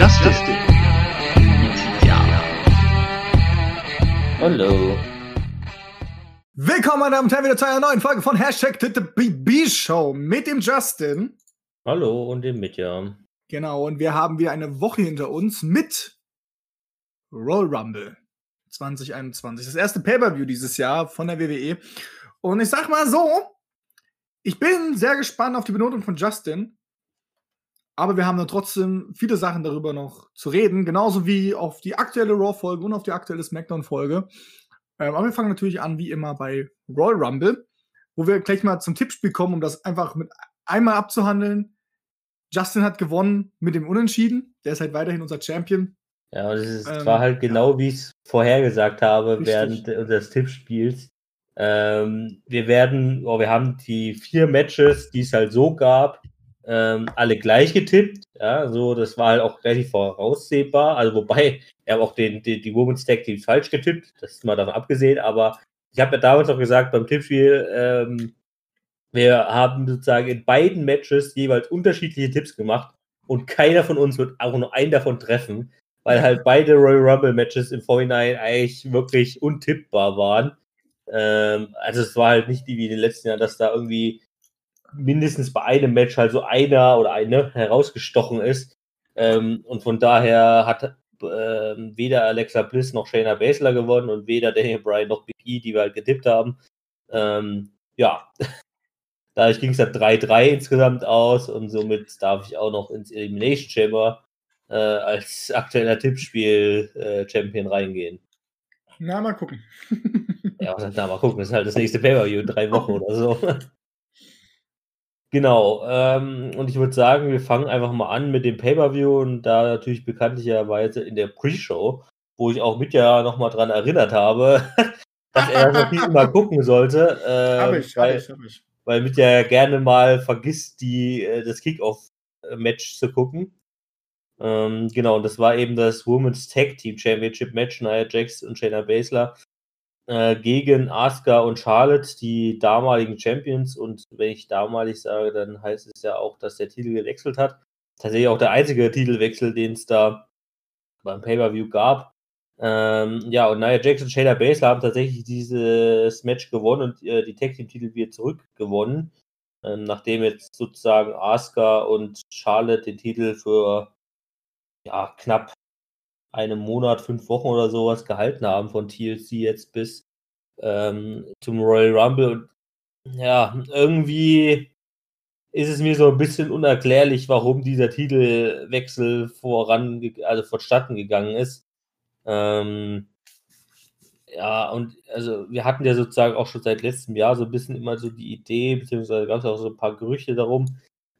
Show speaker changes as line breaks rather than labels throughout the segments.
Justin. Ja.
Hallo.
Willkommen, meine Damen und Herren, wieder zu einer neuen Folge von Hashtag BB Show mit dem Justin.
Hallo und dem Mitja.
Genau, und wir haben wieder eine Woche hinter uns mit Roll Rumble 2021. Das erste Pay-Per-View dieses Jahr von der WWE. Und ich sag mal so, ich bin sehr gespannt auf die Benotung von Justin. Aber wir haben dann trotzdem viele Sachen darüber noch zu reden, genauso wie auf die aktuelle Raw-Folge und auf die aktuelle SmackDown-Folge. Ähm, aber wir fangen natürlich an, wie immer, bei Royal Rumble, wo wir gleich mal zum Tippspiel kommen, um das einfach mit einmal abzuhandeln. Justin hat gewonnen mit dem Unentschieden. Der ist halt weiterhin unser Champion.
Ja, das ist,
Ähm,
war halt genau, wie ich es vorhergesagt habe
Richtig.
während unseres Tippspiels. Ähm, wir werden, oh, wir haben die vier Matches, die es halt so gab, ähm, alle gleich getippt. Ja, so, das war halt auch relativ voraussehbar. Also, wobei, wir haben auch den, die, die Women's Tag Teams falsch getippt. Das ist mal davon abgesehen. Aber ich habe ja damals noch gesagt, beim Tippspiel, ähm, wir haben sozusagen in beiden Matches jeweils unterschiedliche Tipps gemacht und keiner von uns wird auch nur einen davon treffen, weil halt beide Royal Rumble Matches im Vorhinein eigentlich wirklich untippbar waren. Ähm, also es war halt nicht wie in den letzten Jahren, dass da irgendwie mindestens bei einem Match halt so einer oder eine herausgestochen ist. Ähm, und von daher hat ähm, weder Alexa Bliss noch Shayna Baszler gewonnen und weder Daniel Bryan noch Big E, die wir halt getippt haben. Ähm, ja, dadurch ging es dann 3-3 insgesamt aus und somit darf ich auch noch ins Elimination Chamber äh, als aktueller Tippspiel-Champion reingehen.
Na, mal gucken.
Ja, was heißt da mal gucken, das ist halt das nächste Pay-Per-View in drei Wochen oder so. Genau, ähm, und ich würde sagen, wir fangen einfach mal an mit dem Pay-Per-View und da natürlich bekanntlicherweise in der Pre-Show, wo ich auch mit ja nochmal dran erinnert habe, dass er das jeden Fall gucken sollte. Ähm,
hab ich,
weil,
hab ich, hab ich.
weil mit ja gerne mal vergisst, die, äh, das Kick-Off-Match zu gucken. Ähm, genau, und das war eben das Women's Tag Team Championship Match, Nia Jax und Shayna Baszler äh, gegen Asuka und Charlotte, die damaligen Champions. Und wenn ich damalig sage, dann heißt es ja auch, dass der Titel gewechselt hat. Tatsächlich auch der einzige Titelwechsel, den es da beim Pay-Per-View gab. Ähm, ja, und Nia Jax und Shayna Baszler haben tatsächlich dieses Match gewonnen und äh, die Tag Team Titel wieder zurückgewonnen. Ähm, nachdem jetzt sozusagen Asuka und Charlotte den Titel für ja, knapp einem Monat, fünf Wochen oder sowas gehalten haben von TLC jetzt bis ähm, zum Royal Rumble. Und ja, irgendwie ist es mir so ein bisschen unerklärlich, warum dieser Titelwechsel voran, also vonstatten gegangen ist. Ähm, ja, und also wir hatten ja sozusagen auch schon seit letztem Jahr so ein bisschen immer so die Idee, beziehungsweise gab es auch so ein paar Gerüchte darum,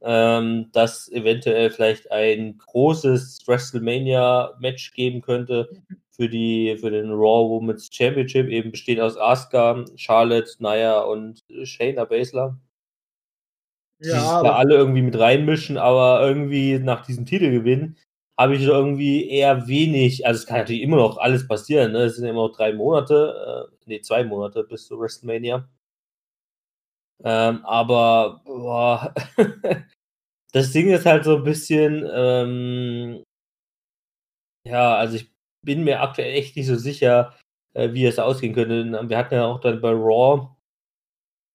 ähm, dass eventuell vielleicht ein großes WrestleMania-Match geben könnte für die für den Raw Women's Championship, eben bestehend aus Asuka, Charlotte, Nia und Shayna Baszler. Die sich
Ja,
da alle irgendwie mit reinmischen, aber irgendwie nach diesem Titelgewinn habe ich irgendwie eher wenig, also es kann natürlich immer noch alles passieren, ne? Es sind immer noch drei Monate, äh, nee, zwei Monate bis zu WrestleMania. Ähm, aber boah, das Ding ist halt so ein bisschen, ähm, ja, also ich bin mir aktuell echt nicht so sicher, äh, wie es ausgehen könnte. Wir hatten ja auch dann bei Raw,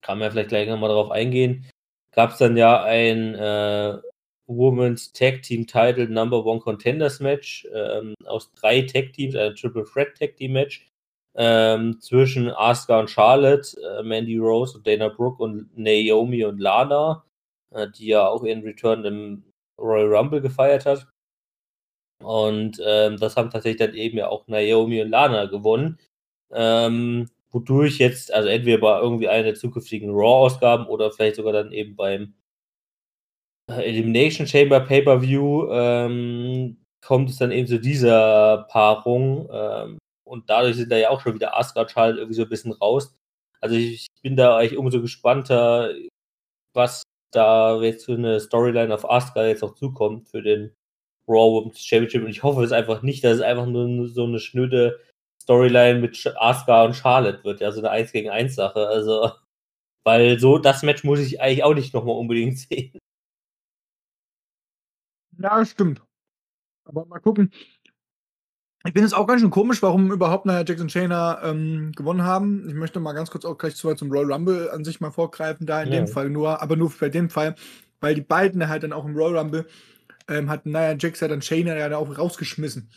kann man ja vielleicht gleich nochmal darauf eingehen, gab es dann ja ein äh, Women's Tag Team Title Number One Contenders Match ähm, aus drei Tag Teams, ein Triple Threat Tag Team Match ähm, zwischen Asuka und Charlotte, äh, Mandy Rose und Dana Brooke und Naomi und Lana, äh, die ja auch ihren Return im Royal Rumble gefeiert hat. Und ähm, das haben tatsächlich dann eben ja auch Naomi und Lana gewonnen. Ähm, wodurch jetzt, also entweder bei irgendwie einer der zukünftigen Raw-Ausgaben oder vielleicht sogar dann eben beim äh, Elimination Chamber Pay-Per-View ähm, kommt es dann eben zu dieser Paarung. Ähm, und dadurch sind da ja auch schon wieder und Charlotte irgendwie so ein bisschen raus. Also ich, bin da eigentlich umso gespannter, was da jetzt für eine Storyline auf Asuka jetzt auch zukommt für den Raw Women's Championship. Und ich hoffe es einfach nicht, dass es einfach nur so eine schnöde Storyline mit Asuka und Charlotte wird. Ja, so eine 1 gegen 1 Sache. Also, weil so das Match muss ich eigentlich auch nicht nochmal unbedingt sehen.
Ja, stimmt. Aber mal gucken. Ich finde es auch ganz schön komisch, warum überhaupt nachher Jackson Chainer ähm, gewonnen haben. Ich möchte mal ganz kurz auch gleich zum Royal Rumble an sich mal vorgreifen, da in
Ja.
dem Fall nur, aber nur bei dem Fall, weil die beiden halt dann auch im Royal Rumble ähm, hatten Nia Jax ja dann Shayna ja dann auch rausgeschmissen.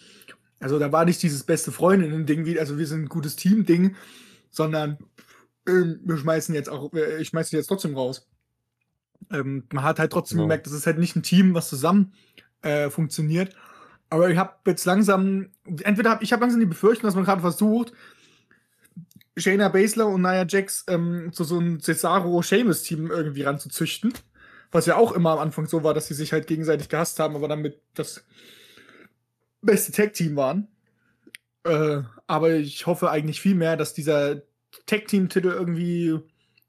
Also da war nicht dieses beste Freundinnen-Ding, wie, also wir sind ein gutes Team-Ding, sondern ähm, wir schmeißen jetzt auch, äh, ich schmeiße die jetzt trotzdem raus. Ähm, man hat halt trotzdem
Genau.
gemerkt, das ist halt nicht ein Team, was zusammen äh, funktioniert. Aber ich habe jetzt langsam, entweder hab, ich habe langsam die Befürchtung, dass man gerade versucht, Shayna Baszler und Nia Jax ähm, zu so einem Cesaro Sheamus Team irgendwie ranzuzüchten. Was ja auch immer am Anfang so war, dass sie sich halt gegenseitig gehasst haben, aber damit das beste Tag Team waren. Äh, aber ich hoffe eigentlich viel mehr, dass dieser Tag Team Titel irgendwie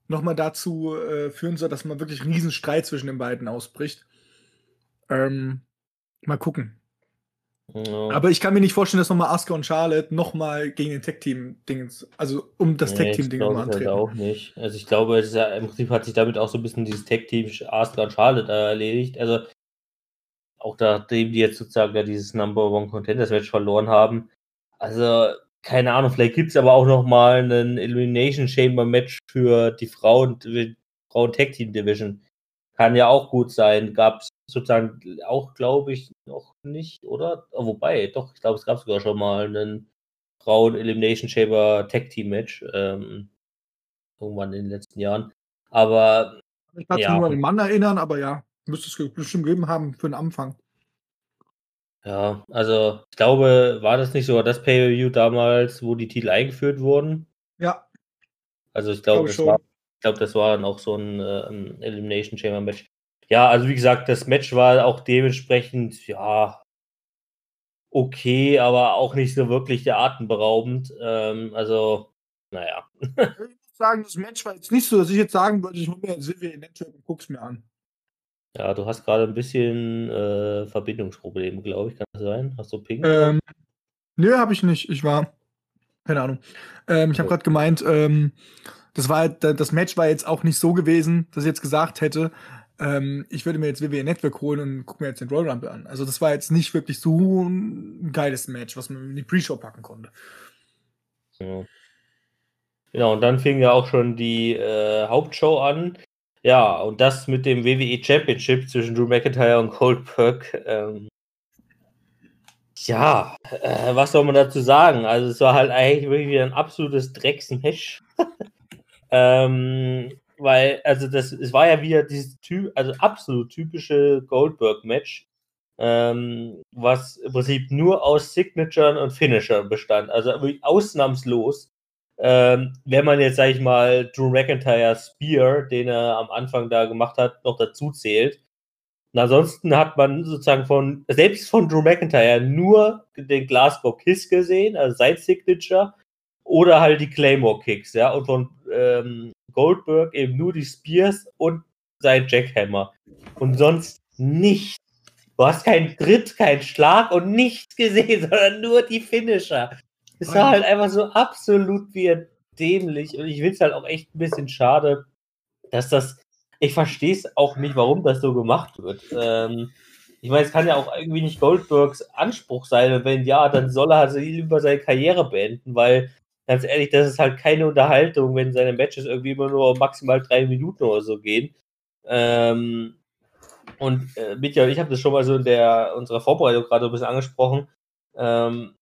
nochmal dazu äh, führen soll, dass man wirklich einen riesen Streit zwischen den beiden ausbricht. Ähm, mal gucken. Aber ich kann mir nicht vorstellen, dass nochmal Asuka und Charlotte nochmal gegen den Tag-Team-Ding, also um das
Nee,
Tag-Team-Ding
das
nochmal
halt
antreten.
auch nicht. Also ich glaube, es ist ja, im Prinzip hat sich damit auch so ein bisschen dieses Tag-Team Asuka und Charlotte äh, erledigt. Also auch nachdem die jetzt sozusagen ja dieses Number One Contenders Match verloren haben. Also keine Ahnung, vielleicht gibt es aber auch noch mal einen Elimination Chamber Match für die Frauen, Frauen Tag Team Division. Kann ja auch gut sein. Gab es sozusagen auch, glaube ich, noch nicht, oder? Oh, wobei, doch, ich glaube, es gab sogar schon mal einen Frauen Elimination Chamber Tag Team Match. Ähm, irgendwann in den letzten Jahren. Aber
Ich kann mich
Ja.
nur an den Mann erinnern, aber ja, müsste es bestimmt gegeben haben für den Anfang.
ja, also ich glaube, war das nicht sogar das Pay-Per-View damals, wo die Titel eingeführt wurden?
Ja,
Also ich glaube,
Glaube
das war, ich glaube, das war dann auch so ein, äh, ein Elimination Chamber Match. Ja, also wie gesagt, das Match war auch dementsprechend, ja, okay, aber auch nicht so wirklich der atemberaubend. Ähm, also, naja.
ich muss sagen, das Match war jetzt nicht so, dass ich jetzt sagen würde, ich hole mir jetzt WWE Network und guck's mir an.
Ja, du hast gerade ein bisschen äh, Verbindungsprobleme, glaube ich. Kann das sein? Hast du Ping?
Ähm, nö, habe ich nicht. Ich war, keine Ahnung. Ähm, ich habe gerade gemeint, ähm, das war das Match war jetzt auch nicht so gewesen, dass ich jetzt gesagt hätte, ähm, ich würde mir jetzt WWE Network holen und gucke mir jetzt den Royal Rumble an. Also das war jetzt nicht wirklich so ein geiles Match, was man in die Pre-Show packen konnte.
Ja. Genau, und dann fing ja auch schon die äh, Hauptshow an. Ja, und das mit dem WWE Championship zwischen Drew McIntyre und Goldberg. Ähm, ja, äh, was soll man dazu sagen? Also es war halt eigentlich wirklich wieder ein absolutes Drecksmatch. ähm, weil, also das, es war ja wieder dieses Typ, also absolut typische Goldberg-Match, ähm, was im Prinzip nur aus Signaturen und Finishern bestand. Also wirklich ausnahmslos. Ähm, wenn man jetzt, sag ich mal, Drew McIntyre Spear, den er am Anfang da gemacht hat, noch dazu zählt. Und ansonsten hat man sozusagen von, selbst von Drew McIntyre nur den Glasgow Kiss gesehen, also sein Signature, oder halt die Claymore Kicks, ja, und von ähm, Goldberg eben nur die Spears und sein Jackhammer. Und sonst nichts. Du hast keinen Tritt, keinen Schlag und nichts gesehen, sondern nur die Finisher. Es war halt einfach so absolut wie dämlich und ich finde es halt auch echt ein bisschen schade, dass das, ich verstehe es auch nicht, warum das so gemacht wird. Ähm, ich meine, es kann ja auch irgendwie nicht Goldbergs Anspruch sein und wenn ja, dann soll er halt lieber seine Karriere beenden, weil ganz ehrlich, das ist halt keine Unterhaltung, wenn seine Matches irgendwie immer nur maximal drei Minuten oder so gehen. Ähm, und äh, Mitja und ich habe das schon mal so in der unserer Vorbereitung gerade ein bisschen angesprochen. Ähm,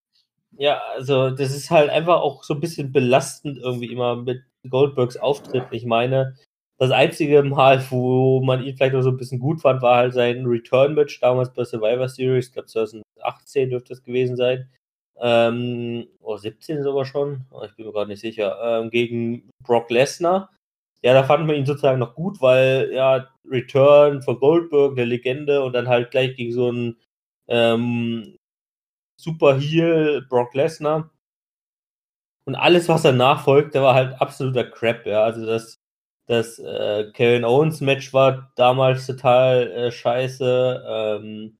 ja, also das ist halt einfach auch so ein bisschen belastend irgendwie immer mit Goldbergs Auftritt. Ich meine, das einzige Mal, wo man ihn vielleicht noch so ein bisschen gut fand, war halt sein Return-Match damals bei Survivor Series. Ich glaube 2018 dürfte das gewesen sein. Ähm, oder 17 sogar schon. Oh, Ich bin mir gerade nicht sicher. Ähm, gegen Brock Lesnar. Ja, da fand man ihn sozusagen noch gut, weil ja, Return von Goldberg, der Legende, und dann halt gleich gegen so einen ähm, Super Heel Brock Lesnar. Und alles, was danach folgte, war halt absoluter Crap, ja. Also das, das äh, Kevin Owens Match war damals total äh, scheiße. Ähm,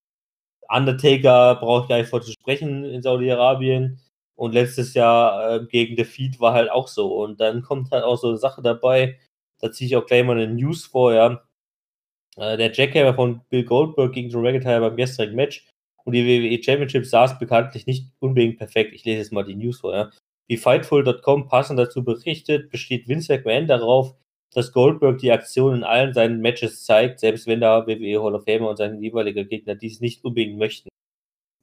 Undertaker brauche ich gar nicht vor zu sprechen in Saudi-Arabien. Und letztes Jahr äh, gegen Defeat war halt auch so. Und dann kommt halt auch so eine Sache dabei, da ziehe ich auch gleich mal eine News vor, ja. Äh, der Jackhammer von Bill Goldberg gegen Drew McIntyre beim gestrigen Match und die WWE Championship saß bekanntlich nicht unbedingt perfekt. Ich lese jetzt mal die News vorher. Wie Fightful.com passend dazu berichtet, besteht Vince McMahon darauf, dass Goldberg die Aktion in allen seinen Matches zeigt, selbst wenn der WWE Hall of Famer und sein jeweiliger Gegner dies nicht unbedingt möchten.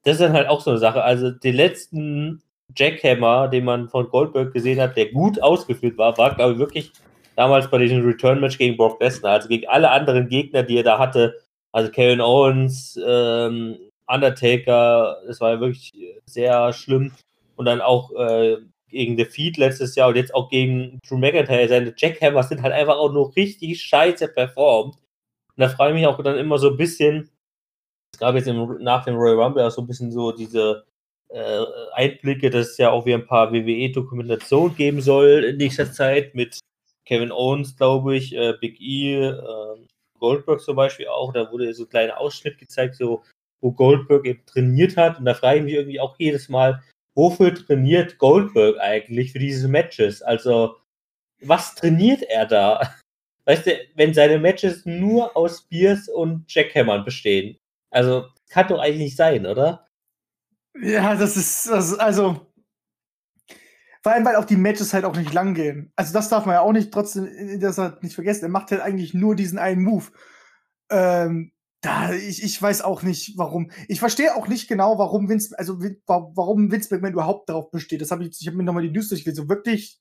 Das ist dann halt auch so eine Sache. Also den letzten Jackhammer, den man von Goldberg gesehen hat, der gut ausgeführt war, war, glaube ich, wirklich damals bei diesem Return-Match gegen Brock Lesnar, also gegen alle anderen Gegner, die er da hatte, also Kevin Owens, ähm, Undertaker, das war ja wirklich sehr schlimm. Und dann auch äh, gegen The Feed letztes Jahr und jetzt auch gegen Drew McIntyre. Seine Jackhammers sind halt einfach auch nur richtig scheiße performt. Und da frage ich mich auch dann immer so ein bisschen, es gab jetzt im, nach dem Royal Rumble auch so ein bisschen so diese äh, Einblicke, dass es ja auch wieder ein paar WWE-Dokumentationen geben soll in nächster Zeit mit Kevin Owens, glaube ich, äh, Big E, äh, Goldberg zum Beispiel auch. Da wurde so ein kleiner Ausschnitt gezeigt, so wo Goldberg eben trainiert hat. Und da frage ich mich irgendwie auch jedes Mal, wofür trainiert Goldberg eigentlich für diese Matches? Also, was trainiert er da? Weißt du, wenn seine Matches nur aus Spears und Jackhammern bestehen. Also, kann doch eigentlich nicht sein, oder?
Ja, das ist, das, also, vor allem, weil auch die Matches halt auch nicht lang gehen. Also, das darf man ja auch nicht trotzdem das halt nicht vergessen. Er macht halt eigentlich nur diesen einen Move. Ähm, da, ich, ich weiß auch nicht, warum. Ich verstehe auch nicht genau, warum Vince, also warum Vince McMahon überhaupt darauf besteht. Das habe ich, ich habe mir nochmal die News durchgelesen. So wirklich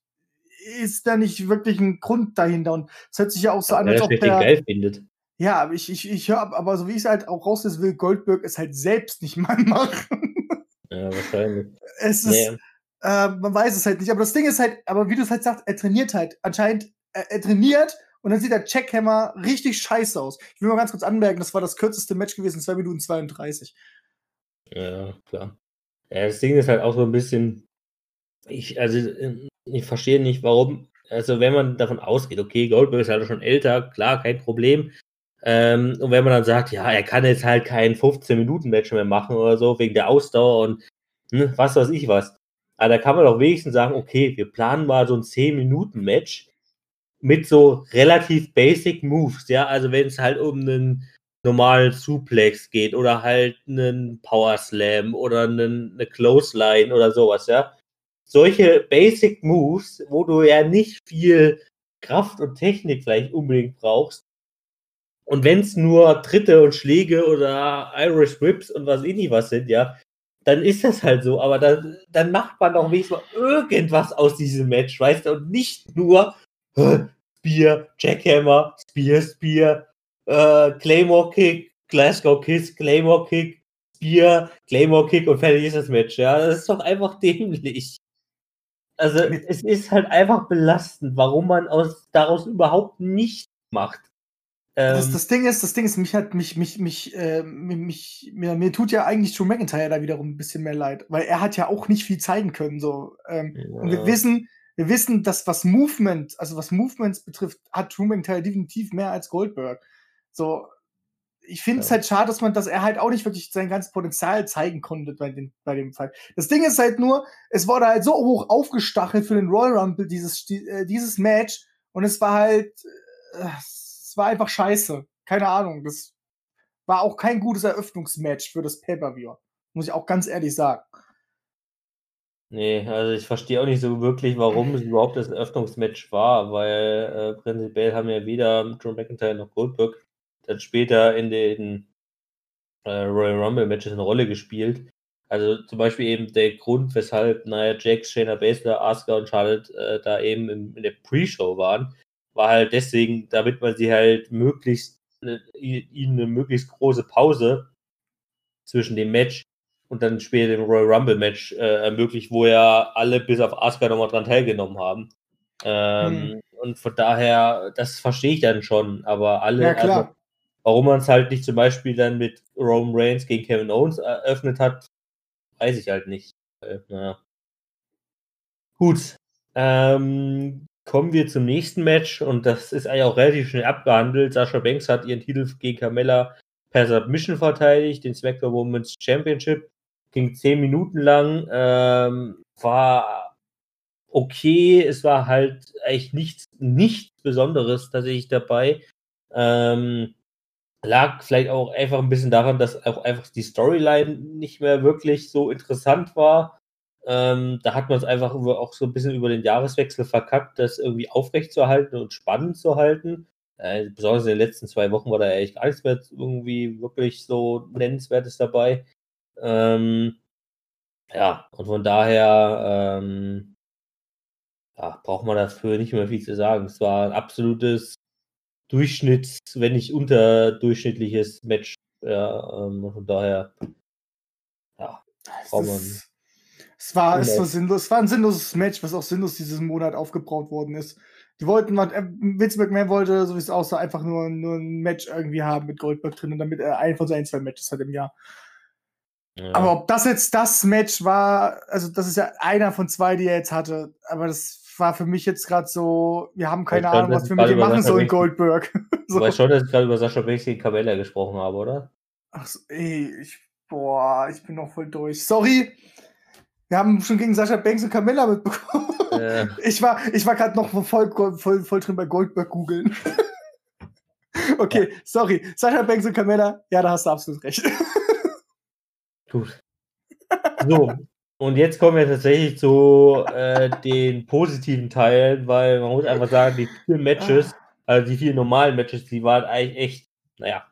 ist da nicht wirklich ein Grund dahinter. Und es hört sich ja auch so ja, an, als ob der. Geil findet. Ja, aber ich, ich, ich höre, aber so wie ich es halt auch rauslese, will Goldberg es halt selbst nicht mal machen.
Ja, wahrscheinlich.
Es ist, nee. äh, man weiß es halt nicht. Aber das Ding ist halt, aber wie du es halt sagst, er trainiert halt. Anscheinend, er, er trainiert und dann sieht der Checkhammer richtig scheiße aus. Ich will mal ganz kurz anmerken, das war das kürzeste Match gewesen, 2 Minuten 32.
Ja, klar. Ja, das Ding ist halt auch so ein bisschen, ich, also, ich verstehe nicht, warum, also wenn man davon ausgeht, okay, Goldberg ist halt schon älter, klar, kein Problem. Ähm, und wenn man dann sagt, ja, er kann jetzt halt kein 15-Minuten-Match mehr machen oder so, wegen der Ausdauer und hm, was weiß ich was. Aber da kann man doch wenigstens sagen, okay, wir planen mal so ein 10-Minuten-Match mit so relativ basic Moves, ja, also wenn es halt um einen normalen Suplex geht oder halt einen Power Slam oder einen, eine Clothesline oder sowas, ja. Solche Basic Moves, wo du ja nicht viel Kraft und Technik vielleicht unbedingt brauchst. Und wenn es nur Tritte und Schläge oder Irish Whips und was nicht was sind, ja, dann ist das halt so. Aber dann, dann macht man doch wenigstens mal irgendwas aus diesem Match, weißt du, und nicht nur, Spear, Jackhammer, Spear, Spear, äh, Claymore Kick, Glasgow Kiss, Claymore Kick, Spear, Claymore Kick und fertig ist das Match. Ja, das ist doch einfach dämlich. Also, es ist halt einfach belastend, warum man aus, daraus überhaupt nichts macht.
das, ähm, das, Ding ist, das Ding ist, mich hat mich, mich, mich, äh, mich, mir, mir tut ja eigentlich Drew McIntyre da wiederum ein bisschen mehr leid, weil er hat ja auch nicht viel zeigen können. So. Ähm, ja. Und wir wissen, wir wissen, dass was Movement, also was Movements betrifft, hat Drew McIntyre definitiv mehr als Goldberg. So, ich finde es ja. halt schade, dass man, dass er halt auch nicht wirklich sein ganzes Potenzial zeigen konnte bei, den, bei dem Fall. Das Ding ist halt nur, es wurde halt so hoch aufgestachelt für den Royal Rumble, dieses, die, äh, dieses Match, und es war halt, äh, es war einfach scheiße. Keine Ahnung. Das war auch kein gutes Eröffnungsmatch für das Pay-Per-View. Muss ich auch ganz ehrlich sagen.
Nee, also ich verstehe auch nicht so wirklich, warum es überhaupt das Eröffnungsmatch war, weil äh, prinzipiell haben ja weder Drew McIntyre noch Goldberg dann später in den äh, Royal Rumble Matches eine Rolle gespielt. Also zum Beispiel eben der Grund, weshalb Nia Jax, Shayna Baszler, Asuka und Charlotte äh, da eben im, in der Pre-Show waren, war halt deswegen, damit man sie halt möglichst, äh, ihnen eine möglichst große Pause zwischen dem Match und dann später dem Royal Rumble Match äh, ermöglicht, wo ja alle bis auf Asuka nochmal dran teilgenommen haben. Ähm, hm. Und von daher, das verstehe ich dann schon, aber alle,
ja, klar. Also,
warum man es halt nicht zum Beispiel dann mit Roman Reigns gegen Kevin Owens eröffnet hat, weiß ich halt nicht. Äh, naja. Gut. Ähm, kommen wir zum nächsten Match und das ist eigentlich auch relativ schnell abgehandelt. Sascha Banks hat ihren Titel gegen Carmella per Submission verteidigt, den SmackDown Women's Championship ging zehn Minuten lang, ähm, war okay, es war halt eigentlich nichts, nichts Besonderes tatsächlich dabei. Ähm, lag vielleicht auch einfach ein bisschen daran, dass auch einfach die Storyline nicht mehr wirklich so interessant war. Ähm, da hat man es einfach auch so ein bisschen über den Jahreswechsel verkackt, das irgendwie aufrechtzuerhalten und spannend zu halten. Äh, besonders in den letzten zwei Wochen war da echt gar nichts mehr irgendwie wirklich so nennenswertes dabei. Ähm, ja, und von daher ähm, ja, braucht man dafür nicht mehr viel zu sagen. Es war ein absolutes Durchschnitts-, wenn nicht unterdurchschnittliches Match. Ja, ähm, von daher, ja, braucht man.
Es war, es, war sinnlos, es war ein sinnloses Match, was auch sinnlos dieses Monat aufgebaut worden ist. Die wollten, äh, Vince McMahon wollte, so wie es aussah, einfach nur, nur ein Match irgendwie haben mit Goldberg drin, damit er ein von seinen zwei Matches hat im Jahr. Ja. Aber ob das jetzt das Match war, also das ist ja einer von zwei, die er jetzt hatte, aber das war für mich jetzt gerade so, wir haben keine Ahnung, was wir mit dem machen sollen, Goldberg.
so. Du weißt schon, dass ich gerade über Sascha Banks gegen Carmella gesprochen habe, oder?
Ach so, ey, ich, boah, ich bin noch voll durch. Sorry, wir haben schon gegen Sascha Banks und Carmella mitbekommen. Ja. Ich war, ich war gerade noch voll, voll, voll drin bei Goldberg googeln. okay, ja. sorry. Sascha Banks und Carmella, ja, da hast du absolut recht.
Gut. So, und jetzt kommen wir tatsächlich zu äh, den positiven Teilen, weil man muss einfach sagen, die vier Matches, also die vier normalen Matches, die waren eigentlich echt, naja,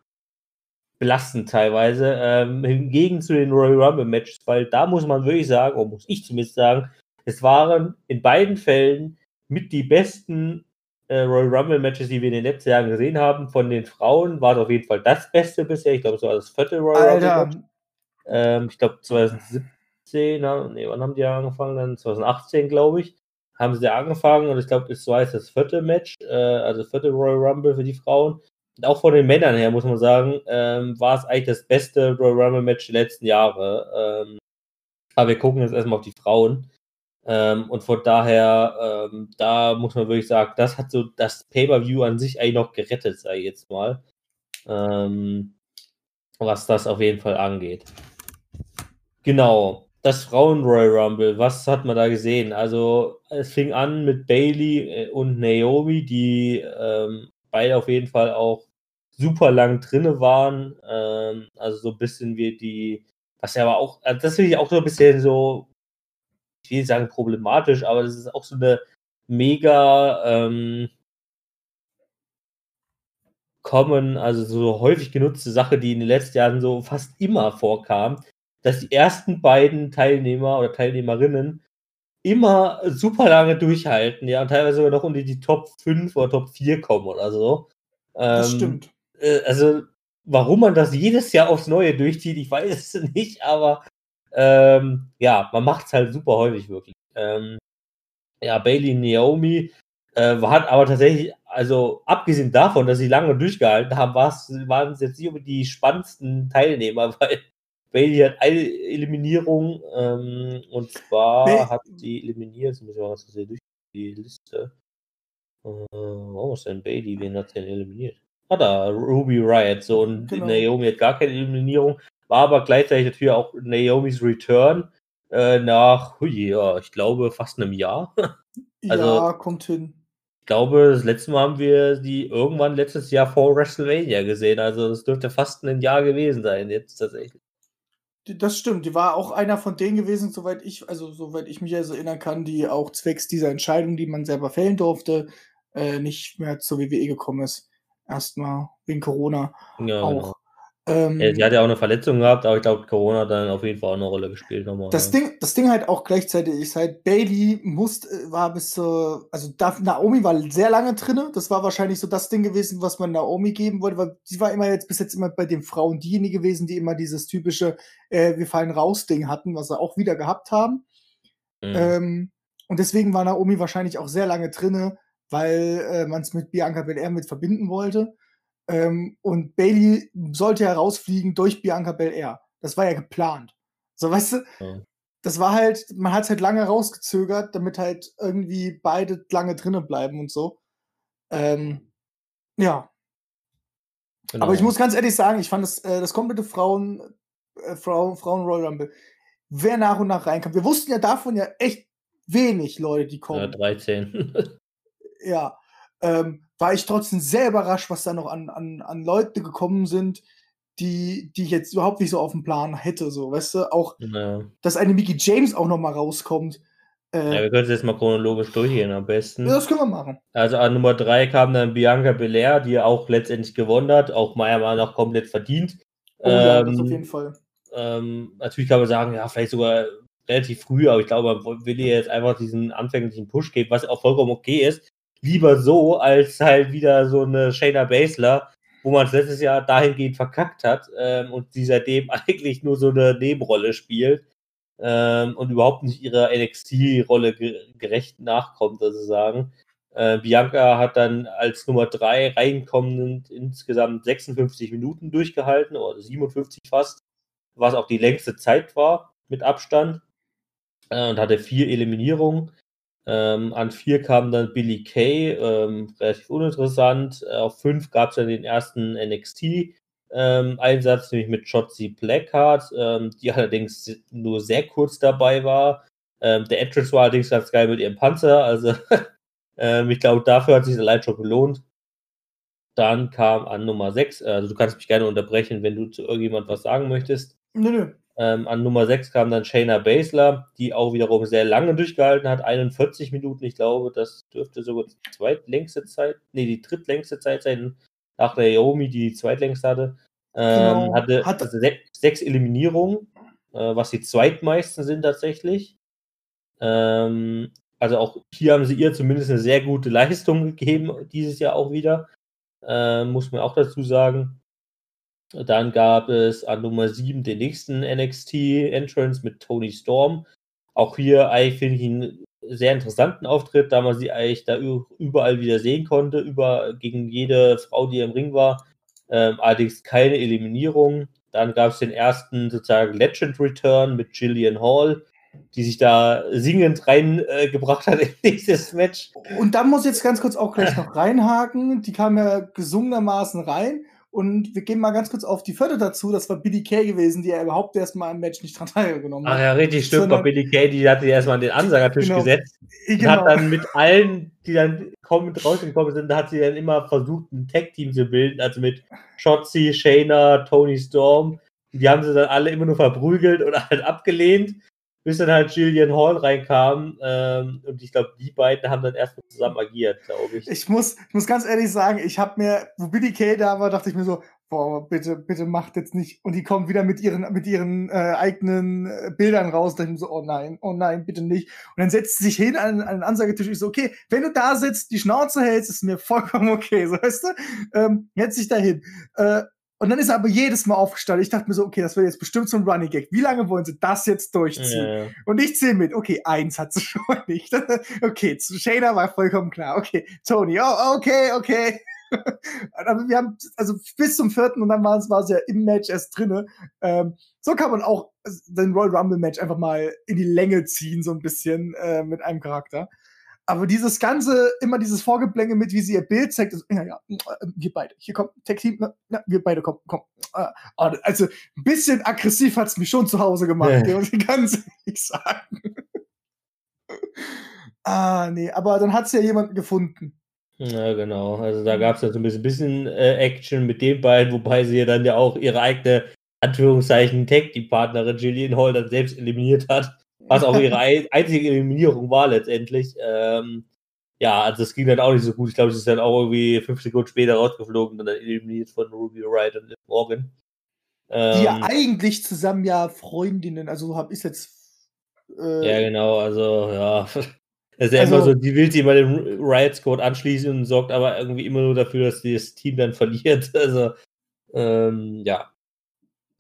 belastend teilweise. Ähm, hingegen zu den Royal Rumble Matches, weil da muss man wirklich sagen, oder muss ich zumindest sagen, es waren in beiden Fällen mit die besten äh, Royal Rumble Matches, die wir in den letzten Jahren gesehen haben. Von den Frauen war es auf jeden Fall das Beste bisher. Ich glaube, es war das vierte Royal. Rumble Match. Ähm, ich glaube 2017, nee, wann haben die angefangen? Dann 2018, glaube ich, haben sie angefangen und ich glaube, es war jetzt das vierte Match, äh, also das vierte Royal Rumble für die Frauen. Und auch von den Männern her, muss man sagen, ähm, war es eigentlich das beste Royal Rumble Match der letzten Jahre. Ähm, aber wir gucken jetzt erstmal auf die Frauen. Ähm, und von daher, ähm, da muss man wirklich sagen, das hat so das Pay-Per-View an sich eigentlich noch gerettet, ich jetzt mal. Ähm, was das auf jeden Fall angeht. Genau, das Frauen-Royal Rumble, was hat man da gesehen? Also, es fing an mit Bailey äh, und Naomi, die ähm, beide auf jeden Fall auch super lang drinne waren. Ähm, also, so ein bisschen wie die, was ja aber auch, also das finde ich auch so ein bisschen so, ich will nicht sagen problematisch, aber das ist auch so eine mega ähm, common, also so häufig genutzte Sache, die in den letzten Jahren so fast immer vorkam dass die ersten beiden Teilnehmer oder Teilnehmerinnen immer super lange durchhalten, ja, und teilweise sogar noch unter die Top 5 oder Top 4 kommen oder so.
das ähm, stimmt.
Äh, also, warum man das jedes Jahr aufs Neue durchzieht, ich weiß es nicht, aber ähm, ja, man macht es halt super häufig wirklich. Ähm, ja, Bailey Naomi äh, hat aber tatsächlich, also abgesehen davon, dass sie lange durchgehalten haben, waren es jetzt nicht über die spannendsten Teilnehmer, weil Bailey hat eine Eliminierung ähm, und zwar nee. hat die eliminiert, jetzt muss ich mal was sehen, durch die Liste. Äh, wo ist denn Bailey? Wen hat denn eliminiert? Ah, da, Ruby Riot. So, und genau. Naomi hat gar keine Eliminierung, war aber gleichzeitig natürlich auch Naomis Return äh, nach, hui, ja, ich glaube, fast einem Jahr.
also, ja, kommt hin.
Ich glaube, das letzte Mal haben wir die irgendwann letztes Jahr vor WrestleMania gesehen. Also, das dürfte fast ein Jahr gewesen sein, jetzt tatsächlich.
Das stimmt, die war auch einer von denen gewesen, soweit ich, also soweit ich mich also erinnern kann, die auch zwecks dieser Entscheidung, die man selber fällen durfte, äh, nicht mehr zur WWE gekommen ist. Erstmal wegen Corona ja, auch. Genau.
Ähm, sie hat ja auch eine Verletzung gehabt, aber ich glaube, Corona hat dann auf jeden Fall auch eine Rolle gespielt. Nochmal,
das, ja. Ding, das Ding halt auch gleichzeitig ist halt, Bailey musste, äh, war bis zur, also Naomi war sehr lange drin. Das war wahrscheinlich so das Ding gewesen, was man Naomi geben wollte, weil sie war immer jetzt bis jetzt immer bei den Frauen diejenige gewesen, die immer dieses typische, äh, wir fallen raus Ding hatten, was sie auch wieder gehabt haben. Mhm. Ähm, und deswegen war Naomi wahrscheinlich auch sehr lange drin, weil äh, man es mit Bianca Belair mit verbinden wollte. Ähm, und Bailey sollte herausfliegen durch Bianca Belair. Das war ja geplant. So, weißt du, ja. das war halt, man hat es halt lange rausgezögert, damit halt irgendwie beide lange drinnen bleiben und so. Ähm, ja. Genau. Aber ich muss ganz ehrlich sagen, ich fand das, äh, das komplette Frauen, äh, Frauen, Frauen Royal Rumble, wer nach und nach reinkommt. Wir wussten ja davon ja echt wenig Leute, die kommen. Ja,
13.
ja. Ähm, war ich trotzdem sehr überrascht, was da noch an, an, an Leute gekommen sind, die, die ich jetzt überhaupt nicht so auf dem Plan hätte, so, weißt du? Auch,
Ja.
dass eine Mickey James auch noch mal rauskommt.
Ja,
Äh,
wir können es jetzt mal chronologisch durchgehen am besten.
ja, das können wir machen.
Also an Nummer 3 kam dann Bianca Belair, die auch letztendlich gewonnen hat, auch meiner Meinung nach komplett verdient.
Oh ja, das
Ähm,
auf jeden Fall.
ähm, natürlich kann man sagen, ja, vielleicht sogar relativ früh, aber ich glaube, man will ihr jetzt einfach diesen anfänglichen Push geben, was auch vollkommen okay ist. Lieber so, als halt wieder so eine Shayna Baszler, wo man es letztes Jahr dahingehend verkackt hat ähm, und sie seitdem eigentlich nur so eine Nebenrolle spielt ähm, und überhaupt nicht ihrer NXT-Rolle ge gerecht nachkommt, sozusagen. Äh, Bianca hat dann als Nummer 3 reinkommend insgesamt 56 Minuten durchgehalten, oder 57 fast, was auch die längste Zeit war, mit Abstand. Äh, und hatte vier Eliminierungen. Ähm, an vier kam dann Billy Kay, ähm, relativ uninteressant. Äh, auf fünf gab es dann den ersten NXT-Einsatz, nämlich mit Shotzi Blackheart, ähm, die allerdings nur sehr kurz dabei war. Ähm, der Entrance war allerdings ganz geil mit ihrem Panzer, also ähm, ich glaube, dafür hat sich der schon gelohnt. Dann kam an Nummer 6, also du kannst mich gerne unterbrechen, wenn du zu irgendjemand was sagen möchtest.
Nö, nö.
Ähm, an Nummer 6 kam dann Shayna Baszler, die auch wiederum sehr lange durchgehalten hat, 41 Minuten. Ich glaube, das dürfte sogar die zweitlängste Zeit, nee, die drittlängste Zeit sein, nach der Naomi, die die zweitlängste hatte. Ähm,
Genau.
Hatte
Hat-
se sechs Eliminierungen, äh, was die zweitmeisten sind tatsächlich. Ähm, also auch hier haben sie ihr zumindest eine sehr gute Leistung gegeben, dieses Jahr auch wieder. Äh, muss man auch dazu sagen. Dann gab es an Nummer 7 den nächsten NXT-Entrance mit Tony Storm. Auch hier eigentlich finde ich einen sehr interessanten Auftritt, da man sie eigentlich da überall wieder sehen konnte, über, gegen jede Frau, die im Ring war. Ähm, allerdings keine Eliminierung. Dann gab es den ersten sozusagen Legend Return mit Gillian Hall, die sich da singend reingebracht äh, hat in dieses Match.
Und dann muss ich jetzt ganz kurz auch gleich noch reinhaken. Die kam ja gesungenermaßen rein. Und wir gehen mal ganz kurz auf die vierte dazu. Das war Billy Kay gewesen, die ja überhaupt erstmal im Match nicht dran teilgenommen
Ach
hat.
ja, richtig stimmt.
Sondern-
Billy Kay, die hatte erstmal den Ansagertisch
Genau.
gesetzt. Und
Genau.
hat dann mit allen, die dann kommend rausgekommen sind, hat sie dann immer versucht, ein Tag-Team zu bilden, also mit Shotzi, Shayna, Tony Storm. Die haben sie dann alle immer nur verprügelt oder halt abgelehnt, bis dann halt Gillian Hall reinkam. Ähm, und ich glaube, die beiden haben dann erstmal zusammen agiert, glaube ich.
Ich muss, ich muss ganz ehrlich sagen, ich habe mir, wo Billy Kay da war, dachte ich mir so, boah, bitte, bitte macht jetzt nicht. Und die kommt wieder mit ihren, mit ihren äh, eigenen äh, Bildern raus. Da ich so, oh nein, oh nein, bitte nicht. Und dann setzt sie sich hin an, an den Ansagetisch. Ich so, okay, wenn du da sitzt, die Schnauze hältst, ist mir vollkommen okay, so weißt du? Ähm, setz dich da hin. Äh, und dann ist er aber jedes Mal aufgestanden. Ich dachte mir so, okay, das wird jetzt bestimmt so ein Running Gag. Wie lange wollen sie das jetzt durchziehen?
Ja,
Und ich zähle mit. Okay, eins hat sie schon nicht. okay, Shayna war vollkommen klar. Okay, Tony, oh, okay, okay. Aber wir haben, also bis zum vierten und dann war es war es ja im Match erst drinne. Ähm, so kann man auch den Royal Rumble Match einfach mal in die Länge ziehen, so ein bisschen äh, mit einem Charakter. Aber dieses ganze, immer dieses Vorgeblänge mit, wie sie ihr Bild zeigt, ist, ja, ja, wir beide, hier kommt Tag Team, na, na, wir beide kommen, komm. Äh, also ein bisschen aggressiv hat's mich schon zu Hause gemacht,
Ja.
muss ich ganz ehrlich sagen. ah, nee, aber dann hat's ja jemanden gefunden.
Ja, genau. Also da gab es dann so ein bisschen, bisschen äh, Action mit den beiden, wobei sie ja dann ja auch ihre eigene Anführungszeichen Tag-Team-Partnerin Gillian Hall dann selbst eliminiert hat, was auch ihre ein einzige Eliminierung war letztendlich. Ähm, ja, also es ging dann auch nicht so gut. Ich glaube, sie ist dann auch irgendwie fünf Sekunden später rausgeflogen und dann eliminiert von Ruby Wright und Liv Morgan. Ähm,
Die ja eigentlich zusammen ja Freundinnen, also so hab ich jetzt. Äh,
Ja, genau, also ja. Es ist ja immer
Also-
so, die will sich immer den Riot Squad anschließen und sorgt aber irgendwie immer nur dafür, dass das Team dann verliert. Also, ähm, ja.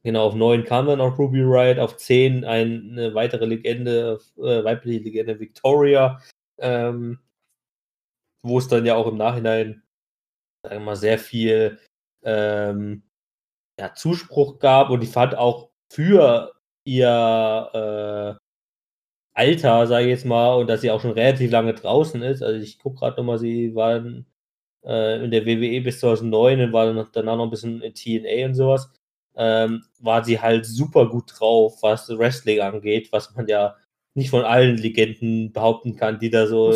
Genau, auf 9 kam dann auch Ruby Riot, auf 10 eine weitere Legende, äh, weibliche Legende Victoria, ähm, wo es dann ja auch im Nachhinein, sagen wir mal, sehr viel ähm, ja, Zuspruch gab und ich fand auch für ihr äh, Alter, sage ich jetzt mal, und dass sie auch schon relativ lange draußen ist. Also ich gucke gerade nochmal, sie waren äh, in der WWE bis 2009 und war danach noch ein bisschen in TNA und sowas. Ähm, war sie halt super gut drauf, was Wrestling angeht, was man ja nicht von allen Legenden behaupten kann, die da so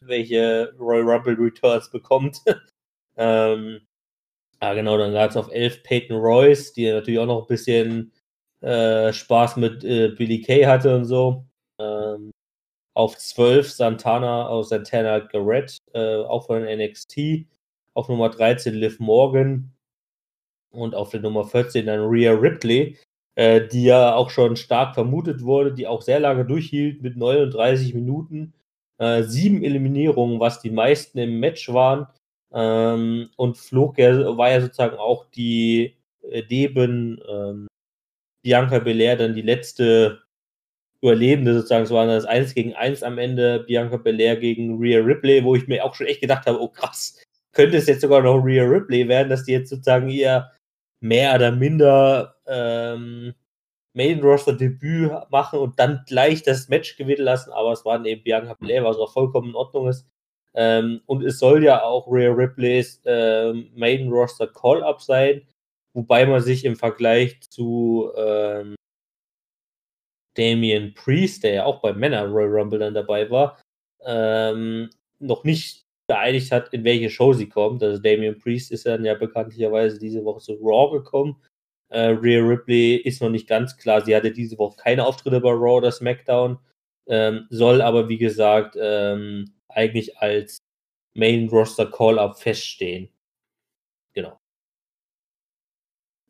welche Royal Rumble Returns bekommt. ähm, ja, genau, dann gab es auf 11 Peyton Royce, die natürlich auch noch ein bisschen äh, Spaß mit äh, Billy Kay hatte und so. Ähm, auf 12 Santana aus Santana Garrett, äh, auch von NXT. Auf Nummer 13 Liv Morgan. Und auf der Nummer 14 dann Rhea Ripley, äh, die ja auch schon stark vermutet wurde, die auch sehr lange durchhielt mit 39 Minuten. Äh, sieben Eliminierungen, was die meisten im Match waren. Ähm, und flog ja, war ja sozusagen auch die äh, neben ähm, Bianca Belair dann die letzte Überlebende sozusagen. Es war das 1 gegen 1 am Ende, Bianca Belair gegen Rhea Ripley, wo ich mir auch schon echt gedacht habe, oh krass, könnte es jetzt sogar noch Rhea Ripley werden, dass die jetzt sozusagen ihr mehr oder minder ähm, Main Roster Debüt machen und dann gleich das Match gewinnen lassen, aber es waren eben Bianca Belair, was auch vollkommen in Ordnung ist. Ähm, und es soll ja auch Rhea Ripleys ähm, Main Roster Call-Up sein, wobei man sich im Vergleich zu ähm, Damien Priest, der ja auch beim Männer Royal Rumble dann dabei war, ähm, noch nicht beeinigt hat, in welche Show sie kommt. Also Damien Priest ist dann ja bekanntlicherweise diese Woche zu Raw gekommen. Äh, Rhea Ripley ist noch nicht ganz klar. Sie hatte diese Woche keine Auftritte bei Raw oder SmackDown, ähm, soll aber wie gesagt ähm, eigentlich als Main Roster Call-Up feststehen. Genau.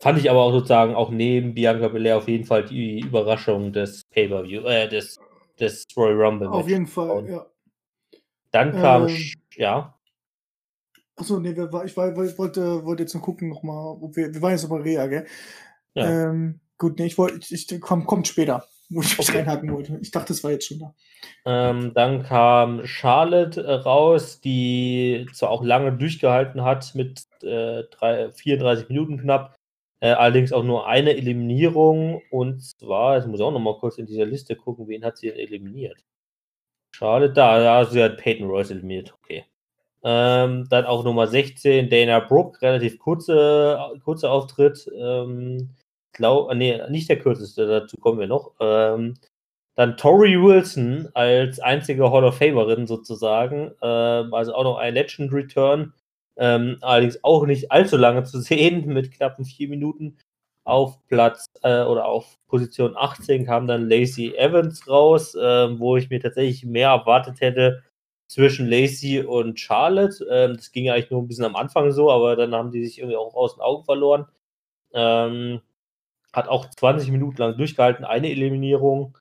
Fand ich aber auch sozusagen auch neben Bianca Belair auf jeden Fall die Überraschung des Pay-Per-View, äh, des, des Royal Rumble.
Auf jeden Fall,
Und
ja.
Dann kam,
Ähm,
ja,
Achso, nee, wer war, ich wollte, wollte jetzt nur gucken nochmal, ob wir, wir waren jetzt aber Rea, gell?
Ja.
Ähm, gut, nee, ich wollte, ich, ich komm, kommt später, wo ich mich
Okay.
reinhaken wollte. Ich dachte, es war jetzt schon da.
Ähm, dann kam Charlotte äh, raus, die zwar auch lange durchgehalten hat mit äh, drei, 34 Minuten knapp, äh, allerdings auch nur eine Eliminierung und zwar, jetzt muss ich auch noch mal kurz in dieser Liste gucken, wen hat sie denn eliminiert? Charlotte, da, ja, sie hat Peyton Royce eliminiert, okay. Ähm, dann auch Nummer 16, Dana Brooke, relativ kurze, kurzer Auftritt. Ähm, glaub, nee, nicht der kürzeste, dazu kommen wir noch. Ähm, dann Tori Wilson als einzige Hall of Famerin sozusagen. Ähm, also auch noch ein Legend Return. Ähm, allerdings auch nicht allzu lange zu sehen, mit knappen vier Minuten. Auf Platz äh, oder auf Position 18 kam dann Lacey Evans raus, ähm, wo ich mir tatsächlich mehr erwartet hätte zwischen Lacey und Charlotte. Ähm, das ging eigentlich nur ein bisschen am Anfang so, aber dann haben die sich irgendwie auch aus den Augen verloren. Ähm, hat auch 20 Minuten lang durchgehalten, eine Eliminierung.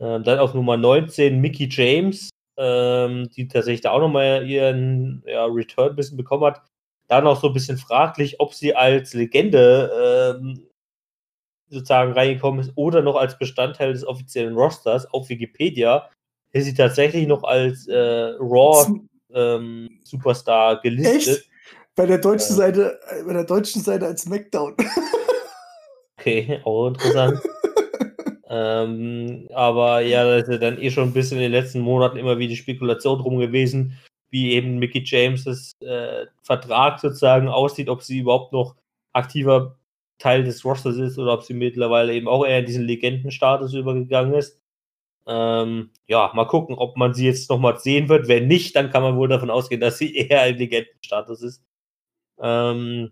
Ähm, dann auf Nummer 19 Mickey James, ähm, die tatsächlich da auch nochmal ihren ja, Return ein bisschen bekommen hat. Da noch so ein bisschen fraglich, ob sie als Legende ähm, sozusagen reingekommen ist oder noch als Bestandteil des offiziellen Rosters. Auf Wikipedia ist sie tatsächlich noch als äh, Raw ähm, Superstar gelistet.
Echt? Bei der deutschen
Ja.
Seite, bei der deutschen Seite als Smackdown.
Okay, auch interessant. ähm, aber ja, da ist ja dann eh schon ein bisschen in den letzten Monaten immer wieder Spekulation drum gewesen, wie eben Mickey James' äh, Vertrag sozusagen aussieht, ob sie überhaupt noch aktiver Teil des Rosters ist oder ob sie mittlerweile eben auch eher in diesen Legendenstatus übergegangen ist. Ähm, ja, mal gucken, ob man sie jetzt nochmal sehen wird. Wenn nicht, dann kann man wohl davon ausgehen, dass sie eher im Legendenstatus ist. Ähm,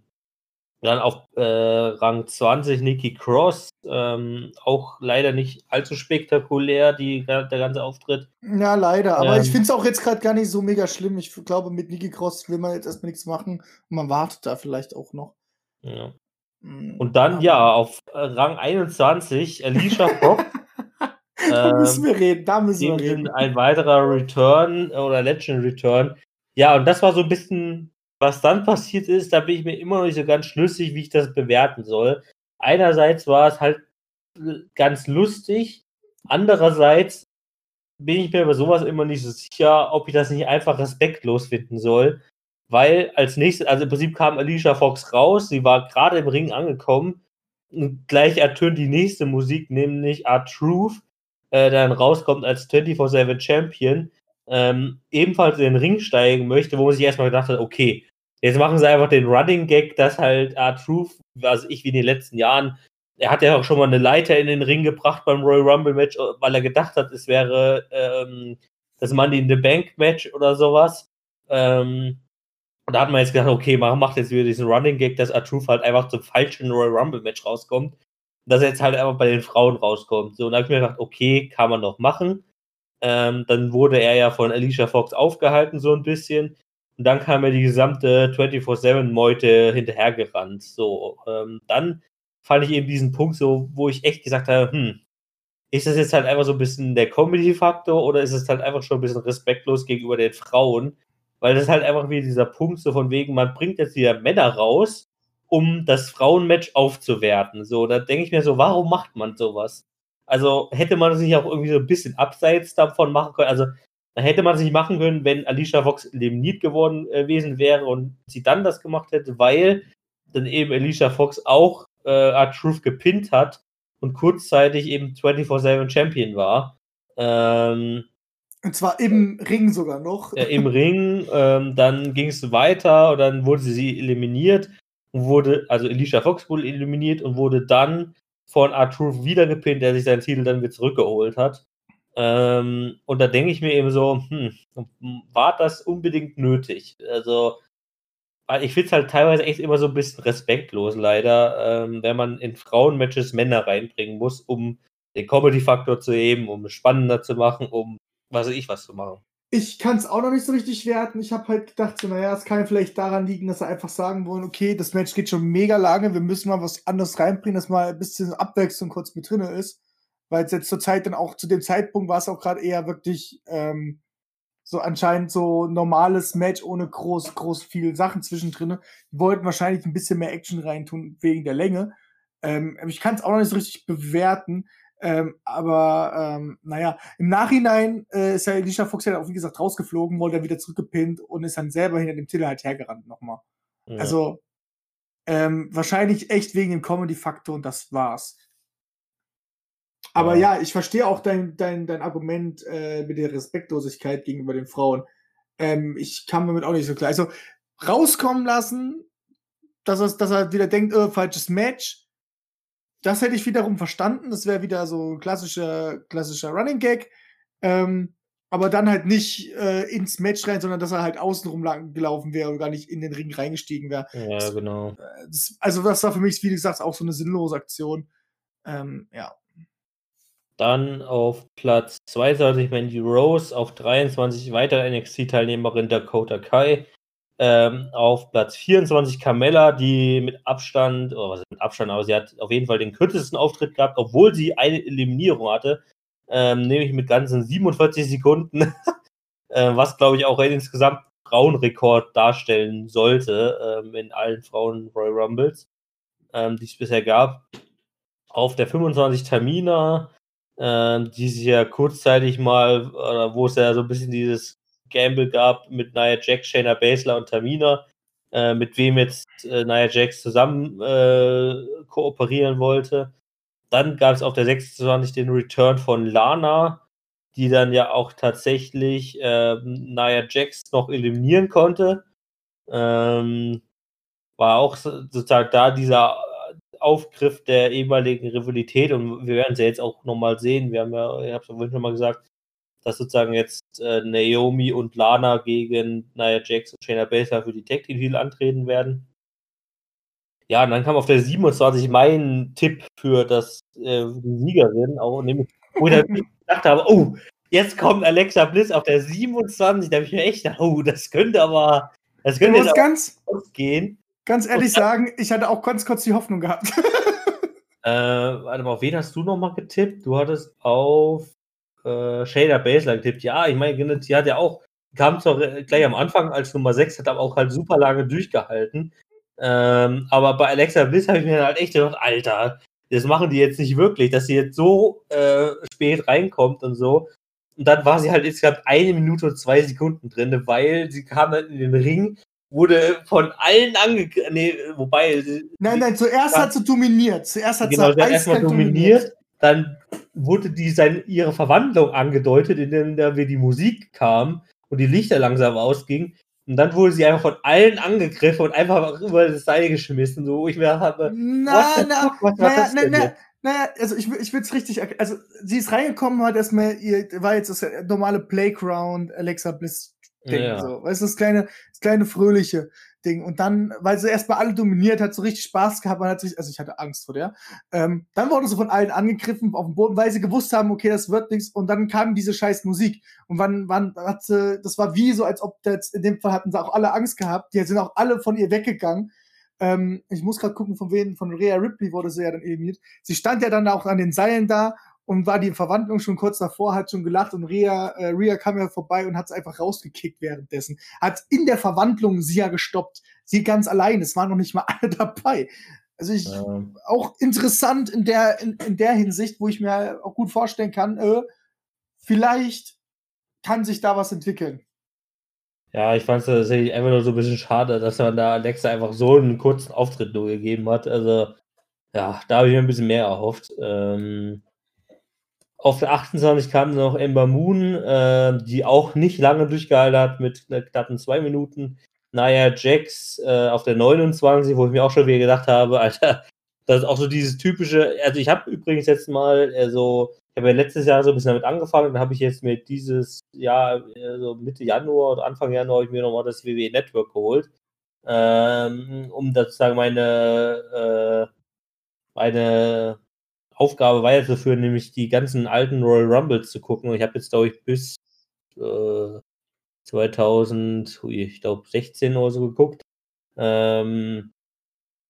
dann auf äh, Rang 20 Nikki Cross, ähm, auch leider nicht allzu spektakulär, die, der ganze Auftritt.
Ja, leider. Aber
Ähm.
ich finde es auch jetzt gerade gar nicht so mega schlimm. Ich glaube, mit Niki Cross will man jetzt erstmal nichts machen. Und man wartet da vielleicht auch noch.
Ja.
Mm,
Und dann,
aber-
ja, auf äh, Rang 21 Alicia Fox.
Da müssen
ähm,
wir reden, da müssen wir reden.
ein weiterer Return oder Legend Return. Ja, und das war so ein bisschen, was dann passiert ist, da bin ich mir immer noch nicht so ganz schlüssig, wie ich das bewerten soll. Einerseits war es halt äh, ganz lustig, andererseits bin ich mir bei sowas immer nicht so sicher, ob ich das nicht einfach respektlos finden soll. Weil als nächstes, also im Prinzip kam Alicia Fox raus, sie war gerade im Ring angekommen und gleich ertönt die nächste Musik, nämlich Art Truth, äh, dann rauskommt als 24-7 Champion, ähm, ebenfalls in den Ring steigen möchte, wo man sich erstmal gedacht hat, okay, jetzt machen sie einfach den Running Gag, dass halt Art Truth, also ich wie in den letzten Jahren, er hat ja auch schon mal eine Leiter in den Ring gebracht beim Royal Rumble Match, weil er gedacht hat, es wäre ähm, das Money in the Bank Match oder sowas. Ähm, und da hat man jetzt gedacht, okay, man macht jetzt wieder diesen Running Gag, dass R-Truth halt einfach zum falschen Royal Rumble Match rauskommt. Dass er jetzt halt einfach bei den Frauen rauskommt. So, und da habe ich mir gedacht, okay, kann man noch machen. Ähm, dann wurde er ja von Alicia Fox aufgehalten, so ein bisschen. Und dann kam ja die gesamte 24-7-Meute hinterhergerannt. So, ähm, dann fand ich eben diesen Punkt so, wo ich echt gesagt habe, hm, ist das jetzt halt einfach so ein bisschen der Comedy-Faktor oder ist es halt einfach schon ein bisschen respektlos gegenüber den Frauen? Weil das ist halt einfach wie dieser Punkt so von wegen, man bringt jetzt wieder Männer raus, um das Frauenmatch aufzuwerten. So, da denke ich mir so, warum macht man sowas? Also hätte man sich auch irgendwie so ein bisschen abseits davon machen können. Also da hätte man sich machen können, wenn Alicia Fox eliminiert geworden äh, gewesen wäre und sie dann das gemacht hätte, weil dann eben Alicia Fox auch äh, R-Truth gepinnt hat und kurzzeitig eben 24-7 Champion war. Ähm,
und zwar im Ring sogar noch.
Äh, Im Ring, ähm, dann ging es weiter und dann wurde sie eliminiert und wurde, also Alicia Fox wurde eliminiert und wurde dann von R-Truth wieder gepinnt, der sich seinen Titel dann wieder zurückgeholt hat. Ähm, und da denke ich mir eben so, hm, war das unbedingt nötig? Also, ich finde es halt teilweise echt immer so ein bisschen respektlos, leider, ähm, wenn man in Frauenmatches Männer reinbringen muss, um den Comedy-Faktor zu heben, um es spannender zu machen, um was weiß ich was zu machen.
Ich kann es auch noch nicht so richtig werten. Ich habe halt gedacht, so, naja, es kann vielleicht daran liegen, dass sie einfach sagen wollen, okay, das Match geht schon mega lange, wir müssen mal was anderes reinbringen, dass mal ein bisschen Abwechslung kurz mit drin ist. Weil es jetzt zur Zeit dann auch, zu dem Zeitpunkt war es auch gerade eher wirklich ähm, so anscheinend so normales Match ohne groß, groß viel Sachen zwischendrin. Die wollten wahrscheinlich ein bisschen mehr Action reintun wegen der Länge. Ähm, ich kann es auch noch nicht so richtig bewerten. Ähm, aber ähm, naja, im Nachhinein äh, ist ja Alicia Fuchs ja auch, wie gesagt, rausgeflogen, wurde dann wieder zurückgepinnt und ist dann selber hinter dem Titel halt hergerannt nochmal. Ja. Also ähm, wahrscheinlich echt wegen dem Comedy-Faktor und das war's. Aber ja, ja ich verstehe auch dein, dein, dein Argument äh, mit der Respektlosigkeit gegenüber den Frauen. Ähm, ich kam damit auch nicht so klar. Also rauskommen lassen, dass er, dass er wieder denkt, oh, falsches Match das hätte ich wiederum verstanden. Das wäre wieder so ein klassischer, klassischer Running Gag. Ähm, aber dann halt nicht äh, ins Match rein, sondern dass er halt außenrum lang gelaufen wäre und gar nicht in den Ring reingestiegen wäre.
Ja, das, genau.
Äh, das, also, das war für mich, wie gesagt, auch so eine sinnlose Aktion. Ähm, ja.
Dann auf Platz 22 Mandy Rose, auf 23 weitere NXT-Teilnehmerin Dakota Kai. Ähm, auf Platz 24 Carmella, die mit Abstand, oder was ist mit Abstand, aber sie hat auf jeden Fall den kürzesten Auftritt gehabt, obwohl sie eine Eliminierung hatte, ähm, nämlich mit ganzen 47 Sekunden, äh, was glaube ich auch insgesamt Frauenrekord darstellen sollte ähm, in allen Frauen Royal Rumbles, ähm, die es bisher gab. Auf der 25 Tamina, äh, die sich ja kurzzeitig mal, äh, wo es ja so ein bisschen dieses Gamble gab mit Nia Jax, Shayna Baszler und Tamina, äh, mit wem jetzt äh, Nia Jax zusammen äh, kooperieren wollte. Dann gab es auf der 26 den Return von Lana, die dann ja auch tatsächlich äh, Nia Jax noch eliminieren konnte. Ähm, war auch sozusagen da dieser Aufgriff der ehemaligen Rivalität und wir werden es ja jetzt auch nochmal sehen. Wir haben ja, ich habe es vorhin schon mal gesagt, dass sozusagen jetzt äh, Naomi und Lana gegen Nia Jax und Shayna Baszler für die Tag Team Titel antreten werden. Ja, und dann kam auf der 27 mein Tipp für das äh, Siegerin, auch nämlich, wo ich dann gedacht habe, oh, jetzt kommt Alexa Bliss auf der 27, da habe ich mir echt gedacht, oh, das könnte aber, das könnte jetzt
ganz, ausgehen. Ganz ehrlich und, sagen, ich hatte auch ganz kurz die Hoffnung gehabt.
äh, warte mal, auf wen hast du nochmal getippt? Du hattest auf äh, Shader Baseline tippt. Ja, ich meine, die hat ja auch, kam zwar gleich am Anfang als Nummer 6, hat aber auch halt super lange durchgehalten. Ähm, aber bei Alexa Bliss habe ich mir halt echt gedacht, Alter, das machen die jetzt nicht wirklich, dass sie jetzt so äh, spät reinkommt und so. Und dann war sie halt insgesamt eine Minute und zwei Sekunden drin, weil sie kam dann in den Ring, wurde von allen angegriffen. Nee, wobei.
Nein, nein, zuerst hat sie dominiert. Zuerst hat
genau, sie erstmal dominiert. Dann wurde die sein, ihre Verwandlung angedeutet, indem da wir die Musik kam und die Lichter langsam ausgingen. Und dann wurde sie einfach von allen angegriffen und einfach über das Seil geschmissen, so wo ich mir habe,
Na, na,
fuck, was
na,
denn
na,
jetzt?
naja, also ich, ich will es richtig, also sie ist reingekommen, hat erstmal ihr, war jetzt das normale Playground, Alexa Bliss Ding,
Ja.
so, weißt du, das kleine, das kleine fröhliche Ding. Und dann, weil sie erstmal alle dominiert hat, so richtig Spaß gehabt, man hat sich, also ich hatte Angst vor der. Ähm, dann wurde sie von allen angegriffen auf dem Boden, weil sie gewusst haben, okay, das wird nichts. Und dann kam diese scheiß Musik. Und wann, wann hat sie, das war wie so, als ob das, in dem Fall hatten sie auch alle Angst gehabt. Die sind auch alle von ihr weggegangen. Ähm, ich muss gerade gucken, von wem, von Rhea Ripley wurde sie ja dann eliminiert. Sie stand ja dann auch an den Seilen da und war die Verwandlung schon kurz davor, hat schon gelacht und Rhea, äh, Rhea kam ja vorbei und hat es einfach rausgekickt währenddessen. Hat in der Verwandlung sie ja gestoppt. Sie ganz allein, es waren noch nicht mal alle dabei. Also ich,
Ja.
auch interessant in der, in, in der Hinsicht, wo ich mir auch gut vorstellen kann, äh, vielleicht kann sich da was entwickeln.
Ja, ich fand es tatsächlich einfach nur so ein bisschen schade, dass man da Alexa einfach so einen kurzen Auftritt nur gegeben hat. Also, ja, da habe ich mir ein bisschen mehr erhofft. Ähm, auf der 28 kam noch Ember Moon, äh, die auch nicht lange durchgehalten hat mit äh, knappen zwei Minuten. Naya Jax äh, auf der 29, wo ich mir auch schon wieder gedacht habe, Alter, das ist auch so dieses typische. Also, ich habe übrigens jetzt mal äh, so, ich habe ja letztes Jahr so ein bisschen damit angefangen, dann habe ich jetzt mir dieses Jahr, äh, so Mitte Januar oder Anfang Januar, habe ich mir nochmal das WWE Network geholt, ähm, um sozusagen meine, äh, meine Aufgabe weiterzuführen, nämlich die ganzen alten Royal Rumbles zu gucken. Und ich habe jetzt, glaube ich, bis äh, 2000, hui, ich glaube 16 oder so geguckt. Ähm,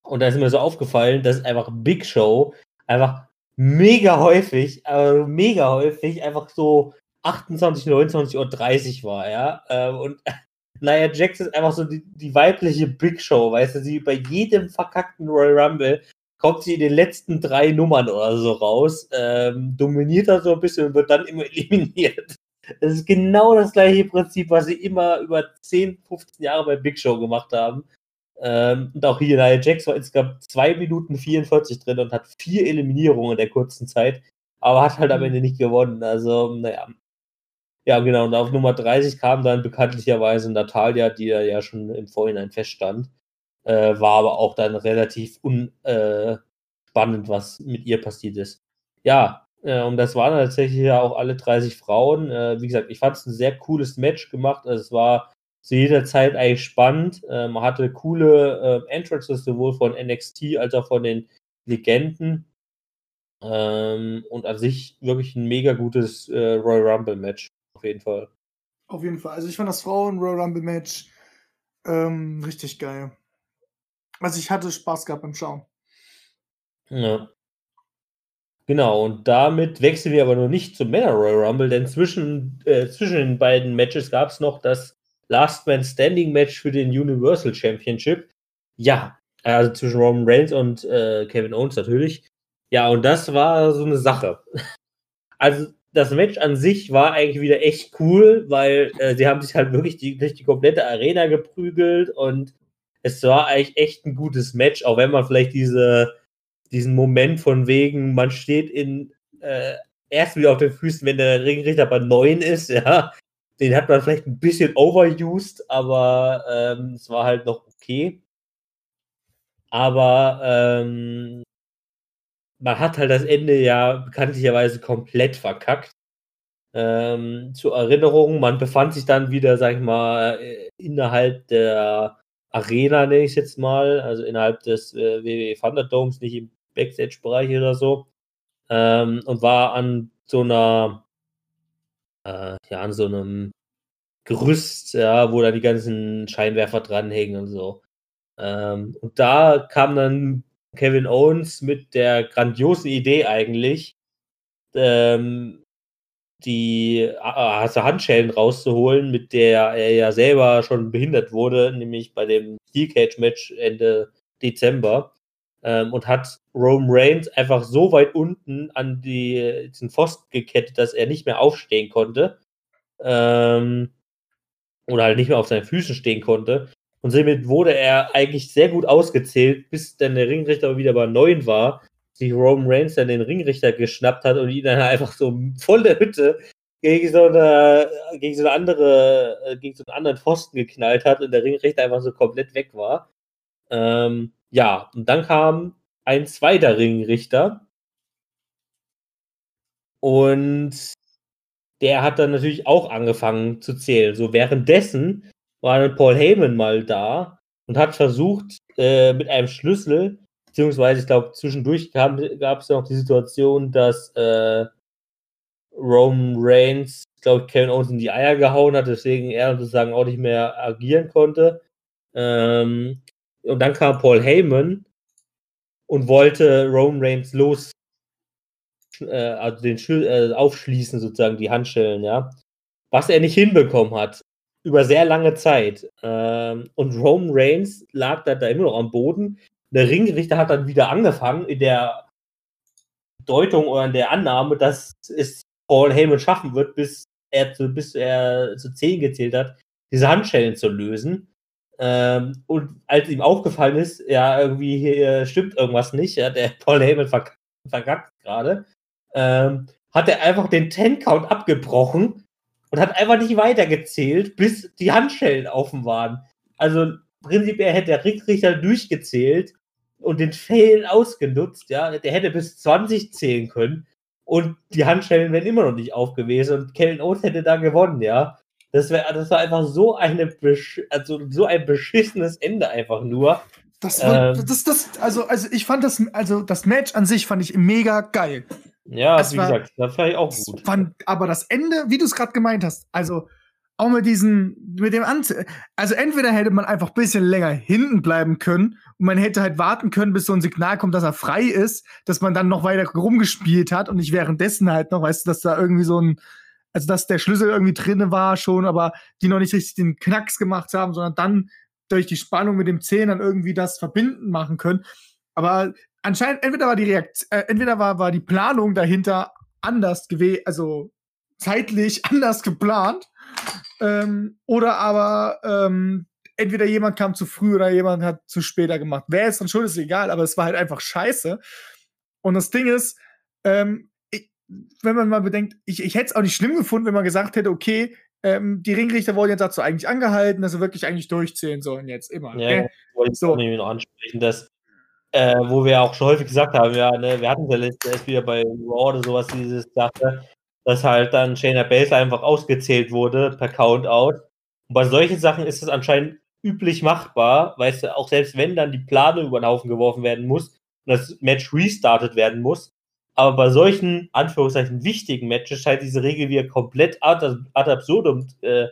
und da ist mir so aufgefallen, dass einfach Big Show einfach mega häufig, aber mega häufig einfach so 28, 29 Uhr 30 war, ja. Ähm, und Nia Jax ist einfach so die, die weibliche Big Show, weißt du, sie bei jedem verkackten Royal Rumble kommt sie in den letzten drei Nummern oder so raus, ähm, dominiert da so ein bisschen und wird dann immer eliminiert. Das ist genau das gleiche Prinzip, was sie immer über 10, 15 Jahre bei Big Show gemacht haben. Ähm, und auch hier, Nia Jax war insgesamt 2 Minuten 44 drin und hat vier Eliminierungen in der kurzen Zeit, aber hat halt am Ende nicht gewonnen. Also, naja. Ja, genau. Und auf Nummer 30 kam dann bekanntlicherweise Natalia, die ja schon im Vorhinein feststand. Äh, war aber auch dann relativ unspannend, äh, was mit ihr passiert ist. Ja, äh, und das waren tatsächlich ja auch alle 30 Frauen. Äh, wie gesagt, ich fand es ein sehr cooles Match gemacht. Also es war zu jeder Zeit eigentlich spannend. Man hatte coole äh, Entrances sowohl von NXT als auch von den Legenden. Ähm, und an sich wirklich ein mega gutes Royal Rumble Match. Auf jeden Fall.
Auf jeden Fall. Also ich fand das Frauen Royal Rumble Match ähm, richtig geil. Also ich hatte Spaß gehabt beim Schauen.
Ja. Genau, und damit wechseln wir aber noch nicht zum Männer Royal Rumble, denn zwischen, äh, zwischen den beiden Matches gab es noch das Last Man Standing Match für den Universal Championship. Ja, also zwischen Roman Reigns und äh, Kevin Owens natürlich. Ja, und das war so eine Sache. Also das Match an sich war eigentlich wieder echt cool, weil äh, sie haben sich halt wirklich die, durch die komplette Arena geprügelt und es war eigentlich echt ein gutes Match, auch wenn man vielleicht diese, diesen Moment von wegen, man steht in äh, erst wieder auf den Füßen, wenn der Ringrichter bei 9 ist, ja. Den hat man vielleicht ein bisschen overused, aber ähm, es war halt noch okay. Aber ähm, man hat halt das Ende ja bekanntlicherweise komplett verkackt. Ähm, zur Erinnerung, man befand sich dann wieder, sag ich mal, äh, innerhalb der Arena, nenne ich es jetzt mal, also innerhalb des äh, WWE Thunderdomes, nicht im Backstage-Bereich oder so. Ähm, und war an so einer, äh, ja, an so einem Gerüst, ja, wo da die ganzen Scheinwerfer dranhängen und so. Ähm, und da kam dann Kevin Owens mit der grandiosen Idee eigentlich, ähm, die also Handschellen rauszuholen, mit der er ja selber schon behindert wurde, nämlich bei dem Steel Cage Match Ende Dezember. Ähm, und hat Roman Reigns einfach so weit unten an die, den Pfosten gekettet, dass er nicht mehr aufstehen konnte. Ähm, oder halt nicht mehr auf seinen Füßen stehen konnte. Und somit wurde er eigentlich sehr gut ausgezählt, bis dann der Ringrichter wieder bei 9 war, sich Roman Reigns dann den Ringrichter geschnappt hat und ihn dann einfach so voll der Hütte gegen so eine, gegen so eine andere, äh, gegen so einen anderen Pfosten geknallt hat und der Ringrichter einfach so komplett weg war. Ähm, ja, und dann kam ein zweiter Ringrichter. Und der hat dann natürlich auch angefangen zu zählen. So währenddessen war dann Paul Heyman mal da und hat versucht, äh, mit einem Schlüssel, beziehungsweise ich glaube, zwischendurch gab es ja noch die Situation, dass äh, Roman Reigns, glaube ich, Kevin Owens in die Eier gehauen hat, deswegen er sozusagen auch nicht mehr agieren konnte. Ähm, und dann kam Paul Heyman und wollte Roman Reigns los, äh, also den Schil äh, aufschließen, sozusagen, die Handschellen, ja. Was er nicht hinbekommen hat, über sehr lange Zeit. Ähm, und Roman Reigns lag da, da immer noch am Boden. Der Ringrichter hat dann wieder angefangen in der Deutung oder in der Annahme, dass es Paul Heyman schaffen wird, bis er zu, bis er zu 10 gezählt hat, diese Handschellen zu lösen. Ähm, und als ihm aufgefallen ist, ja, irgendwie hier stimmt irgendwas nicht, ja, der Paul Heyman verk verkackt gerade, ähm, hat er einfach den Ten-Count abgebrochen und hat einfach nicht weitergezählt, bis die Handschellen offen waren. Also prinzipiell hätte der Richter durchgezählt und den Fail ausgenutzt, ja, der hätte bis 20 zählen können und die Handschellen wären immer noch nicht aufgewesen und Kevin Owens hätte da gewonnen, ja. Das, wär, das war einfach so, eine also so ein beschissenes Ende einfach nur.
Das, war, ähm, das, das, also, also ich fand das, also das Match an sich fand ich mega geil.
Ja, das wie war, gesagt, das fand ich auch gut.
Fand, aber das Ende, wie du es gerade gemeint hast, also auch mit diesen, mit dem Ant also entweder hätte man einfach ein bisschen länger hinten bleiben können und man hätte halt warten können, bis so ein Signal kommt, dass er frei ist, dass man dann noch weiter rumgespielt hat und nicht währenddessen halt noch, weißt du, dass da irgendwie so ein, also dass der Schlüssel irgendwie drinne war schon, aber die noch nicht richtig den Knacks gemacht haben, sondern dann durch die Spannung mit dem Zehen dann irgendwie das verbinden machen können. Aber anscheinend, entweder war die Reaktion, äh, entweder war, war die Planung dahinter anders gewesen, also zeitlich anders geplant ähm, oder aber ähm, entweder jemand kam zu früh oder jemand hat zu später gemacht. Wer ist dann schuld, ist egal, aber es war halt einfach scheiße. Und das Ding ist, ähm, ich, wenn man mal bedenkt, ich, ich hätte es auch nicht schlimm gefunden, wenn man gesagt hätte, okay, ähm, die Ringrichter wurden jetzt dazu eigentlich angehalten, dass sie wirklich eigentlich durchzählen sollen jetzt immer. Ja, okay?
wollte ich so. noch ansprechen, dass äh, wo wir auch schon häufig gesagt haben, ja, ne, wir hatten ja letztes erst wieder bei Raw oder sowas, dieses Sache, dass halt dann Shayna Baszler einfach ausgezählt wurde per Countout. Und bei solchen Sachen ist es anscheinend üblich machbar, weißt du, auch selbst wenn dann die Plane über den Haufen geworfen werden muss und das Match restartet werden muss. Aber bei solchen, Anführungszeichen, wichtigen Matches scheint diese Regel wieder komplett ad, ad absurdum äh,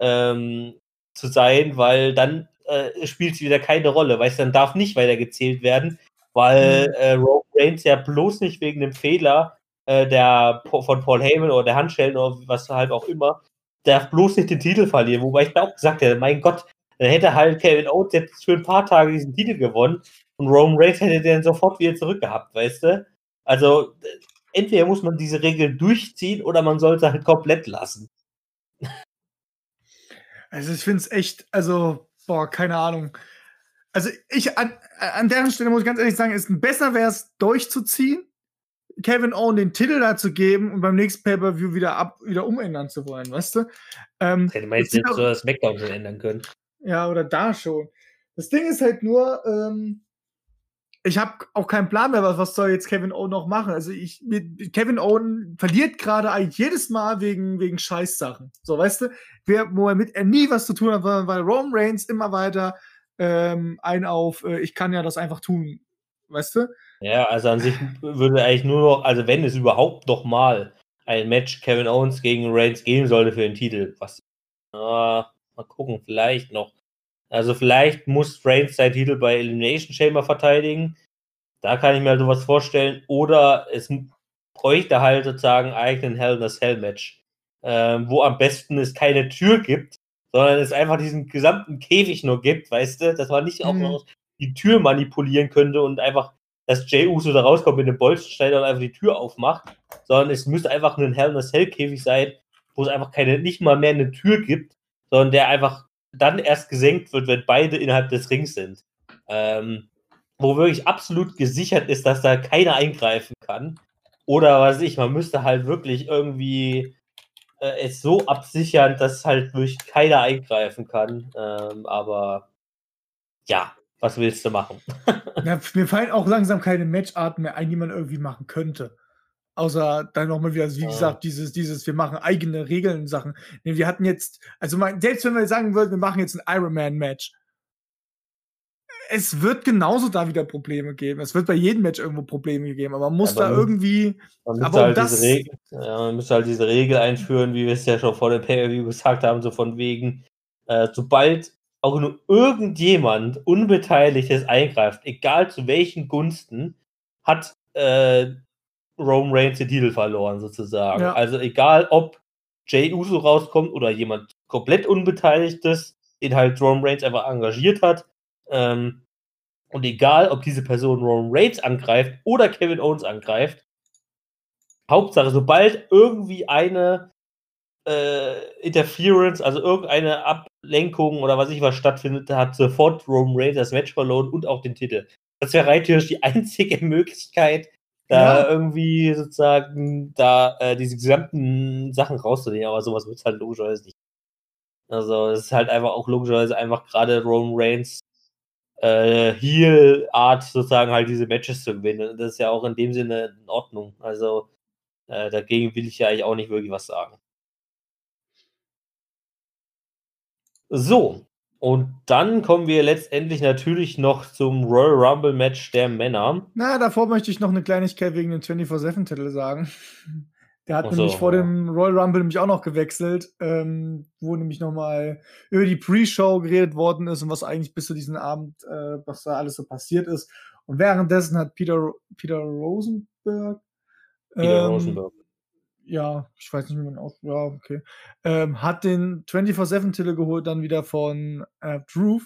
ähm, zu sein, weil dann äh, spielt es wieder keine Rolle, weißt du, dann darf nicht weiter gezählt werden, weil mhm. äh, Roman Reigns ja bloß nicht wegen dem Fehler äh, der von Paul Heyman oder der Handschellen oder was halt auch immer, darf bloß nicht den Titel verlieren. Wobei ich mir auch gesagt hätte, mein Gott, dann hätte halt Kevin Owens jetzt für ein paar Tage diesen Titel gewonnen und Roman Reigns hätte den sofort wieder zurückgehabt, weißt du? Also, entweder muss man diese Regel durchziehen oder man sollte halt komplett lassen.
Also, ich finde es echt, also, boah, keine Ahnung. Also, ich, an, an der Stelle muss ich ganz ehrlich sagen, es besser wäre es durchzuziehen, Kevin Owen den Titel dazu geben und beim nächsten Pay-Per-View wieder ab, wieder umändern zu wollen, weißt du?
Ähm, Hätte man jetzt nicht so das Smackdown schon ändern können.
Ja, oder da schon. Das Ding ist halt nur, ähm, ich habe auch keinen Plan mehr, was, was soll jetzt Kevin Owen noch machen. Also ich, Kevin Owen verliert gerade eigentlich jedes Mal wegen, wegen Scheißsachen. So, weißt du, wer, womit er nie was zu tun hat, weil Roman Reigns immer weiter ähm, ein auf, äh, ich kann ja das einfach tun weißt du?
Ja, also an sich würde eigentlich nur noch, also wenn es überhaupt noch mal ein Match Kevin Owens gegen Reigns geben sollte für den Titel, was, äh, mal gucken, vielleicht noch. Also vielleicht muss Reigns seinen Titel bei Elimination Chamber verteidigen. Da kann ich mir halt sowas vorstellen. Oder es bräuchte halt sozusagen einen Hell in das Hell Match, äh, wo am besten es keine Tür gibt, sondern es einfach diesen gesamten Käfig nur gibt, weißt du, dass man nicht mhm. auch noch die Tür manipulieren könnte und einfach, dass Jay Uso da rauskommt mit einem Bolzenschneider und einfach die Tür aufmacht, sondern es müsste einfach nur ein Hell in a Cell Käfig sein, wo es einfach keine, nicht mal mehr eine Tür gibt, sondern der einfach dann erst gesenkt wird, wenn beide innerhalb des Rings sind. Ähm, wo wirklich absolut gesichert ist, dass da keiner eingreifen kann. Oder was weiß ich, man müsste halt wirklich irgendwie äh, es so absichern, dass halt wirklich keiner eingreifen kann. Ähm, aber ja, was willst du machen?
Ja, mir fallen auch langsam keine Matcharten mehr ein, die man irgendwie machen könnte. Außer dann nochmal wieder, wie
Ja.
gesagt, dieses, dieses, wir machen eigene Regeln Sachen. Nee, wir hatten jetzt, also mein, selbst wenn wir sagen würden, wir machen jetzt ein Ironman-Match, es wird genauso da wieder Probleme geben. Es wird bei jedem Match irgendwo Probleme geben, aber man muss da
man-
irgendwie,
Man müsste,
Aber
halt
das-
diese Regel, ja, man müsste halt diese Regel einführen, wie wir es ja schon vor dem Pay-Per-View gesagt haben, so von wegen, äh, sobald auch nur irgendjemand Unbeteiligtes eingreift, egal zu welchen Gunsten, hat äh, Roman Reigns den Titel verloren, sozusagen.
Ja.
Also egal, ob Jay Uso rauskommt oder jemand komplett Unbeteiligtes, den halt Roman Reigns einfach engagiert hat. Ähm, und egal, ob diese Person Roman Reigns angreift oder Kevin Owens angreift, Hauptsache, sobald irgendwie eine äh, Interference, also irgendeine Ablenkung oder was ich was stattfindet, hat sofort Roman Reigns das Match verloren und auch den Titel. Das wäre rein theoretisch die einzige Möglichkeit, da
Ja.
irgendwie sozusagen da äh, diese gesamten Sachen rauszunehmen, aber sowas wird es halt logischerweise nicht. Also es ist halt einfach auch logischerweise einfach gerade Roman Reigns äh, Heel-Art sozusagen halt diese Matches zu gewinnen. Das ist ja auch in dem Sinne in Ordnung. Also äh, dagegen will ich ja eigentlich auch nicht wirklich was sagen. So, und dann kommen wir letztendlich natürlich noch zum Royal Rumble Match der Männer.
na, davor möchte ich noch eine Kleinigkeit wegen dem 24-7-Titel sagen. Der hat
so,
nämlich vor
ja.
dem Royal Rumble nämlich auch noch gewechselt, ähm, wo nämlich nochmal über die Pre-Show geredet worden ist und was eigentlich bis zu diesem Abend, äh, was da alles so passiert ist. Und währenddessen hat Peter, Peter Rosenberg,
Peter
ähm,
Rosenberg.
Ja, ich weiß nicht, wie man auch, ja, okay, ähm, hat den 24-7-Titel geholt, dann wieder von äh, Drew.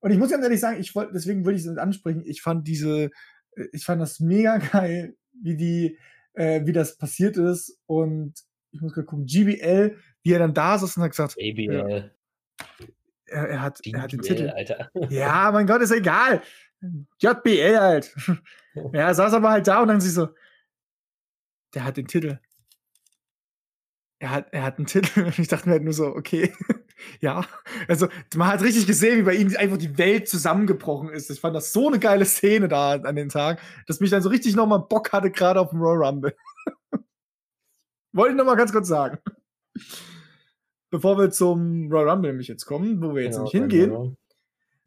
Und ich muss ganz ehrlich sagen, ich wollte, deswegen will ich es ansprechen, ich fand diese, äh, ich fand das mega geil, wie die, äh, wie das passiert ist. Und ich muss gerade gucken, GBL, wie er dann da saß und hat gesagt,
ABL.
er, er, hat, er hat den Titel.
Alter.
Ja, mein Gott, ist egal. JBL halt. ja, er saß aber halt da und dann sich so, der hat den Titel. Er hat, er hat einen Titel. Und ich dachte mir halt nur so, okay, ja. Also, man hat richtig gesehen, wie bei ihm einfach die Welt zusammengebrochen ist. Ich fand das so eine geile Szene da an den Tag, dass mich dann so richtig nochmal Bock hatte, gerade auf dem Royal Rumble. Wollte ich nochmal ganz kurz sagen. Bevor wir zum Royal Rumble nämlich jetzt kommen, wo wir jetzt
Genau,
nämlich hingehen.
genau.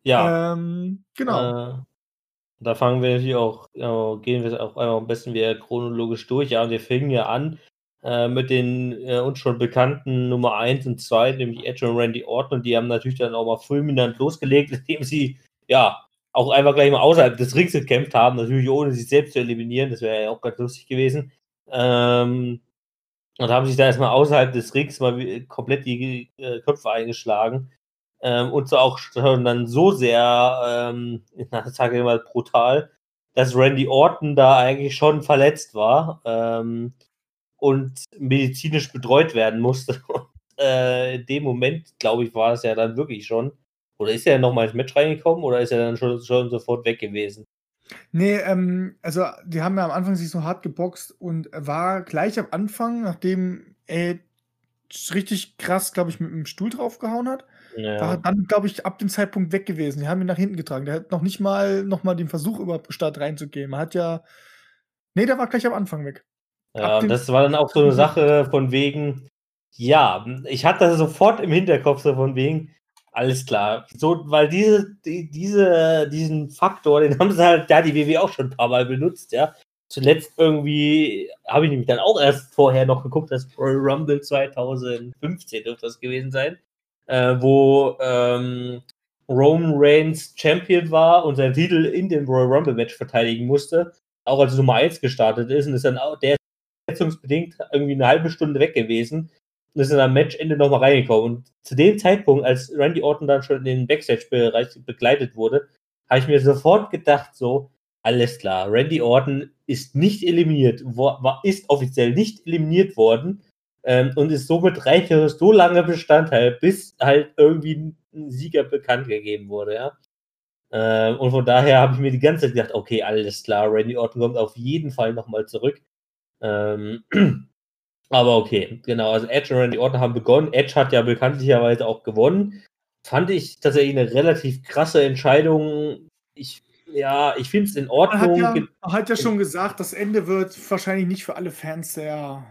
Ja.
Ähm, genau.
Äh, da fangen wir natürlich auch, ja, gehen wir auch einfach am besten wieder chronologisch durch. Ja, und wir fingen ja an äh, mit den äh, uns schon bekannten Nummer 1 und 2, nämlich Edge und Randy Orton. Und die haben natürlich dann auch mal fulminant losgelegt, indem sie ja auch einfach gleich mal außerhalb des Rings gekämpft haben, natürlich ohne sich selbst zu eliminieren. Das wäre ja auch ganz lustig gewesen. Ähm, und haben sich da erstmal außerhalb des Rings mal komplett die äh, Köpfe eingeschlagen. Ähm, und so auch schon dann so sehr, ähm, ich sage immer brutal, dass Randy Orton da eigentlich schon verletzt war ähm, und medizinisch betreut werden musste. Und, äh, in dem Moment, glaube ich, war es ja dann wirklich schon. Oder ist er nochmal ins Match reingekommen oder ist er dann schon, schon sofort weg gewesen?
Nee, ähm, also die haben ja am Anfang sich so hart geboxt und war gleich am Anfang, nachdem er richtig krass, glaube ich, mit dem Stuhl draufgehauen hat, war er
Ja,
dann, glaube ich, ab dem Zeitpunkt weg gewesen. Die haben ihn nach hinten getragen. Der hat noch nicht mal noch mal den Versuch überhaupt gestartet reinzugehen. Man hat ja. Nee, der war gleich am Anfang weg.
Ja
ab
und das war dann auch so eine Sache von wegen, ja, ich hatte das sofort im Hinterkopf, so von wegen, alles klar. So, weil diese, die, diese, diesen Faktor, den haben sie halt, da die WW auch schon ein paar Mal benutzt, ja. Zuletzt irgendwie habe ich nämlich dann auch erst vorher noch geguckt, das Royal Rumble 2015 dürfte das gewesen sein, äh, wo ähm, Roman Reigns Champion war und seinen Titel in dem Royal Rumble Match verteidigen musste, auch als Nummer 1 gestartet ist und ist dann auch der verletzungsbedingt irgendwie eine halbe Stunde weg gewesen und ist dann am Matchende nochmal reingekommen. Und zu dem Zeitpunkt, als Randy Orton dann schon in den Backstage-Bereich begleitet wurde, habe ich mir sofort gedacht, so, alles klar, Randy Orton ist nicht eliminiert, war, ist offiziell nicht eliminiert worden ähm, und ist somit rein theoretisch so lange Bestandteil, bis halt irgendwie ein Sieger bekannt gegeben wurde, ja. Ähm, und von daher habe ich mir die ganze Zeit gedacht, okay, alles klar, Randy Orton kommt auf jeden Fall nochmal zurück. Ähm, Aber okay, genau. Also Edge und Randy Orton haben begonnen. Edge hat ja bekanntlicherweise auch gewonnen. Fand ich tatsächlich eine relativ krasse Entscheidung. Ich, ja, ich finde es in
Er
Ordnung.
hat ja, er hat ja schon gesagt, das Ende wird wahrscheinlich nicht für alle Fans sehr.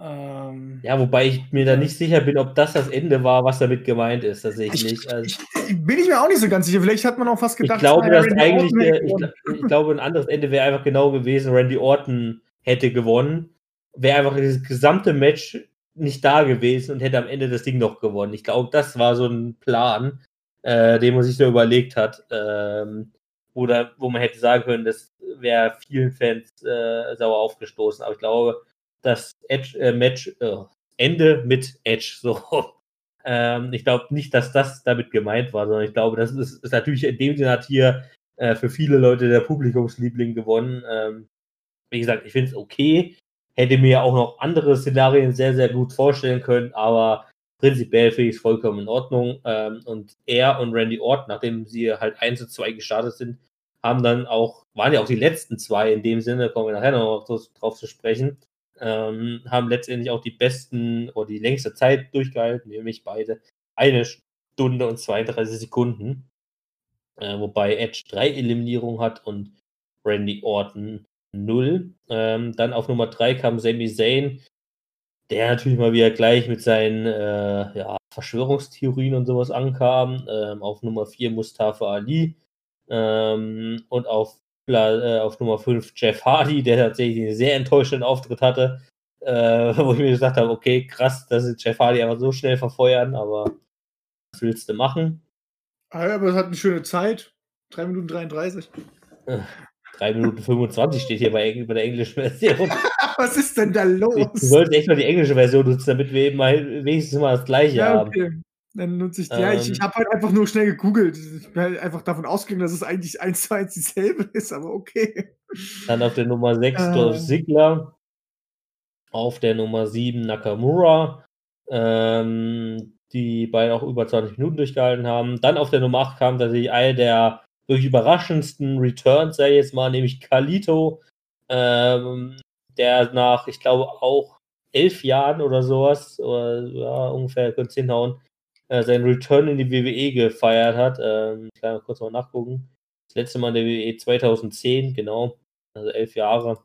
Ähm,
Ja, wobei ich mir da nicht sicher bin, ob das das Ende war, was damit gemeint ist. Das sehe ich,
ich,
nicht. Also,
ich, ich- bin ich mir auch nicht so ganz sicher. Vielleicht hat man auch fast
ich
gedacht,
glaube,
naja,
dass eigentlich, der, ich, ich glaube, ein anderes Ende wäre einfach genau gewesen. Randy Orton hätte gewonnen, wäre einfach dieses gesamte Match nicht da gewesen und hätte am Ende das Ding noch gewonnen. Ich glaube, das war so ein Plan, äh, den man sich so überlegt hat. Ähm, oder wo man hätte sagen können, das wäre vielen Fans äh, sauer aufgestoßen. Aber ich glaube, das Edge, äh, Match, äh, Ende mit Edge, so. Ähm, ich glaube nicht, dass das damit gemeint war, sondern ich glaube, das ist, ist natürlich in dem Sinne hat hier äh, für viele Leute der Publikumsliebling gewonnen. Ähm, wie gesagt, ich finde es okay. Hätte mir auch noch andere Szenarien sehr, sehr gut vorstellen können, aber prinzipiell finde ich es vollkommen in Ordnung. Ähm, und er und Randy Orton, nachdem sie halt 1 zu 2 gestartet sind, haben dann auch, waren ja auch die letzten zwei in dem Sinne, kommen wir nachher noch drauf zu sprechen, ähm, haben letztendlich auch die besten oder die längste Zeit durchgehalten, nämlich beide eine Stunde und 32 Sekunden. Äh, wobei Edge drei Eliminierungen hat und Randy Orton null. Ähm, dann auf Nummer drei kam Sami Zayn, der natürlich mal wieder gleich mit seinen äh, ja, Verschwörungstheorien und sowas ankam. Ähm, auf Nummer vier Mustafa Ali. Ähm, und auf, äh, auf Nummer 5 Jeff Hardy, der tatsächlich einen sehr enttäuschenden Auftritt hatte, äh, wo ich mir gesagt habe, okay, krass, dass sie Jeff Hardy einfach so schnell verfeuern, aber was willst du machen?
Ah aber es hat eine schöne Zeit. 3 Minuten 33.
3 Minuten 25 steht hier bei, bei der englischen Version.
Was ist denn da
Du
los?
solltest echt mal die englische Version nutzen, damit wir eben mal wenigstens mal das gleiche
Ja,
haben.
okay. Dann nutze ich die. ja, ich, ich
Ähm.
habe halt einfach nur schnell gegoogelt. Ich bin halt einfach davon ausgegangen, dass es eigentlich eins zu eins dieselbe ist, aber okay.
Dann auf der Nummer 6
Äh.
Dolph Ziggler. Auf der Nummer 7 Nakamura. Ähm, die beide auch über 20 Minuten durchgehalten haben. Dann auf der Nummer 8 kam tatsächlich eine der wirklich überraschendsten Returns, sei jetzt mal, nämlich Kalito, ähm, der nach, ich glaube, auch elf Jahren oder sowas, oder ja, ungefähr, könnt ihr hinhauen, äh, seinen Return in die WWE gefeiert hat. Ähm, ich kann mal kurz mal nachgucken. Das letzte Mal in der WWE 2010, genau, also elf Jahre.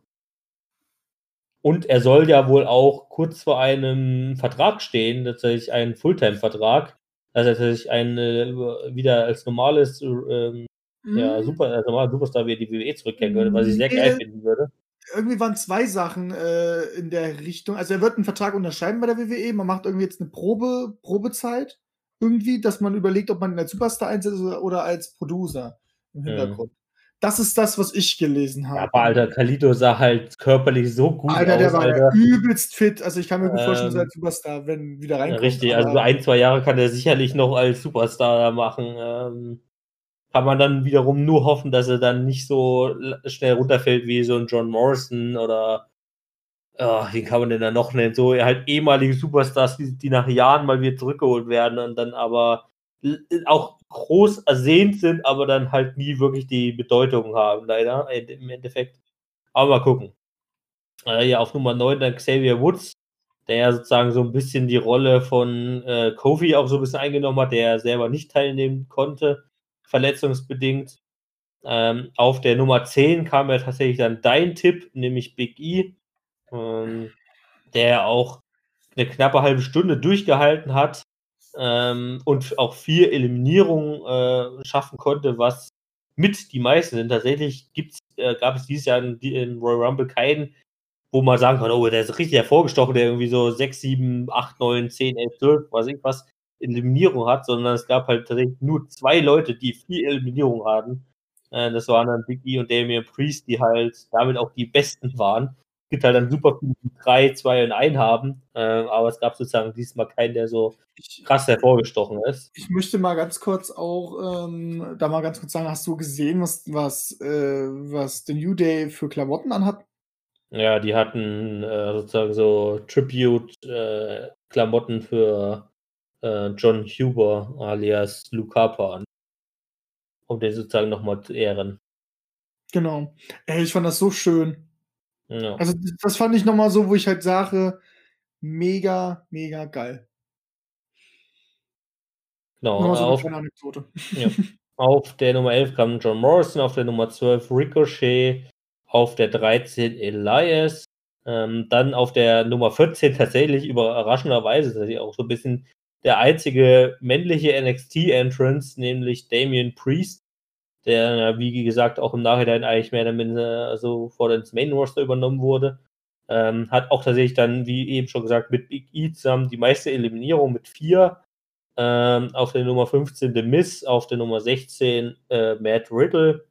Und er soll ja wohl auch kurz vor einem Vertrag stehen, tatsächlich einen Fulltime-Vertrag, dass er tatsächlich ein, äh, wieder als normales, ähm, ja,
Hm,
super, als normaler Superstar wieder in die WWE zurückkehren würde, was ich sehr
Nee.
geil finden würde.
Irgendwie waren zwei Sachen äh, in der Richtung. Also er wird einen Vertrag unterschreiben bei der WWE. Man macht irgendwie jetzt eine Probe, Probezeit. Irgendwie, dass man überlegt, ob man ihn als Superstar einsetzt oder, als Producer im
Mhm.
Hintergrund. Das ist das, was ich gelesen habe.
Ja, aber Alter, Kalito sah halt körperlich so gut
Alter, der
aus,
war
Alter.
übelst fit. Also ich kann mir gut vorstellen, dass er
Ähm,
als Superstar, wenn wieder reinkommt.
richtig, also ein, zwei Jahre kann er sicherlich noch als Superstar da machen. Ähm, kann man dann wiederum nur hoffen, dass er dann nicht so schnell runterfällt wie so ein John Morrison oder ja, wie kann man denn da noch nennen? So halt ehemalige Superstars, die, die nach Jahren mal wieder zurückgeholt werden und dann aber l- auch groß ersehnt sind, aber dann halt nie wirklich die Bedeutung haben, leider, äh, im Endeffekt. Aber mal gucken. Äh, ja, auf Nummer 9 dann Xavier Woods, der ja sozusagen so ein bisschen die Rolle von äh, Kofi auch so ein bisschen eingenommen hat, der selber nicht teilnehmen konnte, verletzungsbedingt. Ähm, auf der Nummer 10 kam ja tatsächlich dann dein Tipp, nämlich Big E, ähm, der auch eine knappe halbe Stunde durchgehalten hat ähm, und auch vier Eliminierungen äh, schaffen konnte, was mit die meisten sind. Tatsächlich gibt's, äh, gab es dieses Jahr in, in Royal Rumble keinen, wo man sagen kann, oh, der ist richtig hervorgestochen, der irgendwie so 6, 7, 8, 9, 10, 11, 12, was ich was, Eliminierung hat, sondern es gab halt tatsächlich nur zwei Leute, die vier Eliminierungen hatten. Äh, das waren dann Big E und Damian Priest, die halt damit auch die Besten waren. Es gibt halt dann super viele, die drei, zwei und ein haben, äh, aber es gab sozusagen diesmal keinen, der so krass hervorgestochen ist.
ich möchte mal ganz kurz auch ähm, da mal ganz kurz sagen, hast du gesehen, was, was, äh, was The New Day für Klamotten anhat?
Ja, die hatten äh, sozusagen so Tribute-Klamotten für äh, John Huber alias Harper an. Um den sozusagen nochmal zu ehren.
Genau. Ey, ich fand das so schön.
Ja.
Also das fand ich nochmal so, wo ich halt sage, mega, mega geil.
Genau,
so
auf. Ja. auf der Nummer 11 kam John Morrison, auf der Nummer 12 Ricochet, auf der 13 Elias, ähm, dann auf der Nummer 14 tatsächlich überraschenderweise tatsächlich auch so ein bisschen der einzige männliche NXT-Entrance, nämlich Damian Priest, der, wie gesagt, auch im Nachhinein eigentlich mehr oder minder so vor ins Main Roster übernommen wurde. Ähm, hat auch tatsächlich dann, wie eben schon gesagt, mit Big E zusammen die meiste Eliminierung mit vier. Ähm, auf der Nummer 15 The Miss, auf der Nummer 16 äh, Matt Riddle,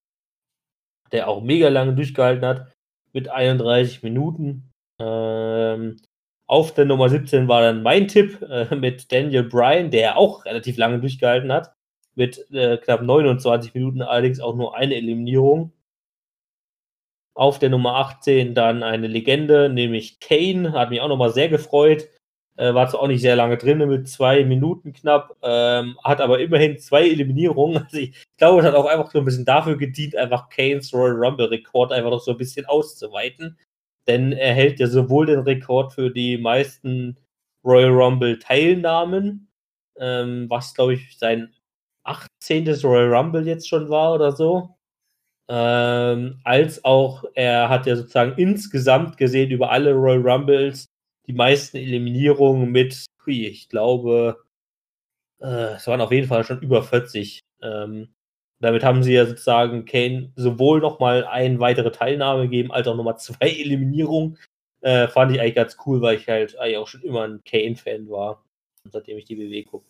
der auch mega lange durchgehalten hat, mit 31 Minuten. Ähm, auf der Nummer 17 war dann mein Tipp äh, mit Daniel Bryan, der auch relativ lange durchgehalten hat, mit äh, knapp 29 Minuten, allerdings auch nur eine Eliminierung. Auf der Nummer 18 dann eine Legende, nämlich Kane, hat mich auch nochmal sehr gefreut. Äh, war zwar auch nicht sehr lange drin, mit zwei Minuten knapp, ähm, hat aber immerhin zwei Eliminierungen. Also ich glaube, es hat auch einfach so ein bisschen dafür gedient, einfach Kanes Royal Rumble-Rekord einfach noch so ein bisschen auszuweiten. Denn er hält ja sowohl den Rekord für die meisten Royal Rumble-Teilnahmen, ähm, was glaube ich sein 18. Royal Rumble jetzt schon war oder so. Ähm, als auch er hat ja sozusagen insgesamt gesehen über alle Royal Rumbles die meisten Eliminierungen mit, ich glaube, äh, es waren auf jeden Fall schon über 40. Ähm, damit haben sie ja sozusagen Kane sowohl nochmal eine weitere Teilnahme gegeben, als auch nochmal zwei Eliminierungen. Äh, fand ich eigentlich ganz cool, weil ich halt eigentlich auch schon immer ein Kane-Fan war, seitdem ich die BW gucke.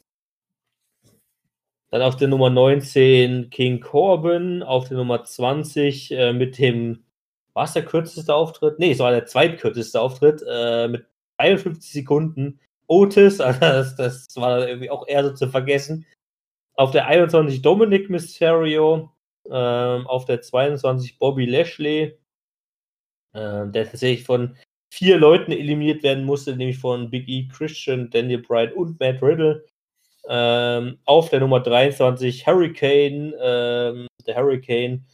Dann auf der Nummer 19 King Corbin, auf der Nummer 20 äh, mit dem, war es der kürzeste Auftritt? Nee, es war der zweitkürzeste Auftritt äh, mit 51 Sekunden. Otis, also das, das war irgendwie auch eher so zu vergessen. Auf der 21 Dominic Mysterio, ähm, auf der 22 Bobby Lashley, äh, der tatsächlich von vier Leuten eliminiert werden musste, nämlich von Big E, Christian, Daniel Bryan und Matt Riddle. Ähm, auf der Nummer 23 Hurricane, ähm, der Hurricane,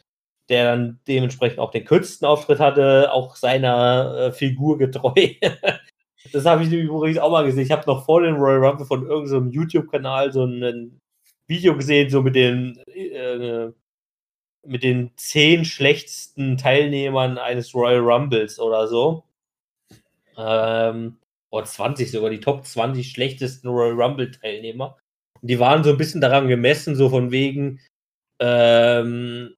der dann dementsprechend auch den kürzesten Auftritt hatte, auch seiner äh, Figur getreu. das habe ich übrigens auch mal gesehen. Ich habe noch vor dem Royal Rumble von irgendeinem YouTube-Kanal so ein Video gesehen, so mit den äh, mit den zehn schlechtesten Teilnehmern eines Royal Rumbles oder so. Ähm, oder 20 sogar, die Top 20 schlechtesten Royal Rumble-Teilnehmer. Die waren so ein bisschen daran gemessen, so von wegen ähm,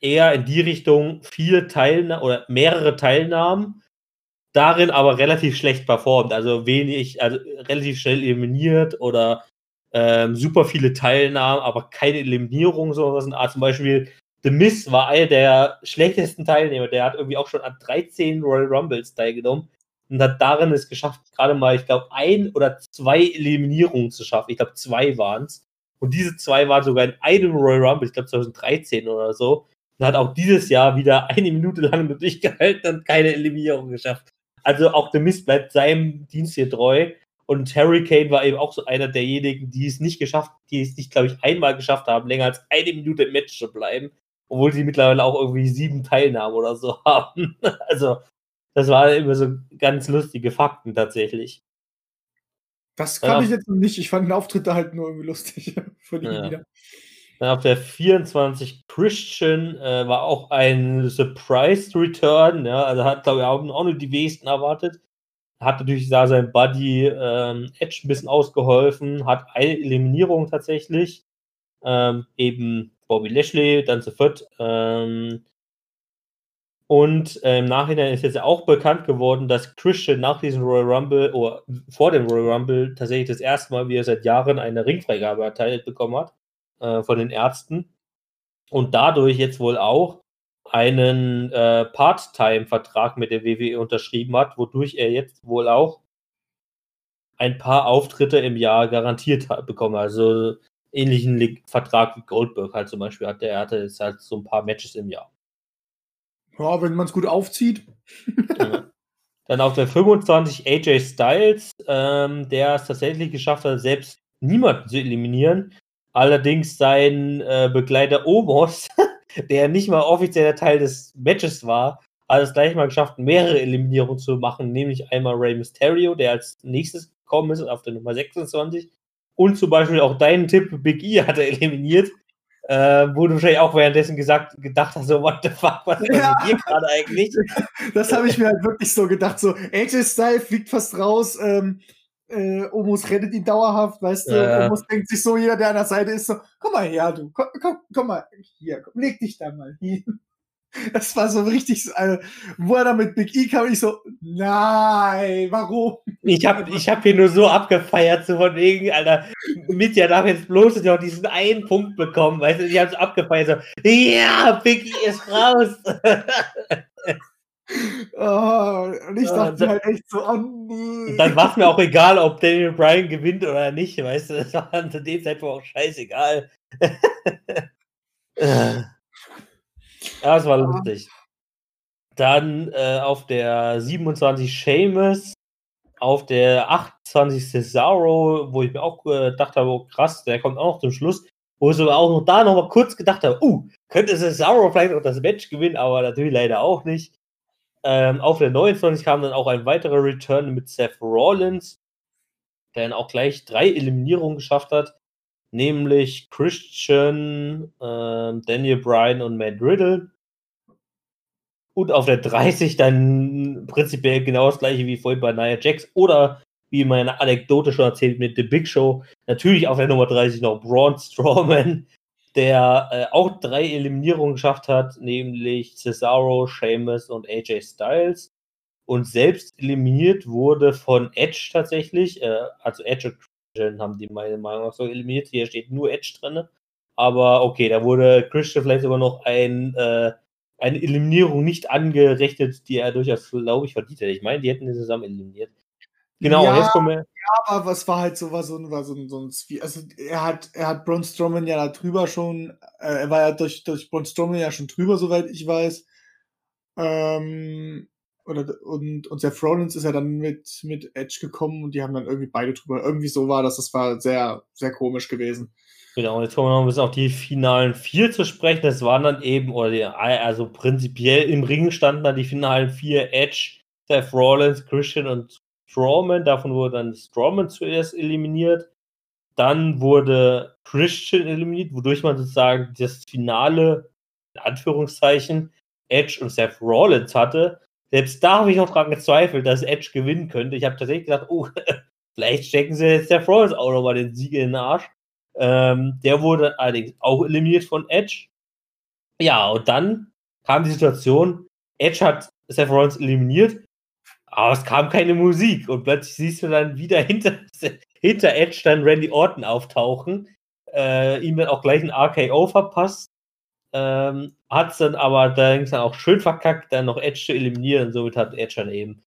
eher in die Richtung viele Teilnahmen oder mehrere Teilnahmen, darin aber relativ schlecht performt. Also wenig, also relativ schnell eliminiert oder ähm, super viele Teilnahmen, aber keine Eliminierung, so was in Art. Zum Beispiel The Miz war einer der schlechtesten Teilnehmer. Der hat irgendwie auch schon an 13 Royal Rumbles teilgenommen und hat darin es geschafft, gerade mal, ich glaube, ein oder zwei Eliminierungen zu schaffen. Ich glaube, zwei waren es. Und diese zwei waren sogar in einem Royal Rumble, ich glaube 2013 oder so. Und hat auch dieses Jahr wieder eine Minute lang durchgehalten und keine Eliminierung geschafft. Also auch The Mist bleibt seinem Dienst hier treu. Und Harry Kane war eben auch so einer derjenigen, die es nicht geschafft, die es nicht, glaube ich, einmal geschafft haben, länger als eine Minute im Match zu bleiben. Obwohl sie mittlerweile auch irgendwie sieben Teilnahmen oder so haben. Also, das waren immer so ganz lustige Fakten tatsächlich.
Das kann ja. ich jetzt nicht. Ich fand den Auftritt da halt nur irgendwie lustig. Von ihm
Ja.
wieder.
Dann auf der 24 Christian äh, war auch ein Surprise Return. Ja, also hat, glaube ich, auch, auch nur die wenigsten erwartet. Hat natürlich da sein Buddy ähm, Edge ein bisschen ausgeholfen, hat eine Eliminierung tatsächlich. Ähm, eben Bobby Lashley, dann viert. Ähm, und äh, im Nachhinein ist jetzt auch bekannt geworden, dass Christian nach diesem Royal Rumble oder vor dem Royal Rumble tatsächlich das erste Mal wieder seit Jahren eine Ringfreigabe erteilt bekommen hat äh, von den Ärzten und dadurch jetzt wohl auch einen äh, Part-Time-Vertrag mit der WWE unterschrieben hat, wodurch er jetzt wohl auch ein paar Auftritte im Jahr garantiert hat, bekommen. Also ähnlichen Lig- Vertrag wie Goldberg halt zum Beispiel hat. Der hatte jetzt halt so ein paar Matches im Jahr.
Ja, wenn man es gut aufzieht.
Ja. Dann auf der 25 AJ Styles, ähm, der es tatsächlich geschafft hat, selbst niemanden zu eliminieren. Allerdings sein äh, Begleiter Omos, der nicht mal offizieller Teil des Matches war, hat es gleich mal geschafft, mehrere Eliminierungen zu machen, nämlich einmal Rey Mysterio, der als nächstes gekommen ist, auf der Nummer 26. Und zum Beispiel auch deinen Tipp, Big E hat er eliminiert, äh, wo du wahrscheinlich auch währenddessen gesagt, gedacht hast, so, what the fuck, was passiert
Ja.
hier gerade eigentlich?
Das habe ich mir halt wirklich so gedacht. So, AJ Styles fliegt fast raus. Ähm, äh, Omos rettet ihn dauerhaft, weißt du.
Ja.
Omos denkt sich so, jeder, der an der Seite ist, so, komm mal her, du. Komm, komm, komm mal hier, komm, leg dich da mal hin. Das war so richtig, äh, wo er da mit Big E kam, ich so, nein, warum?
Ich habe ich hab hier nur so abgefeiert, so von wegen, Alter, Mitya darf jetzt bloß noch diesen einen Punkt bekommen, weißt du, ich habe es abgefeiert, so, ja, Biggie ist raus.
Oh, und ich
Ja,
dachte
da-
mir halt echt so, oh nee.
Dann war es mir auch egal, ob Daniel Bryan gewinnt oder nicht, weißt du, das war zu dem Zeitpunkt auch scheißegal. ja, es war lustig. Dann äh, auf der 27 Seamus, auf der 28 Cesaro, wo ich mir auch gedacht habe, oh krass, der kommt auch noch zum Schluss, wo ich so auch noch da noch mal kurz gedacht habe, uh, könnte Cesaro vielleicht noch das Match gewinnen, aber natürlich leider auch nicht. Ähm, auf der 29 kam dann auch ein weiterer Return mit Seth Rollins, der dann auch gleich drei Eliminierungen geschafft hat, nämlich Christian, ähm, Daniel Bryan und Matt Riddle. Und auf der 30 dann prinzipiell genau das gleiche wie vorhin bei Nia Jax oder wie meine Anekdote schon erzählt mit The Big Show. Natürlich auf der Nummer 30 noch Braun Strowman, der äh, auch drei Eliminierungen geschafft hat, nämlich Cesaro, Sheamus und AJ Styles. Und selbst eliminiert wurde von Edge tatsächlich. Äh, also Edge und Christian haben die meiner Meinung nach so eliminiert. Hier steht nur Edge drin. Aber okay, da wurde Christian vielleicht sogar noch ein, äh, eine Eliminierung nicht angerechnet, die er durchaus, glaube ich, verdient hätte. Ich meine, die hätten ihn zusammen eliminiert. Genau,
Ja.
jetzt kommen wir.
Aber was war halt so, war so ein, war so so ein also er hat, er hat Braun Strowman ja da drüber schon, äh, er war ja durch, durch Braun Strowman ja schon drüber, soweit ich weiß. Ähm, oder, und, und Seth Rollins ist ja dann mit, mit Edge gekommen und die haben dann irgendwie beide drüber. Irgendwie so war das, das war sehr, sehr komisch gewesen.
Genau, und jetzt kommen wir noch ein bisschen auf die finalen vier zu sprechen. Das waren dann eben, oder die, also prinzipiell im Ring standen dann die finalen vier Edge, Seth Rollins, Christian und Strowman. Davon wurde dann Strowman zuerst eliminiert. Dann wurde Christian eliminiert, wodurch man sozusagen das Finale, in Anführungszeichen, Edge und Seth Rollins hatte. Selbst da habe ich noch dran gezweifelt, dass Edge gewinnen könnte. Ich habe tatsächlich gedacht, oh, vielleicht stecken sie jetzt Seth Rollins auch nochmal den Sieg in den Arsch. Ähm, der wurde allerdings auch eliminiert von Edge. Ja, und dann kam die Situation, Edge hat Seth Rollins eliminiert, aber es kam keine Musik. Und plötzlich siehst du dann wieder hinter, hinter Edge dann Randy Orton auftauchen, äh, ihm dann auch gleich ein RKO verpasst. Ähm, hat es dann aber dann auch schön verkackt, dann noch Edge zu eliminieren. Somit hat Edge dann eben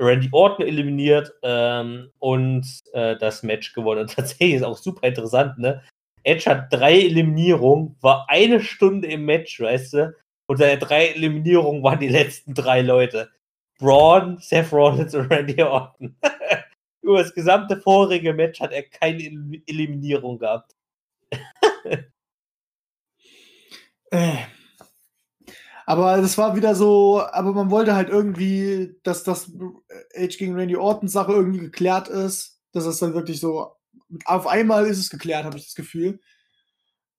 Randy Orton eliminiert ähm, und äh, das Match gewonnen. Und tatsächlich ist auch super interessant, ne? Edge hat drei Eliminierungen, war eine Stunde im Match, weißt du? Und seine drei Eliminierungen waren die letzten drei Leute. Braun, Seth Rollins und Randy Orton. Über das gesamte vorige Match hat er keine El Eliminierung gehabt.
Äh. Aber das war wieder so, aber man wollte halt irgendwie, dass das Edge gegen Randy Orton Sache irgendwie geklärt ist. Dass das dann wirklich so, auf einmal ist es geklärt, habe ich das Gefühl.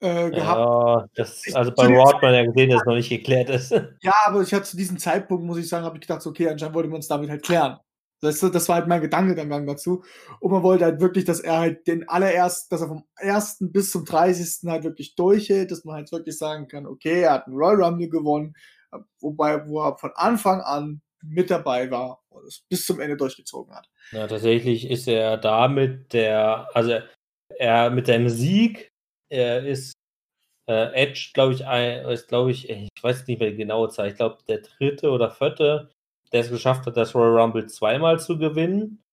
Äh, gehabt.
Ja, das, also bei
zu dem
Rodman ja gesehen, dass es noch nicht geklärt ist.
Ja, aber ich hatte zu diesem Zeitpunkt, muss ich sagen, habe ich gedacht, okay, anscheinend wollte man uns damit halt klären. Das, das war halt mein Gedankengang dazu. Und man wollte halt wirklich, dass er halt den allerersten, dass er vom ersten bis zum 30. halt wirklich durchhält, dass man halt wirklich sagen kann, okay, er hat einen Royal Rumble gewonnen, wobei, wo er von Anfang an mit dabei war und es bis zum Ende durchgezogen hat.
Ja, tatsächlich ist er da mit der, also er mit seinem Sieg, er ist äh, Edge, glaube ich, ist, glaube ich, ich weiß nicht mehr die genaue Zahl, ich glaube der dritte oder vierte, der es geschafft hat, das Royal Rumble zweimal zu gewinnen.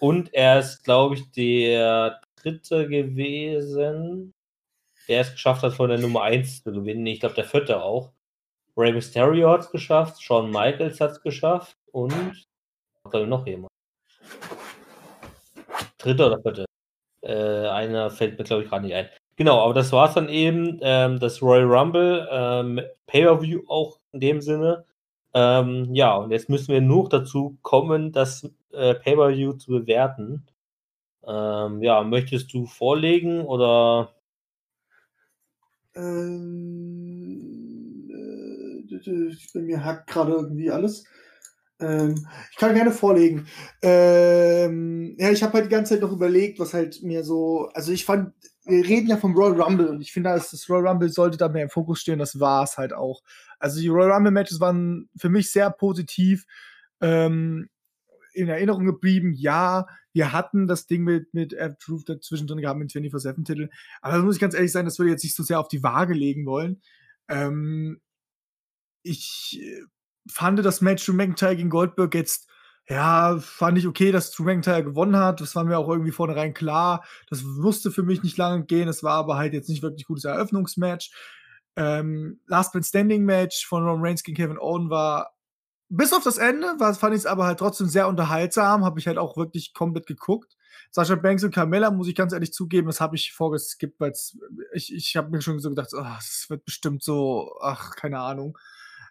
Und er ist, glaube ich, der dritte gewesen, der es geschafft hat, von der Nummer 1 zu gewinnen. Ich glaube, der vierte auch. Rey Mysterio hat es geschafft, Shawn Michaels hat es geschafft und glaube noch jemand. Dritte oder vierte. Äh, einer fällt mir, glaube ich, gerade nicht ein. Genau, aber das war es dann eben. Ähm, das Royal Rumble, ähm, Pay-Per-View auch in dem Sinne. Ähm, ja, und jetzt müssen wir nur dazu kommen, das äh, Pay-Per-View zu bewerten. Ähm, ja, möchtest du vorlegen oder?
Ähm, äh, bei mir hackt gerade irgendwie alles. Ähm, ich kann gerne vorlegen. Ähm, ja, ich habe halt die ganze Zeit noch überlegt, was halt mir so. Also ich fand, wir reden ja vom Royal Rumble und ich finde, das Royal Rumble sollte da mehr im Fokus stehen. Das war es halt auch. Also die Royal Rumble Matches waren für mich sehr positiv. Ähm, in Erinnerung geblieben. Ja, wir hatten das Ding mit, mit F-Truth dazwischen gehabt mit 24-7-Titel. Aber da muss ich ganz ehrlich sein, das würde ich jetzt nicht so sehr auf die Waage legen wollen. Ähm, ich äh, fand das Match Drew McIntyre gegen Goldberg jetzt, ja, fand ich okay, dass Drew McIntyre gewonnen hat. Das war mir auch irgendwie vornherein klar. Das musste für mich nicht lange gehen. Es war aber halt jetzt nicht wirklich gutes Eröffnungsmatch. Ähm, Last Man Standing Match von Ron Reigns gegen Kevin Owen war bis auf das Ende war, fand ich es aber halt trotzdem sehr unterhaltsam, habe ich halt auch wirklich komplett geguckt. Sascha Banks und Carmella, muss ich ganz ehrlich zugeben, das habe ich vorgeskippt, weil ich, ich habe mir schon so gedacht, oh, das wird bestimmt so, ach, keine Ahnung.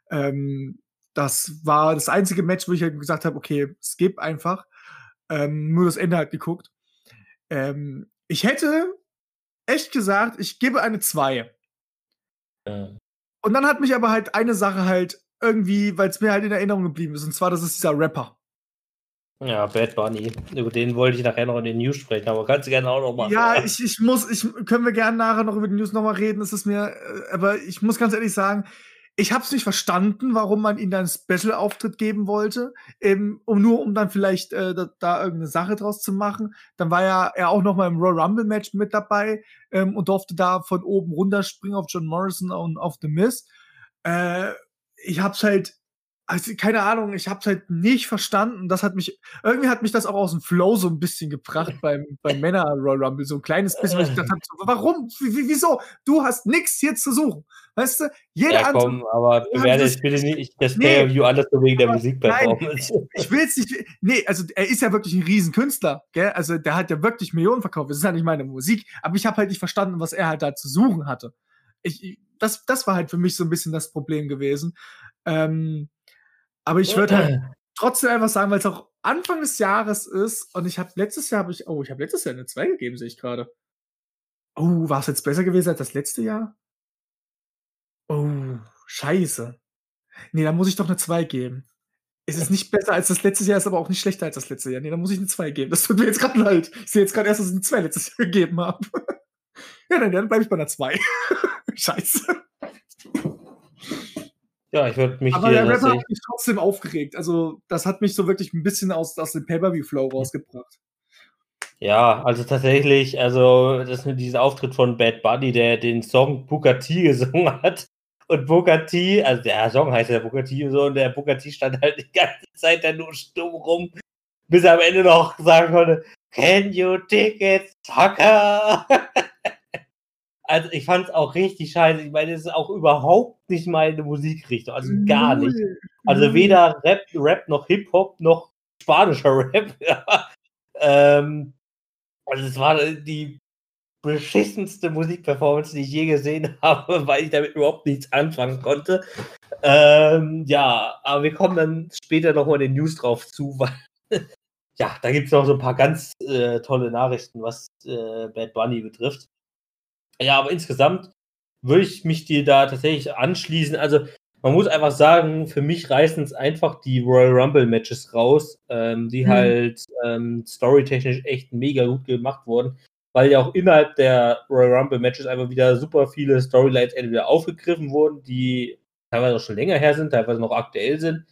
Ähm, das war das einzige Match, wo ich halt gesagt habe, okay, skip einfach. Ähm, nur das Ende halt geguckt. Ähm, ich hätte echt gesagt, ich gebe eine 2. Ja. Und dann hat mich aber halt eine Sache halt irgendwie, weil es mir halt in Erinnerung geblieben ist. Und zwar, das ist dieser Rapper.
Ja, Bad Bunny. Über den wollte ich nachher noch in den News sprechen, aber kannst du gerne auch noch machen.
Ja, ich, ich muss, ich, können wir gerne nachher noch über die News nochmal reden. Das ist mir, äh, aber ich muss ganz ehrlich sagen, ich habe es nicht verstanden, warum man ihm dann einen Special-Auftritt geben wollte, ähm, um nur um dann vielleicht äh, da, da, irgendeine Sache draus zu machen. Dann war ja er auch noch mal im Royal Rumble Match mit dabei ähm, und durfte da von oben runterspringen auf John Morrison und auf The Miz. Äh, ich hab's halt, also keine Ahnung, ich hab's halt nicht verstanden. Das hat mich, irgendwie hat mich das auch aus dem Flow so ein bisschen gebracht beim, beim Männer Royal Rumble, so ein kleines bisschen, weil ich gedacht habe, so, warum? Wieso? Du hast nichts hier zu suchen. Weißt du,
jeder ja, komm, andere. aber bewerte ich bitte nicht das nee, Pay-View alles nur wegen der Musikperformance.
Ich, ich will jetzt nicht, nee, also er ist ja wirklich ein Riesenkünstler, gell? Also der hat ja wirklich Millionen verkauft. Das ist ja nicht meine Musik, aber ich habe halt nicht verstanden, was er halt da zu suchen hatte. Ich, das, das war halt für mich so ein bisschen das Problem gewesen. Ähm, aber ich würde halt trotzdem einfach sagen, weil es auch Anfang des Jahres ist und ich habe letztes Jahr habe ich, oh, ich habe letztes Jahr eine 2 gegeben, sehe ich gerade. Oh, war es jetzt besser gewesen als das letzte Jahr? Oh, scheiße. Nee, da muss ich doch eine 2 geben. Es ist nicht besser als das letzte Jahr, ist aber auch nicht schlechter als das letzte Jahr. Nee, da muss ich eine 2 geben. Das tut mir jetzt gerade leid. Ich sehe jetzt gerade erst, dass ich eine 2 letztes Jahr gegeben habe. ja, dann, dann bleibe ich bei einer 2. Scheiße.
Ja, ich würde mich.
Aber der Rapper hat mich trotzdem aufgeregt. Also, das hat mich so wirklich ein bisschen aus, aus dem Pay-Per-View-Flow rausgebracht.
Ja, also tatsächlich, also das mit diesem Auftritt von Bad Buddy, der den Song Booker T gesungen hat. Und Booker T, also der Song heißt ja Booker T und so, und der Booker T stand halt die ganze Zeit da nur stumm rum, bis er am Ende noch sagen konnte, Can you dig it, Sucker? Also ich fand es auch richtig scheiße. Ich meine, es ist auch überhaupt nicht meine Musikrichtung. Also gar nicht. Also weder Rap, Rap noch Hip-Hop noch spanischer Rap. Ja. Ähm, also es war die beschissenste Musikperformance, die ich je gesehen habe, weil ich damit überhaupt nichts anfangen konnte. Ähm, ja, aber wir kommen dann später nochmal in den News drauf zu, weil ja, da gibt es noch so ein paar ganz äh, tolle Nachrichten, was äh, Bad Bunny betrifft. Ja, aber insgesamt würde ich mich dir da tatsächlich anschließen. Also, man muss einfach sagen, für mich reißen es einfach die Royal Rumble Matches raus, ähm, die mhm. halt ähm, storytechnisch echt mega gut gemacht wurden, weil ja auch innerhalb der Royal Rumble Matches einfach wieder super viele Storylines entweder aufgegriffen wurden, die teilweise auch schon länger her sind, teilweise noch aktuell sind.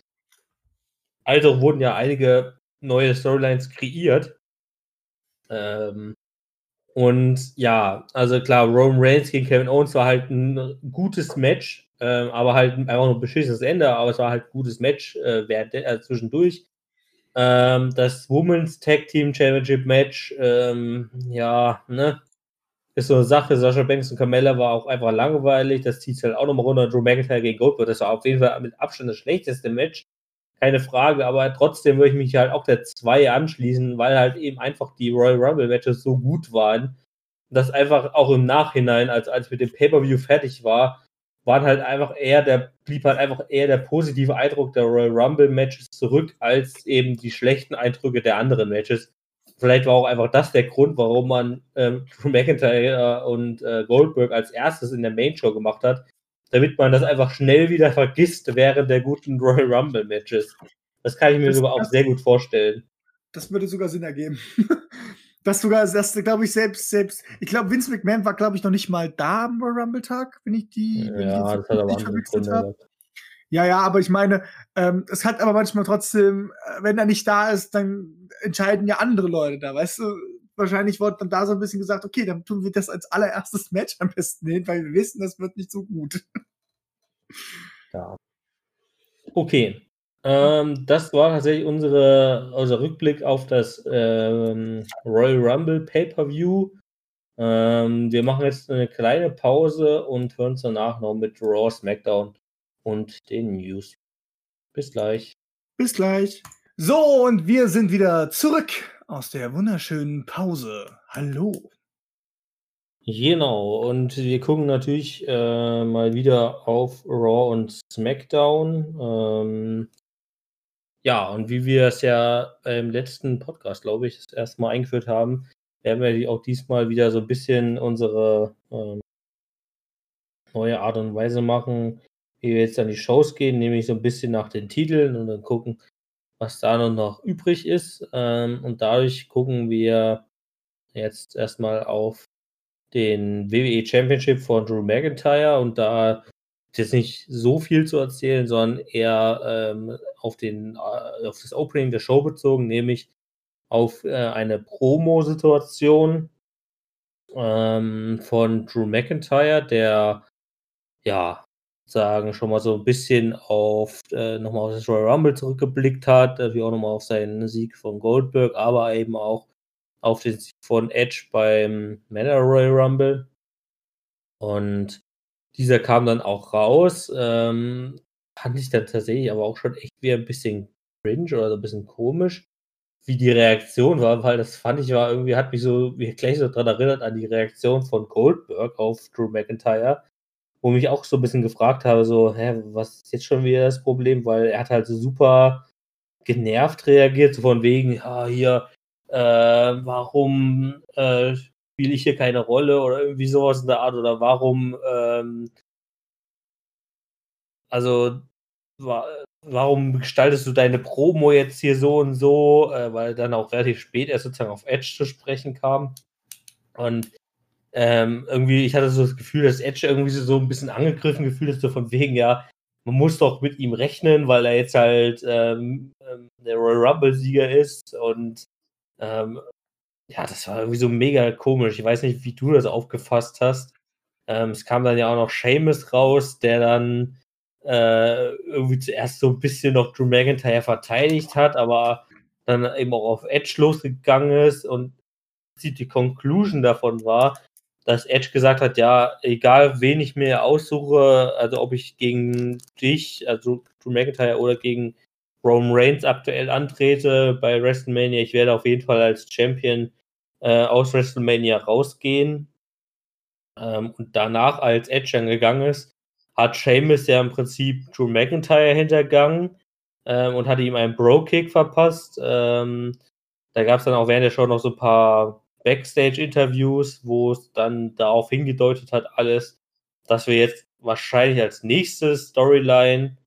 Also wurden ja einige neue Storylines kreiert. Ähm, und ja, also klar, Roman Reigns gegen Kevin Owens war halt ein gutes Match, äh, aber halt einfach nur ein beschissenes Ende, aber es war halt ein gutes Match äh, während, äh, zwischendurch. Ähm, das Women's Tag Team Championship Match, ähm, ja, ne, ist so eine Sache. Sascha Banks und Carmella war auch einfach langweilig. Das zieht halt auch nochmal runter. Drew McIntyre gegen Goldberg, das war auf jeden Fall mit Abstand das schlechteste Match. Keine Frage, aber trotzdem würde ich mich halt auch der 2 anschließen, weil halt eben einfach die Royal Rumble Matches so gut waren, dass einfach auch im Nachhinein, als, als mit dem Pay-Per-View fertig war, waren halt einfach eher der, blieb halt einfach eher der positive Eindruck der Royal Rumble Matches zurück, als eben die schlechten Eindrücke der anderen Matches. Vielleicht war auch einfach das der Grund, warum man ähm, Drew McIntyre und äh, Goldberg als erstes in der Main Show gemacht hat, damit man das einfach schnell wieder vergisst während der guten Royal Rumble Matches. Das kann ich mir
Das-
sogar auch
das-
sehr gut vorstellen.
Das würde sogar Sinn ergeben. Das sogar, das glaube ich selbst, selbst. Ich glaube, Vince McMahon war, glaube ich, noch nicht mal da am Royal Rumble Tag, wenn ich die. wenn ich
Ja,
jetzt
das hat aber andere
verwechselt
Gründe.
hab.
gehabt.
Ja, ja, aber ich meine, ähm, es hat aber manchmal trotzdem, äh, wenn er nicht da ist, dann entscheiden ja andere Leute da, weißt du? Wahrscheinlich wurde dann da so ein bisschen gesagt, okay, dann tun wir das als allererstes Match am besten hin, weil wir wissen, das wird nicht so gut.
Ja. Okay. Ähm, das war tatsächlich unsere, unser Rückblick auf das ähm, Royal Rumble Pay-Per-View. Ähm, wir machen jetzt eine kleine Pause und hören uns danach noch mit Raw, SmackDown und den News. Bis gleich.
Bis gleich. So, und wir sind wieder zurück aus der wunderschönen Pause. Hallo.
Genau, und wir gucken natürlich äh, mal wieder auf Raw und SmackDown. Ähm, ja, und wie wir es ja im letzten Podcast, glaube ich, das erste Mal eingeführt haben, werden wir auch diesmal wieder so ein bisschen unsere ähm, neue Art und Weise machen, wie wir jetzt an die Shows gehen, nämlich so ein bisschen nach den Titeln und dann gucken, was da noch, noch übrig ist. Ähm, und dadurch gucken wir jetzt erstmal auf den WWE Championship von Drew McIntyre und da ist jetzt nicht so viel zu erzählen, sondern eher ähm, auf, den, äh, auf das Opening der Show bezogen, nämlich auf äh, eine Promo-Situation ähm, von Drew McIntyre, der ja sagen schon mal so ein bisschen auf äh, nochmal auf das Royal Rumble zurückgeblickt hat, natürlich auch nochmal auf seinen Sieg von Goldberg, aber eben auch auf den Sieg von Edge beim Männer Royal Rumble. Und dieser kam dann auch raus. Ähm, fand ich dann tatsächlich aber auch schon echt wieder ein bisschen cringe oder so ein bisschen komisch, wie die Reaktion war, weil das fand ich war irgendwie, hat mich so wie gleich so dran erinnert an die Reaktion von Goldberg auf Drew McIntyre, wo mich auch so ein bisschen gefragt habe, so, hä, was ist jetzt schon wieder das Problem? Weil er hat halt so super genervt reagiert, so von wegen, ja, hier, äh, warum äh, spiele ich hier keine Rolle oder irgendwie sowas in der Art oder warum, ähm, also, wa warum gestaltest du deine Promo jetzt hier so und so, äh, weil dann auch relativ spät erst sozusagen auf Edge zu sprechen kam. Und ähm, irgendwie, ich hatte so das Gefühl, dass Edge irgendwie so, ein bisschen angegriffen gefühlt ist, so von wegen, ja, man muss doch mit ihm rechnen, weil er jetzt halt ähm, ähm, der Royal Rumble-Sieger ist und ähm, ja, das war irgendwie so mega komisch. Ich weiß nicht, wie du das aufgefasst hast. Ähm, es kam dann ja auch noch Seamus raus, der dann äh, irgendwie zuerst so ein bisschen noch Drew McIntyre verteidigt hat, aber dann eben auch auf Edge losgegangen ist und die Conclusion davon war, dass Edge gesagt hat, ja, egal wen ich mir aussuche, also ob ich gegen dich, also Drew McIntyre oder gegen Roman Reigns aktuell antrete bei WrestleMania, ich werde auf jeden Fall als Champion äh, aus WrestleMania rausgehen. Ähm, und danach, als Edge dann gegangen ist, hat Sheamus ja im Prinzip Drew McIntyre hintergangen ähm, und hatte ihm einen Bro-Kick verpasst. Ähm, da gab es dann auch während der Show noch so ein paar Backstage-Interviews, wo es dann darauf hingedeutet hat, alles, dass wir jetzt wahrscheinlich als nächstes Storyline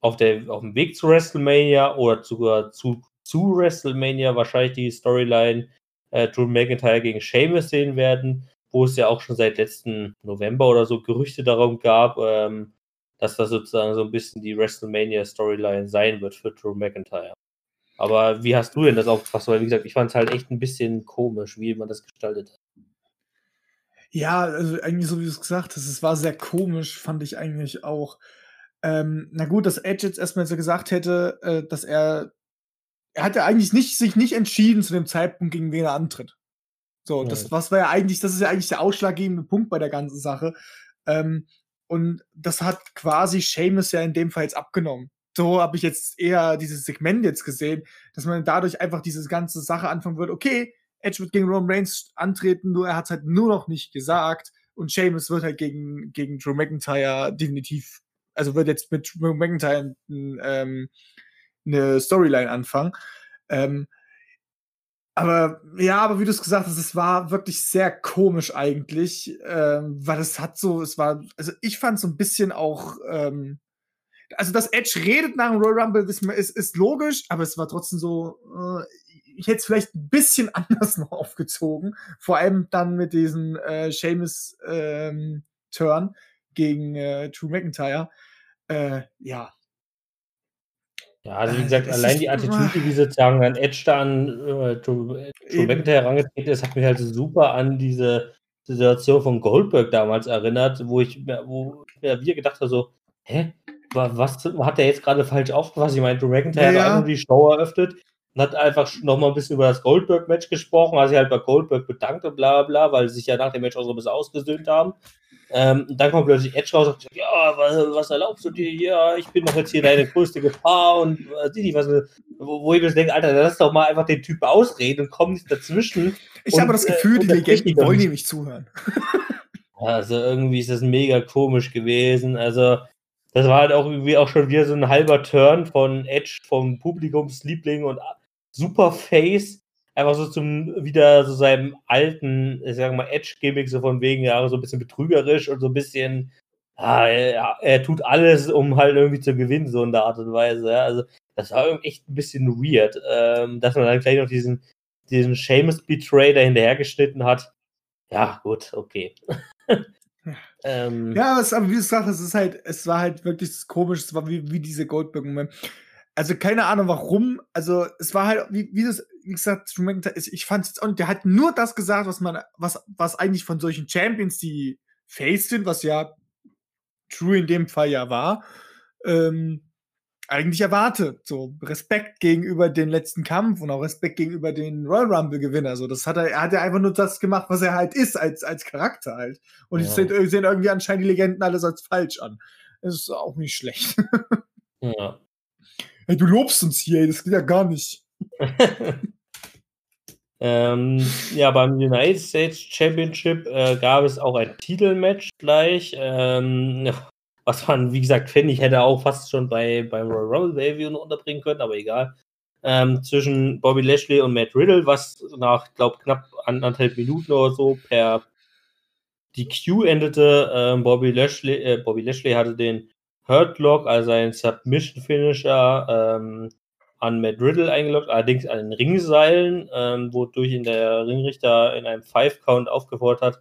auf, der, auf dem Weg zu WrestleMania oder sogar zu, zu WrestleMania wahrscheinlich die Storyline äh, Drew McIntyre gegen Sheamus sehen werden, wo es ja auch schon seit letzten November oder so Gerüchte darum gab, ähm, dass das sozusagen so ein bisschen die WrestleMania-Storyline sein wird für Drew McIntyre. Aber wie hast du denn das aufgefasst? Weil, wie gesagt, ich fand es halt echt ein bisschen komisch, wie man das gestaltet hat.
Ja, also eigentlich so wie du es gesagt hast, es war sehr komisch, fand ich eigentlich auch. Ähm, na gut, dass Edge jetzt erstmal so gesagt hätte, äh, dass er, er hatte eigentlich nicht, sich nicht entschieden zu dem Zeitpunkt, gegen wen er antritt. So,
Ja.
das, was war ja eigentlich, das ist ja eigentlich der ausschlaggebende Punkt bei der ganzen Sache. Ähm, und das hat quasi Seamus ja in dem Fall jetzt abgenommen. So habe ich jetzt eher dieses Segment jetzt gesehen, dass man dadurch einfach diese ganze Sache anfangen wird, okay, Edge wird gegen Roman Reigns antreten, nur er hat halt nur noch nicht gesagt. und Sheamus wird halt gegen, gegen Drew McIntyre definitiv, also wird jetzt mit Drew McIntyre ähm, eine Storyline anfangen. Ähm, aber ja, aber wie du es gesagt hast, es war wirklich sehr komisch eigentlich, ähm, weil es hat so, es war, also ich fand so ein bisschen auch, ähm, also dass Edge redet nach dem Royal Rumble ist, ist, ist logisch, aber es war trotzdem so, äh, ich hätte es vielleicht ein bisschen anders noch aufgezogen, vor allem dann mit diesem äh, Seamus ähm, Turn gegen äh, Drew McIntyre. Äh, ja,
ja, also wie äh, gesagt, allein die Attitüde, wie sozusagen an Edge da an äh, Drew, Drew McIntyre herangetreten ist, hat mich halt super an diese Situation von Goldberg damals erinnert, wo ich wo ja, wir gedacht haben, so, hä, was hat der jetzt gerade falsch aufgefasst? Ich meine, Drew McIntyre ja. hat einfach die Show eröffnet und hat einfach nochmal ein bisschen über das Goldberg-Match gesprochen, hat sich halt bei Goldberg bedankt und bla bla, weil sie sich ja nach dem Match auch so ein bisschen ausgesöhnt haben. Ähm, dann kommt plötzlich Edge raus und sagt, ja, was, was, erlaubst du dir hier? Ich bin doch jetzt hier deine größte Gefahr und äh, nicht, was, wo, wo ich mir denke, Alter, lass doch mal einfach den Typ ausreden und komm nicht dazwischen.
Ich und, habe das Gefühl, äh, die Legenden wollen ihm nicht zuhören.
also irgendwie ist das mega komisch gewesen. Also das war halt auch irgendwie auch schon wieder so ein halber Turn von Edge, vom Publikumsliebling und Superface einfach so zum wieder so seinem alten, ich sag mal, Edge-Gimmick, so von wegen, ja, so ein bisschen betrügerisch und so ein bisschen, ah, er, er, tut alles, um halt irgendwie zu gewinnen, so in der Art und Weise. Ja. Also, das war irgendwie echt ein bisschen weird, ähm, dass man dann gleich noch diesen, diesen Seamus-Betray da hinterhergeschnitten hat. Ja, gut, okay.
ähm, ja, aber, aber wie du sagst, es ist halt, es war halt wirklich komisch, es war wie, wie diese Goldberg-Moment. Also keine Ahnung warum. Also es war halt, wie, wie das, wie gesagt, ich fand es und der hat nur das gesagt, was man, was, was eigentlich von solchen Champions, die Face sind, was ja True in dem Fall ja war, ähm, eigentlich erwartet. So Respekt gegenüber den letzten Kampf und auch Respekt gegenüber den Royal Rumble Gewinner. So, das hat er, er hat ja einfach nur das gemacht, was er halt ist, als, als Charakter halt. Und ja. sehen, sehen irgendwie anscheinend die Legenden alles als falsch an. Das ist auch nicht schlecht. ja. Hey, du lobst uns hier, das geht ja gar nicht.
ähm, ja, beim United States Championship äh, gab es auch ein Titelmatch gleich. Ähm, was man, wie gesagt, finde ich, hätte auch fast schon bei, beim Royal Rumble Review noch unterbringen können, aber egal. Ähm, zwischen Bobby Lashley und Matt Riddle, was nach, glaube knapp anderthalb Minuten oder so per DQ endete. Ähm, Bobby, Lashley, äh, Bobby Lashley hatte den Hurtlock, also ein Submission-Finisher, ähm, an Matt Riddle eingeloggt, allerdings an den Ringseilen, ähm, wodurch ihn der Ringrichter in einem Five-Count aufgefordert hat,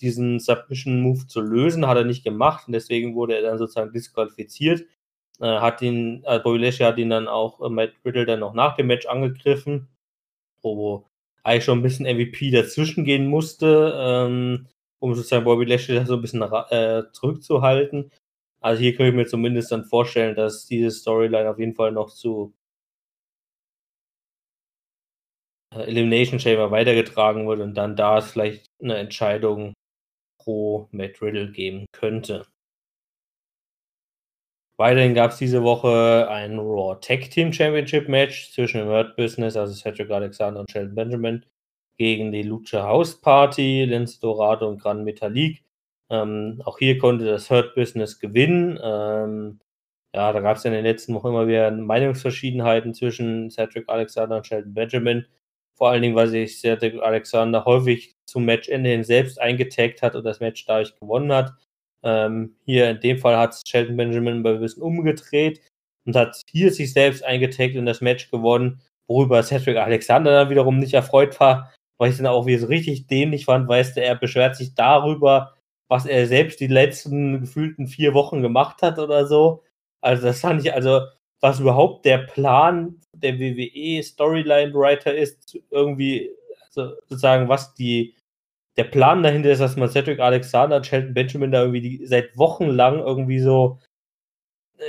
diesen Submission-Move zu lösen. Hat er nicht gemacht und deswegen wurde er dann sozusagen disqualifiziert. Äh, hat ihn, äh, Bobby Lashley hat ihn dann auch äh, Matt Riddle dann noch nach dem Match angegriffen, wo eigentlich schon ein bisschen MVP dazwischen gehen musste, ähm, um sozusagen Bobby Lashley so ein bisschen äh, zurückzuhalten. Also hier könnte ich mir zumindest dann vorstellen, dass diese Storyline auf jeden Fall noch zu äh, Elimination Chamber weitergetragen wird und dann da es vielleicht eine Entscheidung pro Matt Riddle geben könnte. Weiterhin gab es diese Woche ein Raw Tag Team Championship Match zwischen dem Hurt Business, also Cedric Alexander und Sheldon Benjamin, gegen die Lucha House Party, Lince Dorado und Gran Metalik. Ähm, auch hier konnte das Hurt Business gewinnen. Ähm, ja, da gab es in den letzten Wochen immer wieder Meinungsverschiedenheiten zwischen Cedric Alexander und Sheldon Benjamin. Vor allen Dingen, weil sich Cedric Alexander häufig zum Matchende hin selbst eingetaggt hat und das Match dadurch gewonnen hat. Ähm, hier in dem Fall hat Sheldon Benjamin bei Wissen umgedreht und hat hier sich selbst eingetaggt und das Match gewonnen, worüber Cedric Alexander dann wiederum nicht erfreut war, weil ich dann auch wie so richtig dämlich fand, weißt du, er beschwert sich darüber, was er selbst die letzten gefühlten vier Wochen gemacht hat oder so. Also das fand ich, also was überhaupt der Plan der WWE Storyline Writer ist, irgendwie, also sozusagen, was die, der Plan dahinter ist, dass man Cedric Alexander Shelton Benjamin da irgendwie die, seit Wochen lang irgendwie so,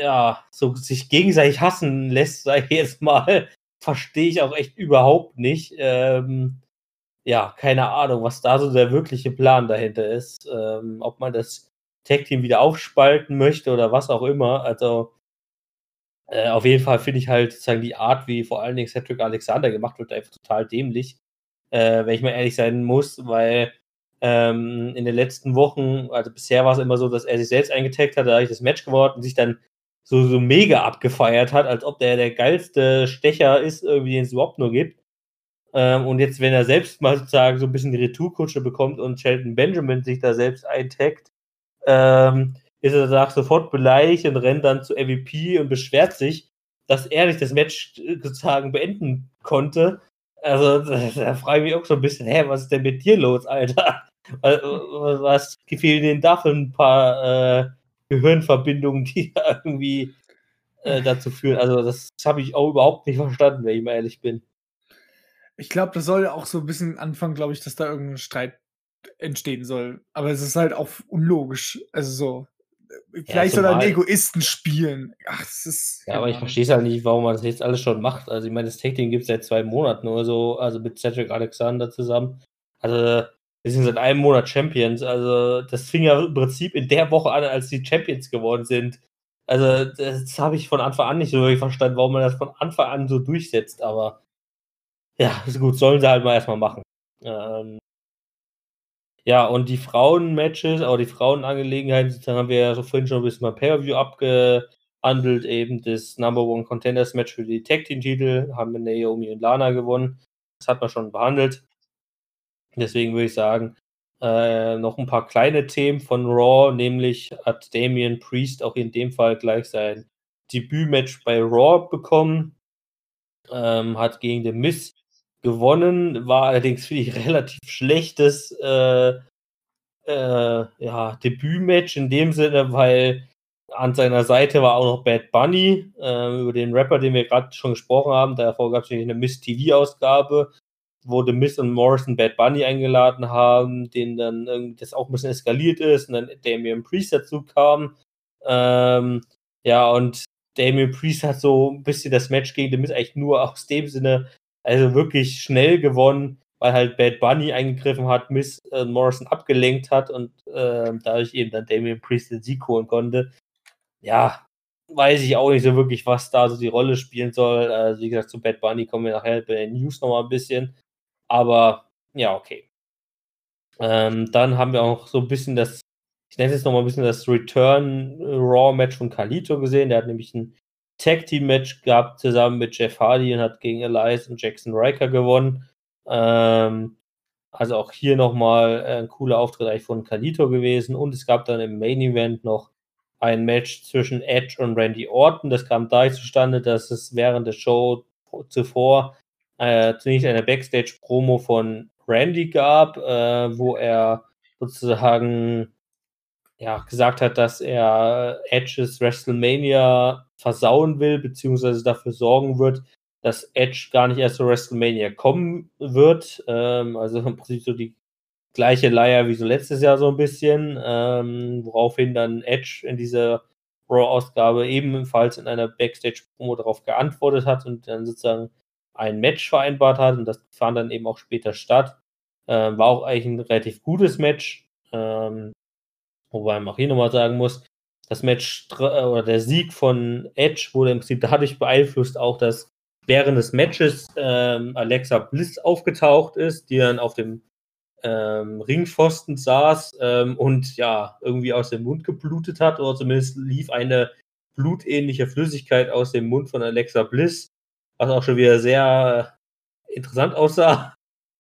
ja, so sich gegenseitig hassen lässt, sag ich jetzt mal, verstehe ich auch echt überhaupt nicht. Ähm, ja, keine Ahnung, was da so der wirkliche Plan dahinter ist. Ähm, ob man das Tag-Team wieder aufspalten möchte oder was auch immer. Also äh, auf jeden Fall finde ich halt sozusagen die Art, wie vor allen Dingen Cedric Alexander gemacht wird, einfach total dämlich. Äh, wenn ich mal ehrlich sein muss, weil ähm, in den letzten Wochen, also bisher war es immer so, dass er sich selbst eingetaggt hat, da ich das Match gewonnen und sich dann so, so mega abgefeiert hat, als ob der der geilste Stecher ist, irgendwie, den es überhaupt nur gibt. Ähm, und jetzt, wenn er selbst mal sozusagen so ein bisschen die Retourkutsche bekommt und Shelton Benjamin sich da selbst eintaggt, ähm, ist er danach sofort beleidigt und rennt dann zu MVP und beschwert sich, dass er nicht das Match sozusagen beenden konnte. Also, da, frage ich mich auch so ein bisschen, hä, was ist denn mit dir los, Alter? Was fehlen denn da für ein paar äh, Gehirnverbindungen, die da irgendwie äh, dazu führen? Also, das habe ich auch überhaupt nicht verstanden, wenn ich mal ehrlich bin.
Ich glaube, das soll auch so ein bisschen anfangen, glaube ich, dass da irgendein Streit entstehen soll. Aber es ist halt auch unlogisch. Also so. Vielleicht soll er einen Egoisten spielen. Ach, das ist.
Ja, aber ich verstehe es halt nicht, warum man das jetzt alles schon macht. Also, ich meine, das Tag Team gibt es seit zwei Monaten oder so, also mit Cedric Alexander zusammen. Also, wir sind seit einem Monat Champions. Also, das fing ja im Prinzip in der Woche an, als die Champions geworden sind. Also, das habe ich von Anfang an nicht so wirklich verstanden, warum man das von Anfang an so durchsetzt. Aber ja, ist gut, sollen sie halt mal erstmal machen. Ähm, ja, und die Frauen-Matches, auch die Frauenangelegenheiten, da haben wir ja so vorhin schon ein bisschen mal Pay-Per-View abgehandelt. Eben das Number One Contenders Match für die Tag Team-Titel haben wir Naomi und Lana gewonnen. Das hat man schon behandelt. Deswegen würde ich sagen, äh, noch ein paar kleine Themen von Raw, nämlich hat Damian Priest auch in dem Fall gleich sein Debütmatch bei Raw bekommen, ähm, hat gegen den Miss gewonnen, war allerdings, finde ich, relativ schlechtes äh, äh, ja, Debütmatch in dem Sinne, weil an seiner Seite war auch noch Bad Bunny, äh, über den Rapper, den wir gerade schon gesprochen haben. Davor gab es eine Miss TV-Ausgabe, wo The Miss und Morrison Bad Bunny eingeladen haben, den dann irgendwie das auch ein bisschen eskaliert ist und dann Damian Priest dazu kam. Ähm, ja, und Damian Priest hat so ein bisschen das Match gegen The Miss eigentlich nur aus dem Sinne also wirklich schnell gewonnen, weil halt Bad Bunny eingegriffen hat, Miss äh, Morrison abgelenkt hat und äh, dadurch eben dann Damian Priest den Sieg holen konnte. Ja, weiß ich auch nicht so wirklich, was da so die Rolle spielen soll. Also wie gesagt, zu Bad Bunny kommen wir nachher bei den News nochmal ein bisschen. Aber ja, okay. Ähm, dann haben wir auch so ein bisschen das, ich nenne es jetzt nochmal ein bisschen das Return Raw Match von Kalito gesehen. Der hat nämlich ein Tag Team Match gehabt zusammen mit Jeff Hardy und hat gegen Elias und Jackson Riker gewonnen. Ähm, also auch hier nochmal ein cooler Auftritt eigentlich von Kalito gewesen. Und es gab dann im Main Event noch ein Match zwischen Edge und Randy Orton. Das kam dadurch zustande, dass es während der Show zuvor äh, zunächst eine Backstage-Promo von Randy gab, äh, wo er sozusagen ja, gesagt hat, dass er Edges WrestleMania versauen will, beziehungsweise dafür sorgen wird, dass Edge gar nicht erst zu WrestleMania kommen wird. Ähm, also im Prinzip so die gleiche Leier wie so letztes Jahr so ein bisschen, ähm, woraufhin dann Edge in dieser Raw-Ausgabe ebenfalls in einer Backstage-Promo darauf geantwortet hat und dann sozusagen ein Match vereinbart hat und das fand dann eben auch später statt. Ähm, war auch eigentlich ein relativ gutes Match. Ähm, Wobei man auch hier nochmal sagen muss, das Match äh, oder der Sieg von Edge wurde im Prinzip dadurch beeinflusst, auch dass während des Matches ähm, Alexa Bliss aufgetaucht ist, die dann auf dem ähm, Ringpfosten saß ähm, und ja, irgendwie aus dem Mund geblutet hat, oder zumindest lief eine blutähnliche Flüssigkeit aus dem Mund von Alexa Bliss, was auch schon wieder sehr interessant aussah.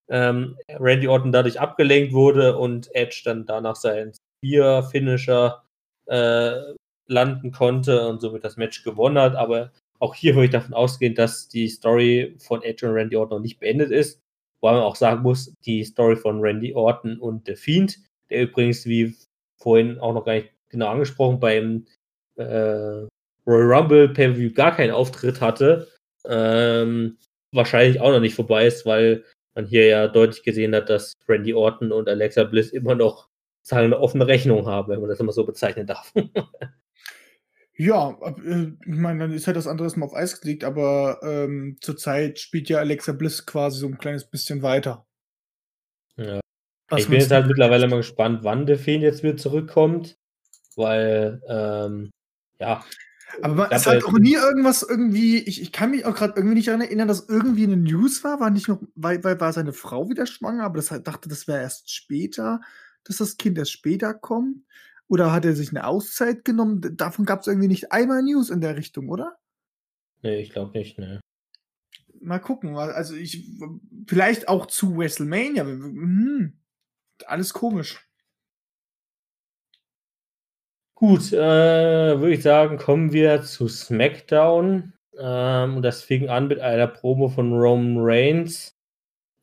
Ähm, Randy Orton dadurch abgelenkt wurde und Edge dann danach sein Spear-Finisher äh, landen konnte und somit das Match gewonnen hat. Aber auch hier würde ich davon ausgehen, dass die Story von Edge und Randy Orton noch nicht beendet ist. Wobei man auch sagen muss, die Story von Randy Orton und The Fiend, der übrigens, wie vorhin auch noch gar nicht genau angesprochen, beim äh, Royal Rumble Pay-Per-View gar keinen Auftritt hatte, ähm, wahrscheinlich auch noch nicht vorbei ist, weil man hier ja deutlich gesehen hat, dass Randy Orton und Alexa Bliss immer noch eine offene Rechnung habe, wenn man das immer so bezeichnen darf.
ja, äh, ich meine, dann ist halt das andere mal auf Eis gelegt, aber ähm, zurzeit spielt ja Alexa Bliss quasi so ein kleines bisschen weiter.
Ja. ich bin jetzt halt mittlerweile mal gespannt, wann der Feen jetzt wieder zurückkommt, weil, ähm, ja.
Aber man, es hat auch nie irgendwas irgendwie, ich, ich kann mich auch gerade irgendwie nicht daran erinnern, dass irgendwie eine News war, war nicht noch, weil, weil war seine Frau wieder schwanger, aber das hat- dachte, das wäre erst später, dass das Kind erst später kommt. Oder hat er sich eine Auszeit genommen? Davon gab es irgendwie nicht einmal News in der Richtung, oder?
Nee, ich glaube nicht, ne.
Mal gucken. Also ich, vielleicht auch zu WrestleMania. Hm, alles komisch.
Gut, äh, würde ich sagen, kommen wir zu SmackDown. Ähm, und das fing an mit einer Promo von Roman Reigns,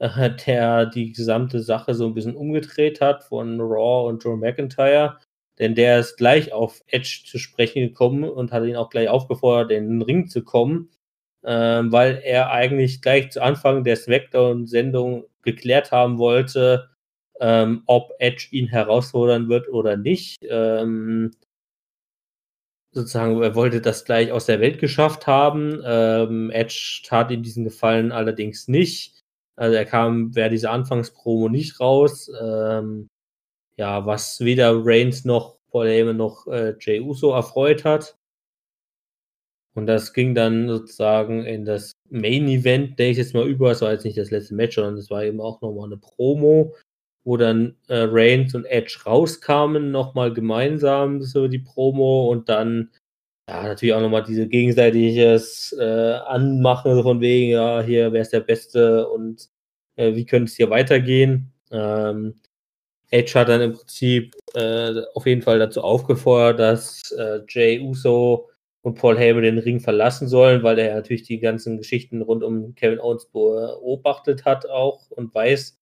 äh, der die gesamte Sache so ein bisschen umgedreht hat von Raw und Joe McIntyre. Denn der ist gleich auf Edge zu sprechen gekommen und hat ihn auch gleich aufgefordert, in den Ring zu kommen, ähm, weil er eigentlich gleich zu Anfang der SmackDown-Sendung geklärt haben wollte, ähm, ob Edge ihn herausfordern wird oder nicht. Ähm, sozusagen, er wollte das gleich aus der Welt geschafft haben. Ähm, Edge tat ihm diesen Gefallen allerdings nicht. Also er kam, wäre diese Anfangspromo nicht raus. Ähm, ja, was weder Reigns noch Paul Heyman noch äh, Jey Uso erfreut hat. Und das ging dann sozusagen in das Main Event, denke ich jetzt mal über. Es war jetzt nicht das letzte Match, sondern es war eben auch nochmal eine Promo, wo dann äh, Reigns und Edge rauskamen, nochmal gemeinsam so die Promo und dann ja natürlich auch nochmal diese gegenseitiges äh, Anmachen, von wegen, ja, hier, wer ist der Beste und äh, wie könnte es hier weitergehen. Ähm, Edge hat dann im Prinzip äh, auf jeden Fall dazu aufgefordert, dass äh, Jay Uso und Paul Heyman den Ring verlassen sollen, weil er natürlich die ganzen Geschichten rund um Kevin Owens beobachtet hat auch und weiß,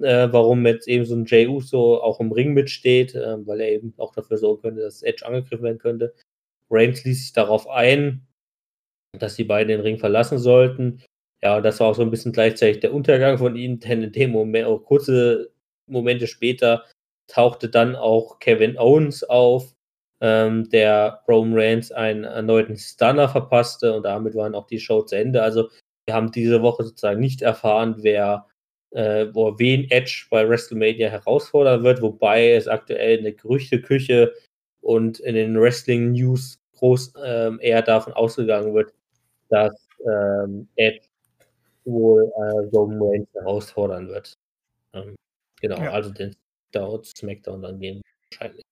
äh, warum jetzt eben so ein Jay Uso auch im Ring mitsteht, äh, weil er eben auch dafür sorgen könnte, dass Edge angegriffen werden könnte. Reigns ließ sich darauf ein, dass die beiden den Ring verlassen sollten. Ja, und das war auch so ein bisschen gleichzeitig der Untergang von ihnen, denn in dem Moment, auch kurze Momente später, tauchte dann auch Kevin Owens auf, ähm, der Roman Reigns einen erneuten Stunner verpasste und damit waren auch die Show zu Ende. Also wir haben diese Woche sozusagen nicht erfahren, wer äh, wo wen Edge bei WrestleMania herausfordern wird, wobei es aktuell in der Gerüchteküche und in den Wrestling News groß ähm, eher davon ausgegangen wird, dass ähm, Edge wohl äh, Roman Reigns herausfordern wird. Ähm, genau,
Ja.
also den Smackdown, Smackdown dann gehen wahrscheinlich.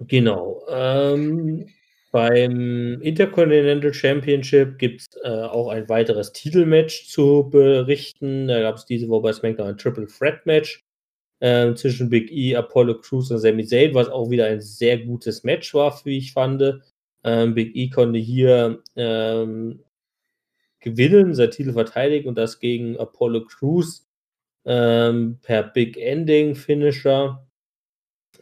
Genau. Ähm, beim Intercontinental Championship gibt es äh, auch ein weiteres Titelmatch zu berichten. Da gab es diese Woche bei SmackDown ein Triple Threat Match ähm, zwischen Big E, Apollo Crews und Sami Zayn, was auch wieder ein sehr gutes Match war, wie ich fand. Ähm, Big E konnte hier ähm, gewinnen, sein Titel verteidigen und das gegen Apollo Crews ähm, per Big Ending Finisher.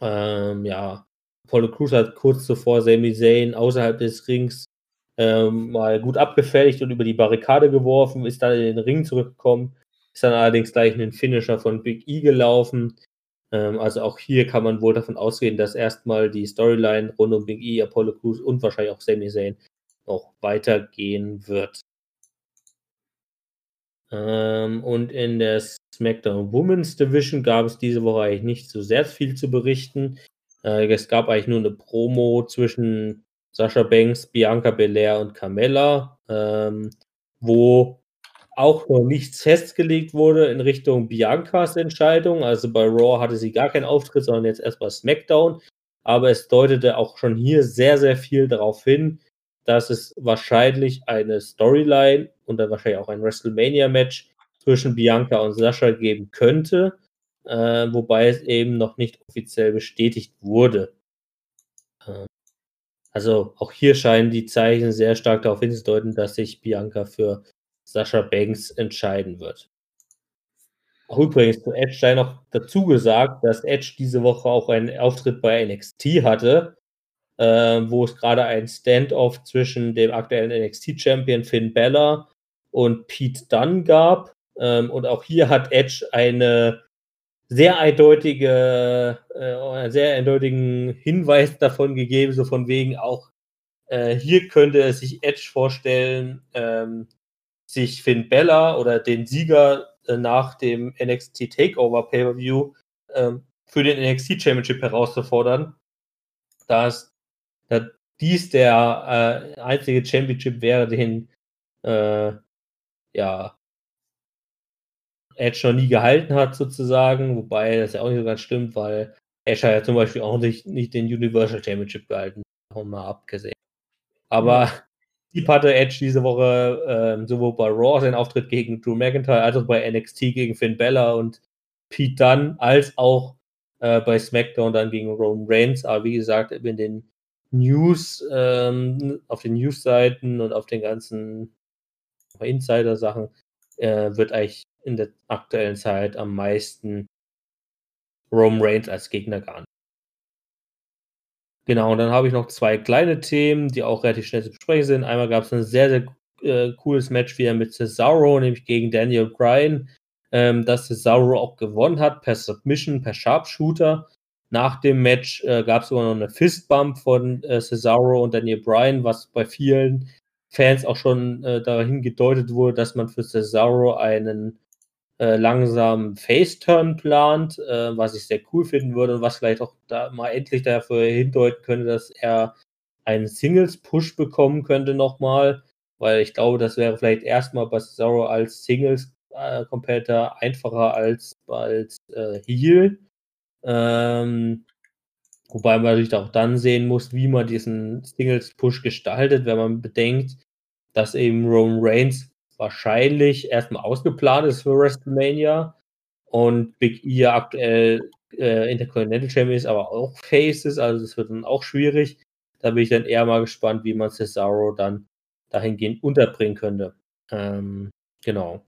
Ähm, ja, Apollo Crews hat kurz zuvor Sami Zayn außerhalb des Rings ähm, mal gut abgefertigt und über die Barrikade geworfen, ist dann in den Ring zurückgekommen, ist dann allerdings gleich in den Finisher von Big E gelaufen. Ähm, also auch hier kann man wohl davon ausgehen, dass erstmal die Storyline rund um Big E, Apollo Crews und wahrscheinlich auch Sami Zayn noch weitergehen wird. Ähm, und in der SmackDown Women's Division gab es diese Woche eigentlich nicht so sehr viel zu berichten. Äh, es gab eigentlich nur eine Promo zwischen Sascha Banks, Bianca Belair und Carmella, ähm, wo auch noch nichts festgelegt wurde in Richtung Biancas Entscheidung. Also bei Raw hatte sie gar keinen Auftritt, sondern jetzt erst bei SmackDown. Aber es deutete auch schon hier sehr, sehr viel darauf hin, dass es wahrscheinlich eine Storyline und dann wahrscheinlich auch ein WrestleMania-Match zwischen Bianca und Sascha geben könnte, äh, wobei es eben noch nicht offiziell bestätigt wurde. Ähm, also auch hier scheinen die Zeichen sehr stark darauf hinzudeuten, dass sich Bianca für Sascha Banks entscheiden wird. Auch übrigens zu Edge sei noch dazu gesagt, dass Edge diese Woche auch einen Auftritt bei NXT hatte, äh, wo es gerade ein Standoff zwischen dem aktuellen NXT-Champion Finn Balor und Pete Dunne gab. Ähm, und auch hier hat Edge eine sehr eindeutige, äh, sehr eindeutigen Hinweis davon gegeben, so von wegen auch, äh, hier könnte es sich Edge vorstellen, ähm, sich Finn Bella oder den Sieger äh, nach dem NXT Takeover Pay-Per-View ähm, für den NXT Championship herauszufordern. dass, dass dies der äh, einzige Championship wäre, den äh, ja, Edge noch nie gehalten hat, sozusagen. Wobei das ja auch nicht so ganz stimmt, weil Edge hat ja zum Beispiel auch nicht, nicht den Universal Championship gehalten. Auch mal abgesehen. Aber die hatte Edge diese Woche äh, sowohl bei Raw seinen Auftritt gegen Drew McIntyre, als auch bei NXT gegen Finn Bella und Pete Dunne, als auch äh, bei SmackDown dann gegen Roman Reigns. Aber wie gesagt, in den News, ähm, auf den News-Seiten und auf den ganzen Insider-Sachen äh, wird eigentlich in der aktuellen Zeit am meisten Roman Reigns als Gegner gehandelt. Genau, und dann habe ich noch zwei kleine Themen, die auch relativ schnell zu besprechen sind. Einmal gab es ein sehr, sehr äh, cooles Match wieder mit Cesaro, nämlich gegen Daniel Bryan, ähm, dass Cesaro auch gewonnen hat per Submission, per Sharpshooter. Nach dem Match äh, gab es sogar noch eine Fistbump von äh, Cesaro und Daniel Bryan, was bei vielen Fans auch schon äh, dahin gedeutet wurde, dass man für Cesaro einen äh, langsam Face-Turn plant, äh, was ich sehr cool finden würde und was vielleicht auch da mal endlich dafür hindeuten könnte, dass er einen Singles-Push bekommen könnte nochmal, weil ich glaube, das wäre vielleicht erstmal bei Cesaro als Singles-Competitor äh, einfacher als als äh, Heel. Ähm, wobei man natürlich auch dann sehen muss, wie man diesen Singles-Push gestaltet, wenn man bedenkt, dass eben Roman Reigns wahrscheinlich erstmal ausgeplant ist für WrestleMania und Big E ja aktuell äh, Intercontinental Champion ist, aber auch Face ist, also das wird dann auch schwierig. Da bin ich dann eher mal gespannt, wie man Cesaro dann dahingehend unterbringen könnte. Ähm, genau.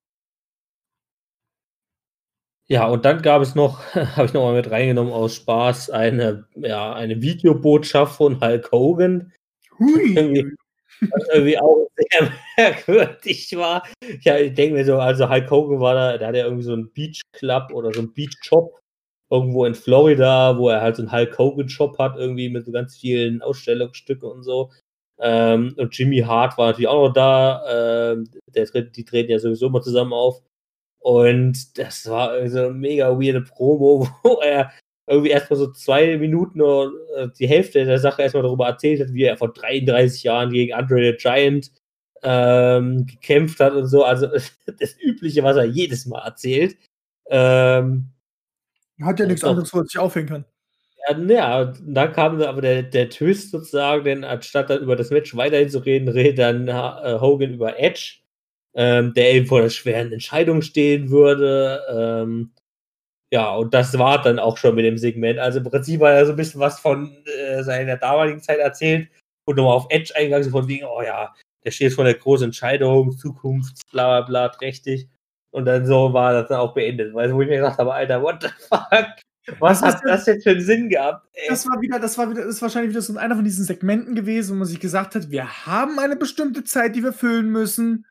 Ja, und dann gab es noch, habe ich noch mal mit reingenommen aus Spaß, eine, ja, eine Videobotschaft von Hulk Hogan. Hui. Was irgendwie auch sehr merkwürdig war. Ja, ich denke mir so, also Hulk Hogan war da, der hat ja irgendwie so einen Beach Club oder so einen Beach Shop irgendwo in Florida, wo er halt so einen Hulk Hogan Shop hat, irgendwie mit so ganz vielen Ausstellungsstücken und so. Ähm, und Jimmy Hart war natürlich auch noch da. Ähm, der, die treten ja sowieso mal zusammen auf. Und das war so eine mega weirde Promo, wo er irgendwie erstmal so zwei Minuten oder äh, die Hälfte der Sache erstmal darüber erzählt hat, wie er vor 33 Jahren gegen Andre the Giant ähm, gekämpft hat und so. Also das Übliche, was er jedes Mal erzählt. Ähm,
hat ja nichts doch, anderes, wo er sich aufhängen kann.
Ja, ja, dann kam aber der, der Twist sozusagen, denn anstatt dann über das Match weiterhin zu reden, redet dann äh, Hogan über Edge, ähm, der eben vor der schweren Entscheidung stehen würde. Ähm, ja, und das war dann auch schon mit dem Segment. Also im Prinzip war er so ein bisschen was von äh, seiner damaligen Zeit erzählt und nochmal auf Edge eingegangen, so von wegen, oh ja, der steht vor der großen Entscheidung, Zukunft, bla bla bla, trächtig. Und dann so war das dann auch beendet. Weil wo ich mir gedacht habe, Alter, what the fuck? Was hat das jetzt für einen Sinn gehabt?
Ey? Das war wieder, das war wieder, das ist wahrscheinlich wieder so einer von diesen Segmenten gewesen, wo man sich gesagt hat, wir haben eine bestimmte Zeit, die wir füllen müssen.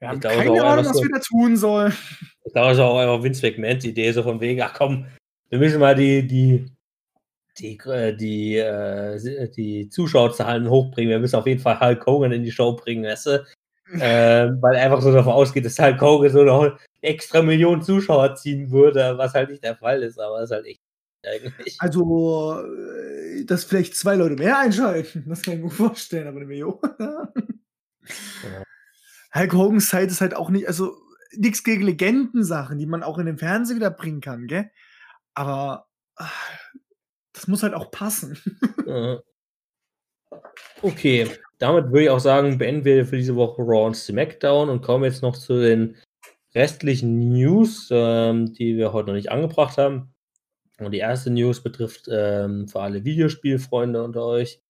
Wir haben glaube, keine Ahnung, was so, wir da tun sollen.
Ich glaube, es ist auch einfach Vince McMahons Idee, so von wegen, ach komm, wir müssen mal die, die, die, äh, die, äh, die Zuschauerzahlen hochbringen. Wir müssen auf jeden Fall Hulk Hogan in die Show bringen, weißt du? äh, weil einfach so davon ausgeht, dass Hulk Hogan so eine extra Million Zuschauer ziehen würde, was halt nicht der Fall ist, aber es ist halt echt
eigentlich. Also, äh, dass vielleicht zwei Leute mehr einschalten, das kann ich mir vorstellen, aber eine Million. ja. Hulk Hogan's Zeit ist halt auch nicht, also nichts gegen Legendensachen, die man auch in den Fernsehen wieder bringen kann, gell? Aber ach, das muss halt auch passen.
Okay, damit würde ich auch sagen, beenden wir für diese Woche Raw und SmackDown und kommen jetzt noch zu den restlichen News, ähm, die wir heute noch nicht angebracht haben. Und die erste News betrifft ähm, für alle Videospielfreunde unter euch.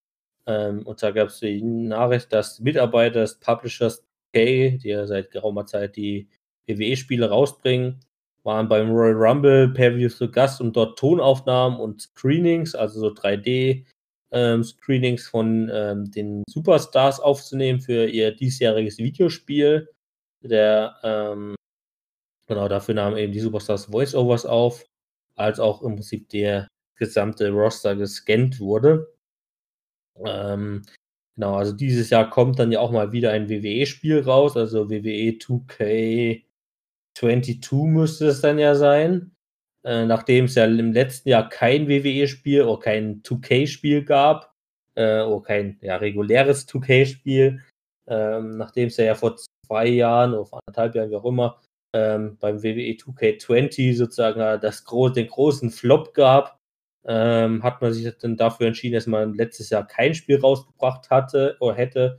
Ähm, und da gab es die Nachricht, dass Mitarbeiter des Publishers die ja seit geraumer Zeit die WWE-Spiele rausbringen, waren beim Royal Rumble per zu Gast und dort Tonaufnahmen und Screenings, also so 3D-Screenings ähm, von ähm, den Superstars aufzunehmen für ihr diesjähriges Videospiel. Der, ähm, genau, dafür nahmen eben die Superstars Voiceovers auf, als auch im Prinzip der gesamte Roster gescannt wurde. Ähm, Genau, also dieses Jahr kommt dann ja auch mal wieder ein WWE-Spiel raus, also WWE 2K22 müsste es dann ja sein. äh, nachdem es ja im letzten Jahr kein WWE-Spiel oder kein 2K-Spiel gab, äh, oder kein ja, reguläres 2K-Spiel, ähm, nachdem es ja vor zwei Jahren oder vor anderthalb Jahren, wie auch immer, ähm, beim WWE 2K20 sozusagen das gro den großen Flop gab, ähm, hat man sich dann dafür entschieden, dass man letztes Jahr kein Spiel rausgebracht hatte oder hätte,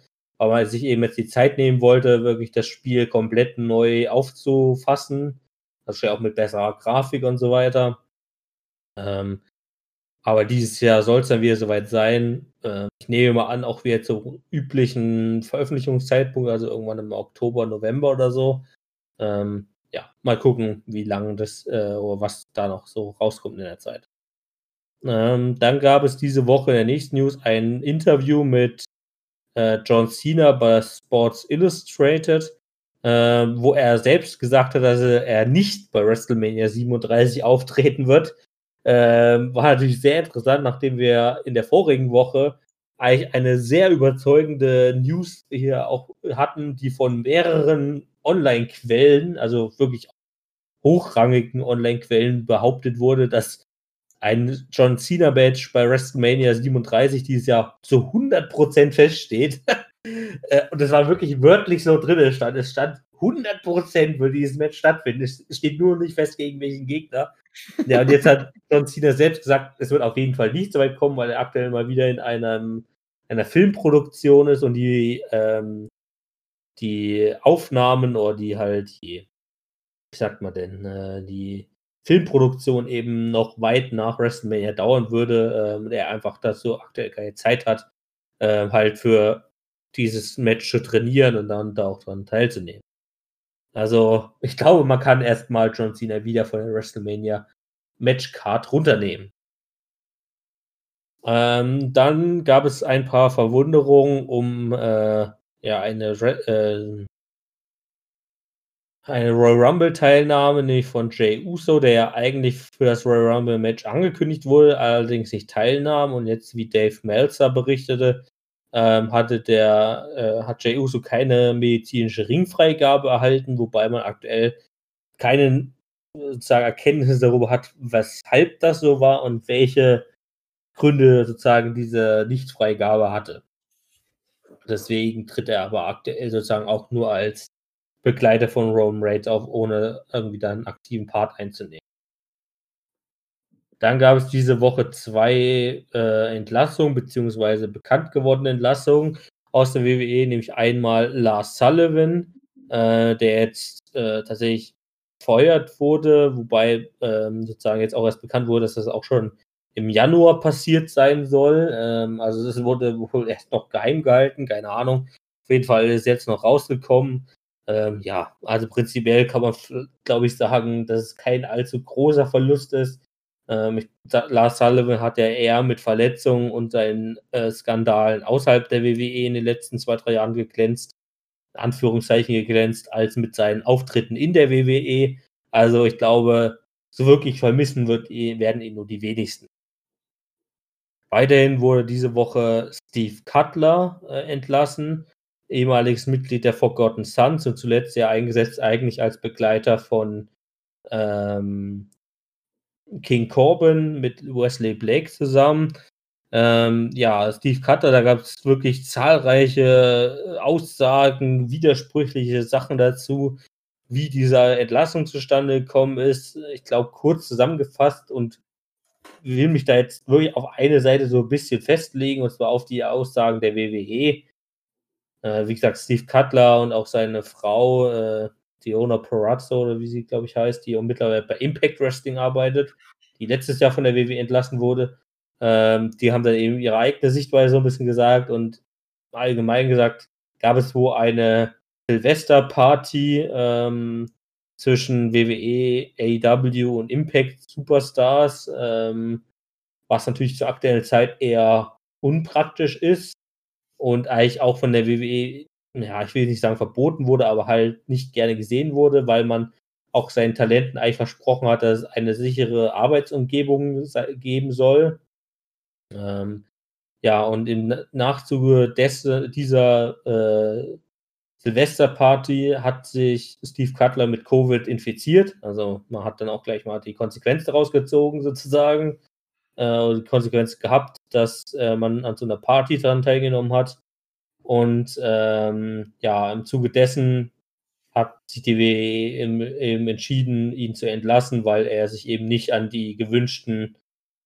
weil man sich eben jetzt die Zeit nehmen wollte, wirklich das Spiel komplett neu aufzufassen. Das ist ja auch mit besserer Grafik und so weiter. Ähm, aber dieses Jahr soll es dann wieder soweit sein. Äh, ich nehme mal an, auch wieder zum üblichen Veröffentlichungszeitpunkt, also irgendwann im Oktober, November oder so. Ähm, ja, mal gucken, wie lange das äh, oder was da noch so rauskommt in der Zeit. Ähm, dann gab es diese Woche in der nächsten News ein Interview mit äh, John Cena bei Sports Illustrated, äh, wo er selbst gesagt hat, dass er nicht bei WrestleMania 37 auftreten wird. Ähm, war natürlich sehr interessant, nachdem wir in der vorigen Woche eigentlich eine sehr überzeugende News hier auch hatten, die von mehreren Online-Quellen, also wirklich hochrangigen Online-Quellen behauptet wurde, dass ein John Cena Badge bei WrestleMania 37 dieses Jahr zu 100% feststeht. Äh, und das war wirklich wörtlich so drin. Es stand, es stand 100% wird dieses Match stattfinden. Es steht nur nicht fest, gegen welchen Gegner. Ja, und jetzt hat John Cena selbst gesagt, es wird auf jeden Fall nicht so weit kommen, weil er aktuell mal wieder in einem, einer Filmproduktion ist und die, ähm, die Aufnahmen oder die halt die, wie sagt man denn, äh, die Filmproduktion eben noch weit nach WrestleMania dauern würde, ähm, er einfach dazu aktuell keine Zeit hat, äh, halt für dieses Match zu trainieren und dann da auch dran teilzunehmen. Also, ich glaube, man kann erstmal John Cena wieder von der WrestleMania Matchcard runternehmen. Ähm, dann gab es ein paar Verwunderungen um äh, ja, eine äh, eine Royal Rumble-Teilnahme, nämlich von Jay Uso, der ja eigentlich für das Royal Rumble-Match angekündigt wurde, allerdings nicht teilnahm und jetzt, wie Dave Meltzer berichtete, ähm, hatte der, äh, hat Jay Uso keine medizinische Ringfreigabe erhalten, wobei man aktuell keine sozusagen Erkenntnisse darüber hat, weshalb das so war und welche Gründe sozusagen diese Nichtfreigabe hatte. Deswegen tritt er aber aktuell sozusagen auch nur als Begleiter von Roman Reigns auf, ohne irgendwie da einen aktiven Part einzunehmen. Dann gab es diese Woche zwei äh, Entlassungen, beziehungsweise bekannt gewordene Entlassungen aus der WWE, nämlich einmal Lars Sullivan, äh, der jetzt äh, tatsächlich gefeuert wurde, wobei ähm, sozusagen jetzt auch erst bekannt wurde, dass das auch schon im Januar passiert sein soll. Ähm, also das wurde wohl erst noch geheim gehalten, keine Ahnung. Auf jeden Fall ist jetzt noch rausgekommen. Ähm, ja, also prinzipiell kann man, glaube ich, sagen, dass es kein allzu großer Verlust ist. Ähm, ich, Lars Sullivan hat ja eher mit Verletzungen und seinen äh, Skandalen außerhalb der WWE in den letzten zwei, drei Jahren geglänzt, Anführungszeichen geglänzt, als mit seinen Auftritten in der WWE. Also ich glaube, so wirklich vermissen wird, werden ihn nur die wenigsten. Weiterhin wurde diese Woche Steve Cutler äh, entlassen ehemaliges Mitglied der Forgotten Sons und zuletzt ja eingesetzt eigentlich als Begleiter von ähm, King Corbin mit Wesley Blake zusammen. Ähm, ja, Steve Cutter, da gab es wirklich zahlreiche Aussagen, widersprüchliche Sachen dazu, wie dieser Entlassung zustande gekommen ist. Ich glaube, kurz zusammengefasst und will mich da jetzt wirklich auf eine Seite so ein bisschen festlegen, und zwar auf die Aussagen der WWE. Äh, wie gesagt, Steve Cutler und auch seine Frau, äh, Diona Perazzo, oder wie sie, glaube ich, heißt, die mittlerweile bei Impact Wrestling arbeitet, die letztes Jahr von der WWE entlassen wurde. Ähm, die haben dann eben ihre eigene Sichtweise so ein bisschen gesagt und allgemein gesagt, gab es wohl eine Silvesterparty ähm, zwischen WWE, AEW und Impact Superstars, ähm, was natürlich zur aktuellen Zeit eher unpraktisch ist und eigentlich auch von der WWE, ja, ich will nicht sagen verboten wurde, aber halt nicht gerne gesehen wurde, weil man auch seinen Talenten eigentlich versprochen hat, dass es eine sichere Arbeitsumgebung geben soll. Ähm, ja, und im Nachzuge des, dieser, äh, Silvesterparty hat sich Steve Cutler mit Covid infiziert. Also man hat dann auch gleich mal die Konsequenz daraus gezogen, sozusagen. Äh, die Konsequenz gehabt, dass äh, man an so einer Party daran teilgenommen hat. Und ähm, ja, im Zuge dessen hat sich die WWE eben entschieden, ihn zu entlassen, weil er sich eben nicht an die gewünschten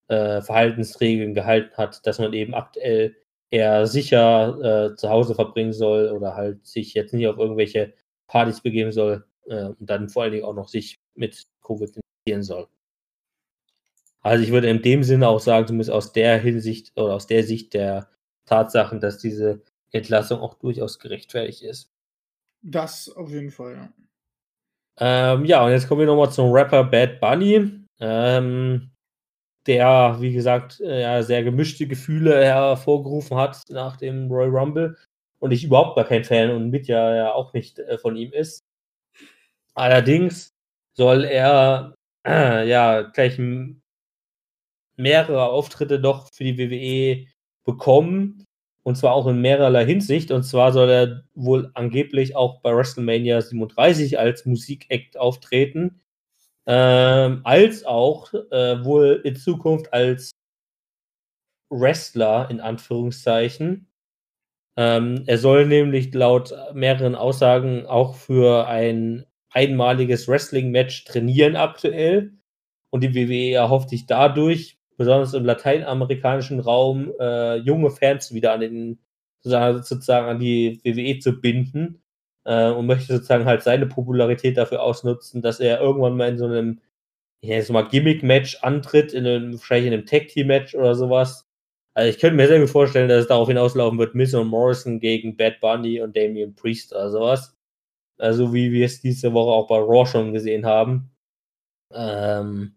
äh, Verhaltensregeln gehalten hat, dass man eben aktuell eher sicher äh, zu Hause verbringen soll oder halt sich jetzt nicht auf irgendwelche Partys begeben soll äh, und dann vor allen Dingen auch noch sich mit Covid infizieren soll. Also ich würde in dem Sinne auch sagen, zumindest aus der Hinsicht oder aus der Sicht der Tatsachen, dass diese Entlassung auch durchaus gerechtfertigt ist.
Das auf jeden Fall, ja.
Ähm, ja, und jetzt kommen wir nochmal zum Rapper Bad Bunny. Ähm, der, wie gesagt, äh, ja, sehr gemischte Gefühle hervorgerufen hat nach dem Royal Rumble und ich überhaupt gar kein Fan und mit ja, ja auch nicht äh, von ihm ist. Allerdings soll er äh, ja gleich mehrere Auftritte doch für die WWE bekommen und zwar auch in mehrerlei Hinsicht. Und zwar soll er wohl angeblich auch bei WrestleMania 37 als Musikact auftreten ähm, als auch äh, wohl in Zukunft als Wrestler in Anführungszeichen. Ähm, er soll nämlich laut mehreren Aussagen auch für ein einmaliges Wrestling-Match trainieren aktuell. Und die WWE erhofft sich dadurch, besonders im lateinamerikanischen Raum, äh, junge Fans wieder an den sozusagen an die WWE zu binden äh, und möchte sozusagen halt seine Popularität dafür ausnutzen, dass er irgendwann mal in so einem, ich es mal Gimmick-Match antritt, in einem, wahrscheinlich in einem Tag-Team-Match oder sowas. Also ich könnte mir sehr gut vorstellen, dass es darauf hinauslaufen wird, Miss und Morrison gegen Bad Bunny und Damian Priest oder sowas. Also wie wir es diese Woche auch bei Raw schon gesehen haben. Ähm,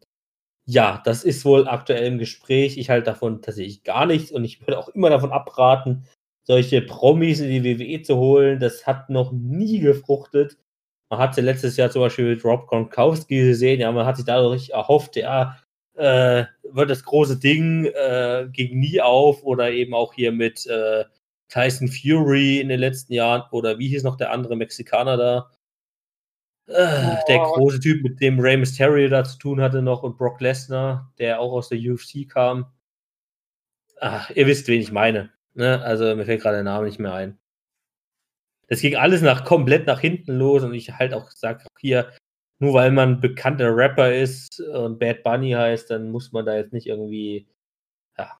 ja, das ist wohl aktuell im Gespräch. Ich halte davon tatsächlich gar nichts und ich würde auch immer davon abraten, solche Promis in die WWE zu holen, das hat noch nie gefruchtet. Man hat ja letztes Jahr zum Beispiel mit Rob Gronkowski gesehen, ja, man hat sich dadurch erhofft, ja, äh, wird das große Ding, äh, ging nie auf oder eben auch hier mit äh, Tyson Fury in den letzten Jahren oder wie hieß noch der andere Mexikaner da? Äh, der große Typ, mit dem Rey Mysterio da zu tun hatte noch und Brock Lesnar, der auch aus der UFC kam. Ach, ihr wisst, wen ich meine. Ne? Also mir fällt gerade der Name nicht mehr ein. Das ging alles nach komplett nach hinten los und ich halt auch sage hier, nur weil man bekannter Rapper ist und Bad Bunny heißt, dann muss man da jetzt nicht irgendwie. Ja.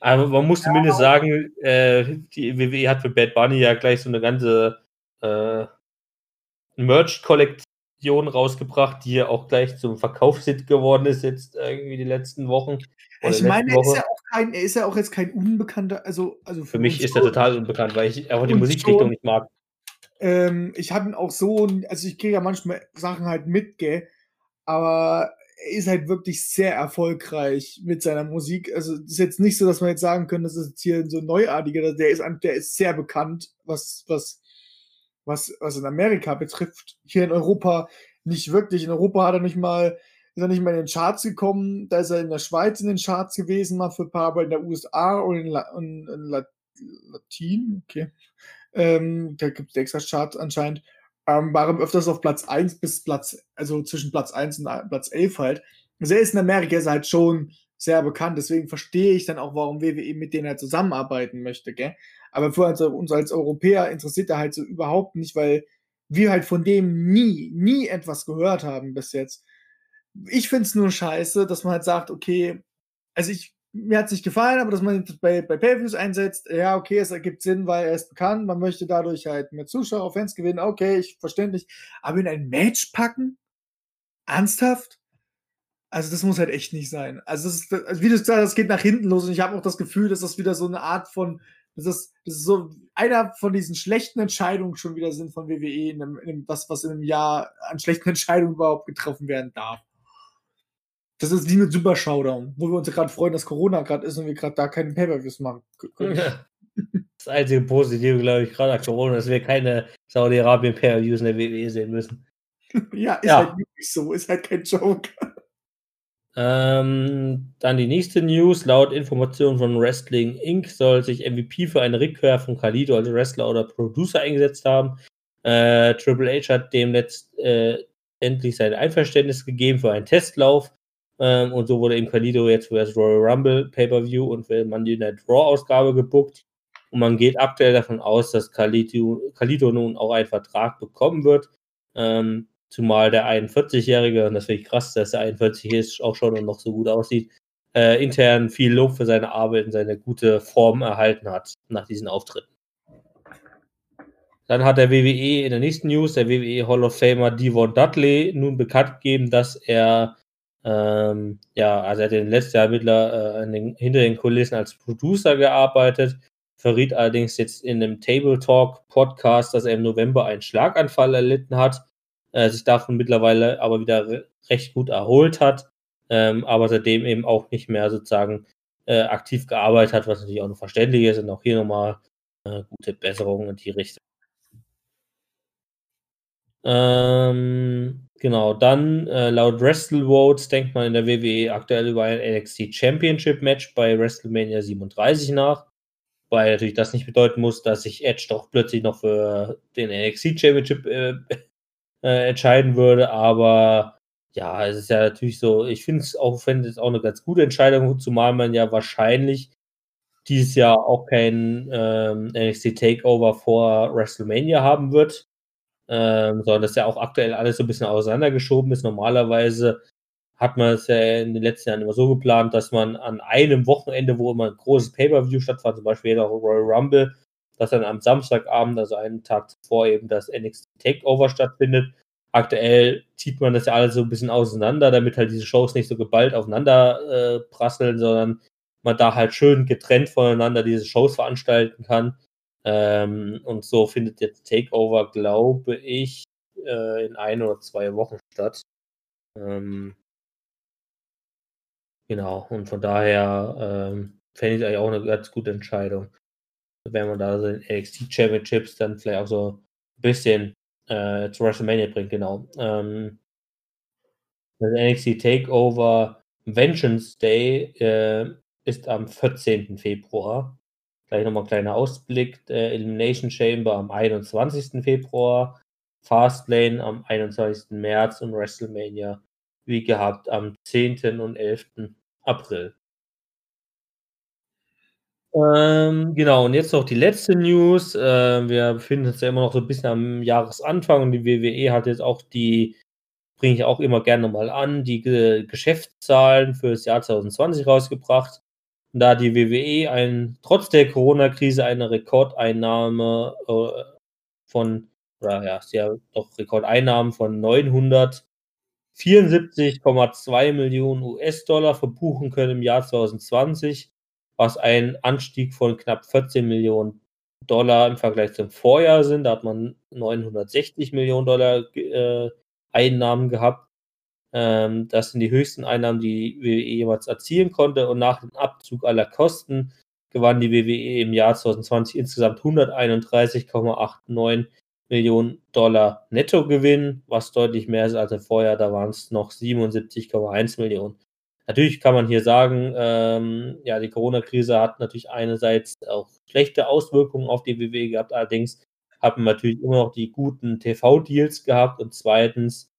Aber man muss zumindest sagen, äh, die WWE hat für Bad Bunny ja gleich so eine ganze äh, Merch-Kollektion rausgebracht, die ja auch gleich zum Verkaufshit geworden ist, jetzt irgendwie die letzten Wochen.
Ich meine, er ist ja auch kein, er ist ja auch jetzt kein Unbekannter, also, also
für, für mich ist er total unbekannt, weil ich einfach die Musikrichtung nicht mag.
Ähm, ich habe ihn auch so, also ich kriege ja manchmal Sachen halt mit, gell, aber er ist halt wirklich sehr erfolgreich mit seiner Musik. Also es ist jetzt nicht so, dass man jetzt sagen könnte, das ist jetzt hier so neuartiger, der ist, der ist sehr bekannt, was, was, was, was in Amerika betrifft. Hier in Europa nicht wirklich. In Europa hat er nicht mal ist er nicht mal in den Charts gekommen. Da ist er in der Schweiz in den Charts gewesen, mal für ein paar, aber in der USA und in, La in, in La Latin, okay. Ähm, da gibt es extra Charts anscheinend. Ähm, war öfters auf Platz 1 bis Platz, also zwischen Platz 1 und Platz 11 halt. Also er ist in Amerika ist halt schon sehr bekannt, deswegen verstehe ich dann auch, warum WWE mit denen halt zusammenarbeiten möchte, gell? Aber für uns, uns als Europäer interessiert er halt so überhaupt nicht, weil wir halt von dem nie, nie etwas gehört haben bis jetzt ich finde es nur scheiße, dass man halt sagt, okay, also ich, mir hat es nicht gefallen, aber dass man bei, bei Pay-Views einsetzt, ja, okay, es ergibt Sinn, weil er ist bekannt, man möchte dadurch halt mehr Zuschauer, Fans gewinnen, okay, ich verständlich, aber in ein Match packen? Ernsthaft? Also das muss halt echt nicht sein. Also, das ist, also wie du gesagt hast, das geht nach hinten los und ich habe auch das Gefühl, dass das wieder so eine Art von, das ist, das ist so einer von diesen schlechten Entscheidungen schon wieder sind von WWE, in einem, in einem, was, was in einem Jahr an schlechten Entscheidungen überhaupt getroffen werden darf. Das ist wie mit Super Showdown, wo wir uns ja gerade freuen, dass Corona gerade ist und wir gerade da keine Pay-Per-Views machen
Ja. Das einzige Positive, glaube ich, gerade an Corona, dass wir keine Saudi-Arabien Pay-Per-Views in der WWE sehen müssen.
ja, ist ja. halt wirklich so, ist halt kein Joke.
Ähm, dann die nächste News. Laut Informationen von Wrestling Inc. soll sich MVP für eine Rückkehr von Kalido als Wrestler oder Producer eingesetzt haben. Äh, Triple H hat dem letztendlich sein Einverständnis gegeben für einen Testlauf. Ähm, und so wurde eben Kalido jetzt für das Royal Rumble Pay-Per-View und für Monday Night Raw-Ausgabe gebuckt. Und man geht aktuell davon aus, dass Kalido, Kalido nun auch einen Vertrag bekommen wird. Ähm, zumal der 41-Jährige, und das finde ich krass, dass er 41 ist, auch schon und noch so gut aussieht, äh, intern viel Lob für seine Arbeit und seine gute Form erhalten hat nach diesen Auftritten. Dann hat der WWE in der nächsten News, der WWE Hall of Famer Devon Dudley, nun bekannt gegeben, dass er, ähm, ja, also er hat in letzten Jahr mittler, äh, den, hinter den Kulissen als Producer gearbeitet, verriet allerdings jetzt in einem Table Talk Podcast, dass er im November einen Schlaganfall erlitten hat, äh, sich davon mittlerweile aber wieder recht gut erholt hat ähm, aber seitdem eben auch nicht mehr sozusagen äh, aktiv gearbeitet hat, was natürlich auch noch verständlich ist und auch hier nochmal äh, gute Besserungen in die Richtung. Ähm, genau, dann äh, laut Wrestle Votes denkt man in der WWE aktuell über ein NXT Championship Match bei WrestleMania 37 nach, weil natürlich das nicht bedeuten muss, dass sich Edge doch plötzlich noch für den NXT Championship äh, äh, entscheiden würde, aber ja, es ist ja natürlich so, ich finde es auch, finde es auch eine ganz gute Entscheidung, zumal man ja wahrscheinlich dieses Jahr auch kein ähm, NXT Takeover vor WrestleMania haben wird, ähm, sondern dass ja auch aktuell alles so ein bisschen auseinandergeschoben ist. Normalerweise hat man es ja in den letzten Jahren immer so geplant, dass man an einem Wochenende, wo immer ein großes Pay-Per-View stattfand, zum Beispiel auch Royal Rumble, dass dann am Samstagabend, also einen Tag zuvor eben das NXT Takeover stattfindet aktuell zieht man das ja alles so ein bisschen auseinander, damit halt diese Shows nicht so geballt aufeinander äh, prasseln, sondern man da halt schön getrennt voneinander diese Shows veranstalten kann. Ähm, und so findet jetzt Takeover, glaube ich, äh, in ein oder zwei Wochen statt. Ähm, genau, und von daher ähm, fände ich eigentlich auch eine ganz gute Entscheidung. Wenn man da so den NXT Championships dann vielleicht auch so ein bisschen äh, zu WrestleMania bringt, genau. Ähm, das NXT Takeover Vengeance Day äh, ist am 14. Februar. Gleich nochmal ein kleiner Ausblick. Äh, Elimination Chamber am 21. Februar. Fastlane am 21. März und WrestleMania, wie gehabt, am 10. und 11. April. Ähm, genau, und jetzt noch die letzte News. Äh, wir befinden uns ja immer noch so ein bisschen am Jahresanfang und die WWE hat jetzt auch die, bringe ich auch immer gerne mal an, die Ge Geschäftszahlen für das Jahr 2020 rausgebracht. Und da die WWE ein, trotz der Corona-Krise eine Rekordeinnahme äh, von, oder ja, ja doch Rekordeinnahmen von 974,2 Millionen US-Dollar verbuchen können im Jahr 2020 was ein Anstieg von knapp 14 Millionen Dollar im Vergleich zum Vorjahr sind. Da hat man 960 Millionen Dollar äh, Einnahmen gehabt. Ähm, das sind die höchsten Einnahmen, die WWE jemals erzielen konnte. Und nach dem Abzug aller Kosten gewann die WWE im Jahr 2020 insgesamt 131,89 Millionen Dollar Nettogewinn, was deutlich mehr ist als im Vorjahr. Da waren es noch 77,1 Millionen. Natürlich kann man hier sagen, ähm, ja, die Corona-Krise hat natürlich einerseits auch schlechte Auswirkungen auf die WWE gehabt, allerdings hat man natürlich immer noch die guten TV-Deals gehabt und zweitens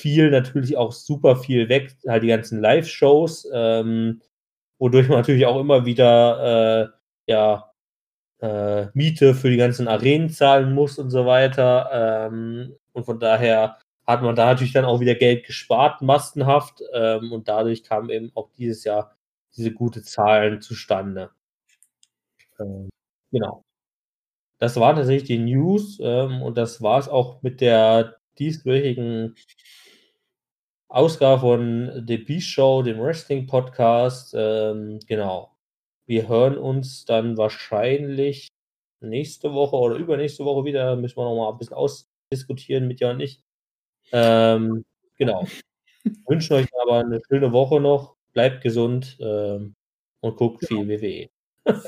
fiel natürlich auch super viel weg, halt die ganzen Live-Shows, ähm, wodurch man natürlich auch immer wieder äh, ja, äh, Miete für die ganzen Arenen zahlen muss und so weiter. Ähm, und von daher hat man da natürlich dann auch wieder Geld gespart, massenhaft. Ähm, und dadurch kamen eben auch dieses Jahr diese gute Zahlen zustande. Ähm, genau. Das waren tatsächlich die News ähm, und das war es auch mit der dieswöchigen Ausgabe von The Beast Show, dem Wrestling Podcast. Ähm, genau. Wir hören uns dann wahrscheinlich nächste Woche oder übernächste Woche wieder. Müssen wir noch mal ein bisschen ausdiskutieren mit ja und ich. Ähm, genau. Wünschen euch aber eine schöne Woche noch. Bleibt gesund ähm, und guckt
Genau.
viel WWE.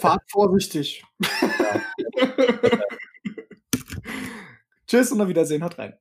Fahrt vorsichtig.
Ja.
Tschüss und auf Wiedersehen. Haut rein.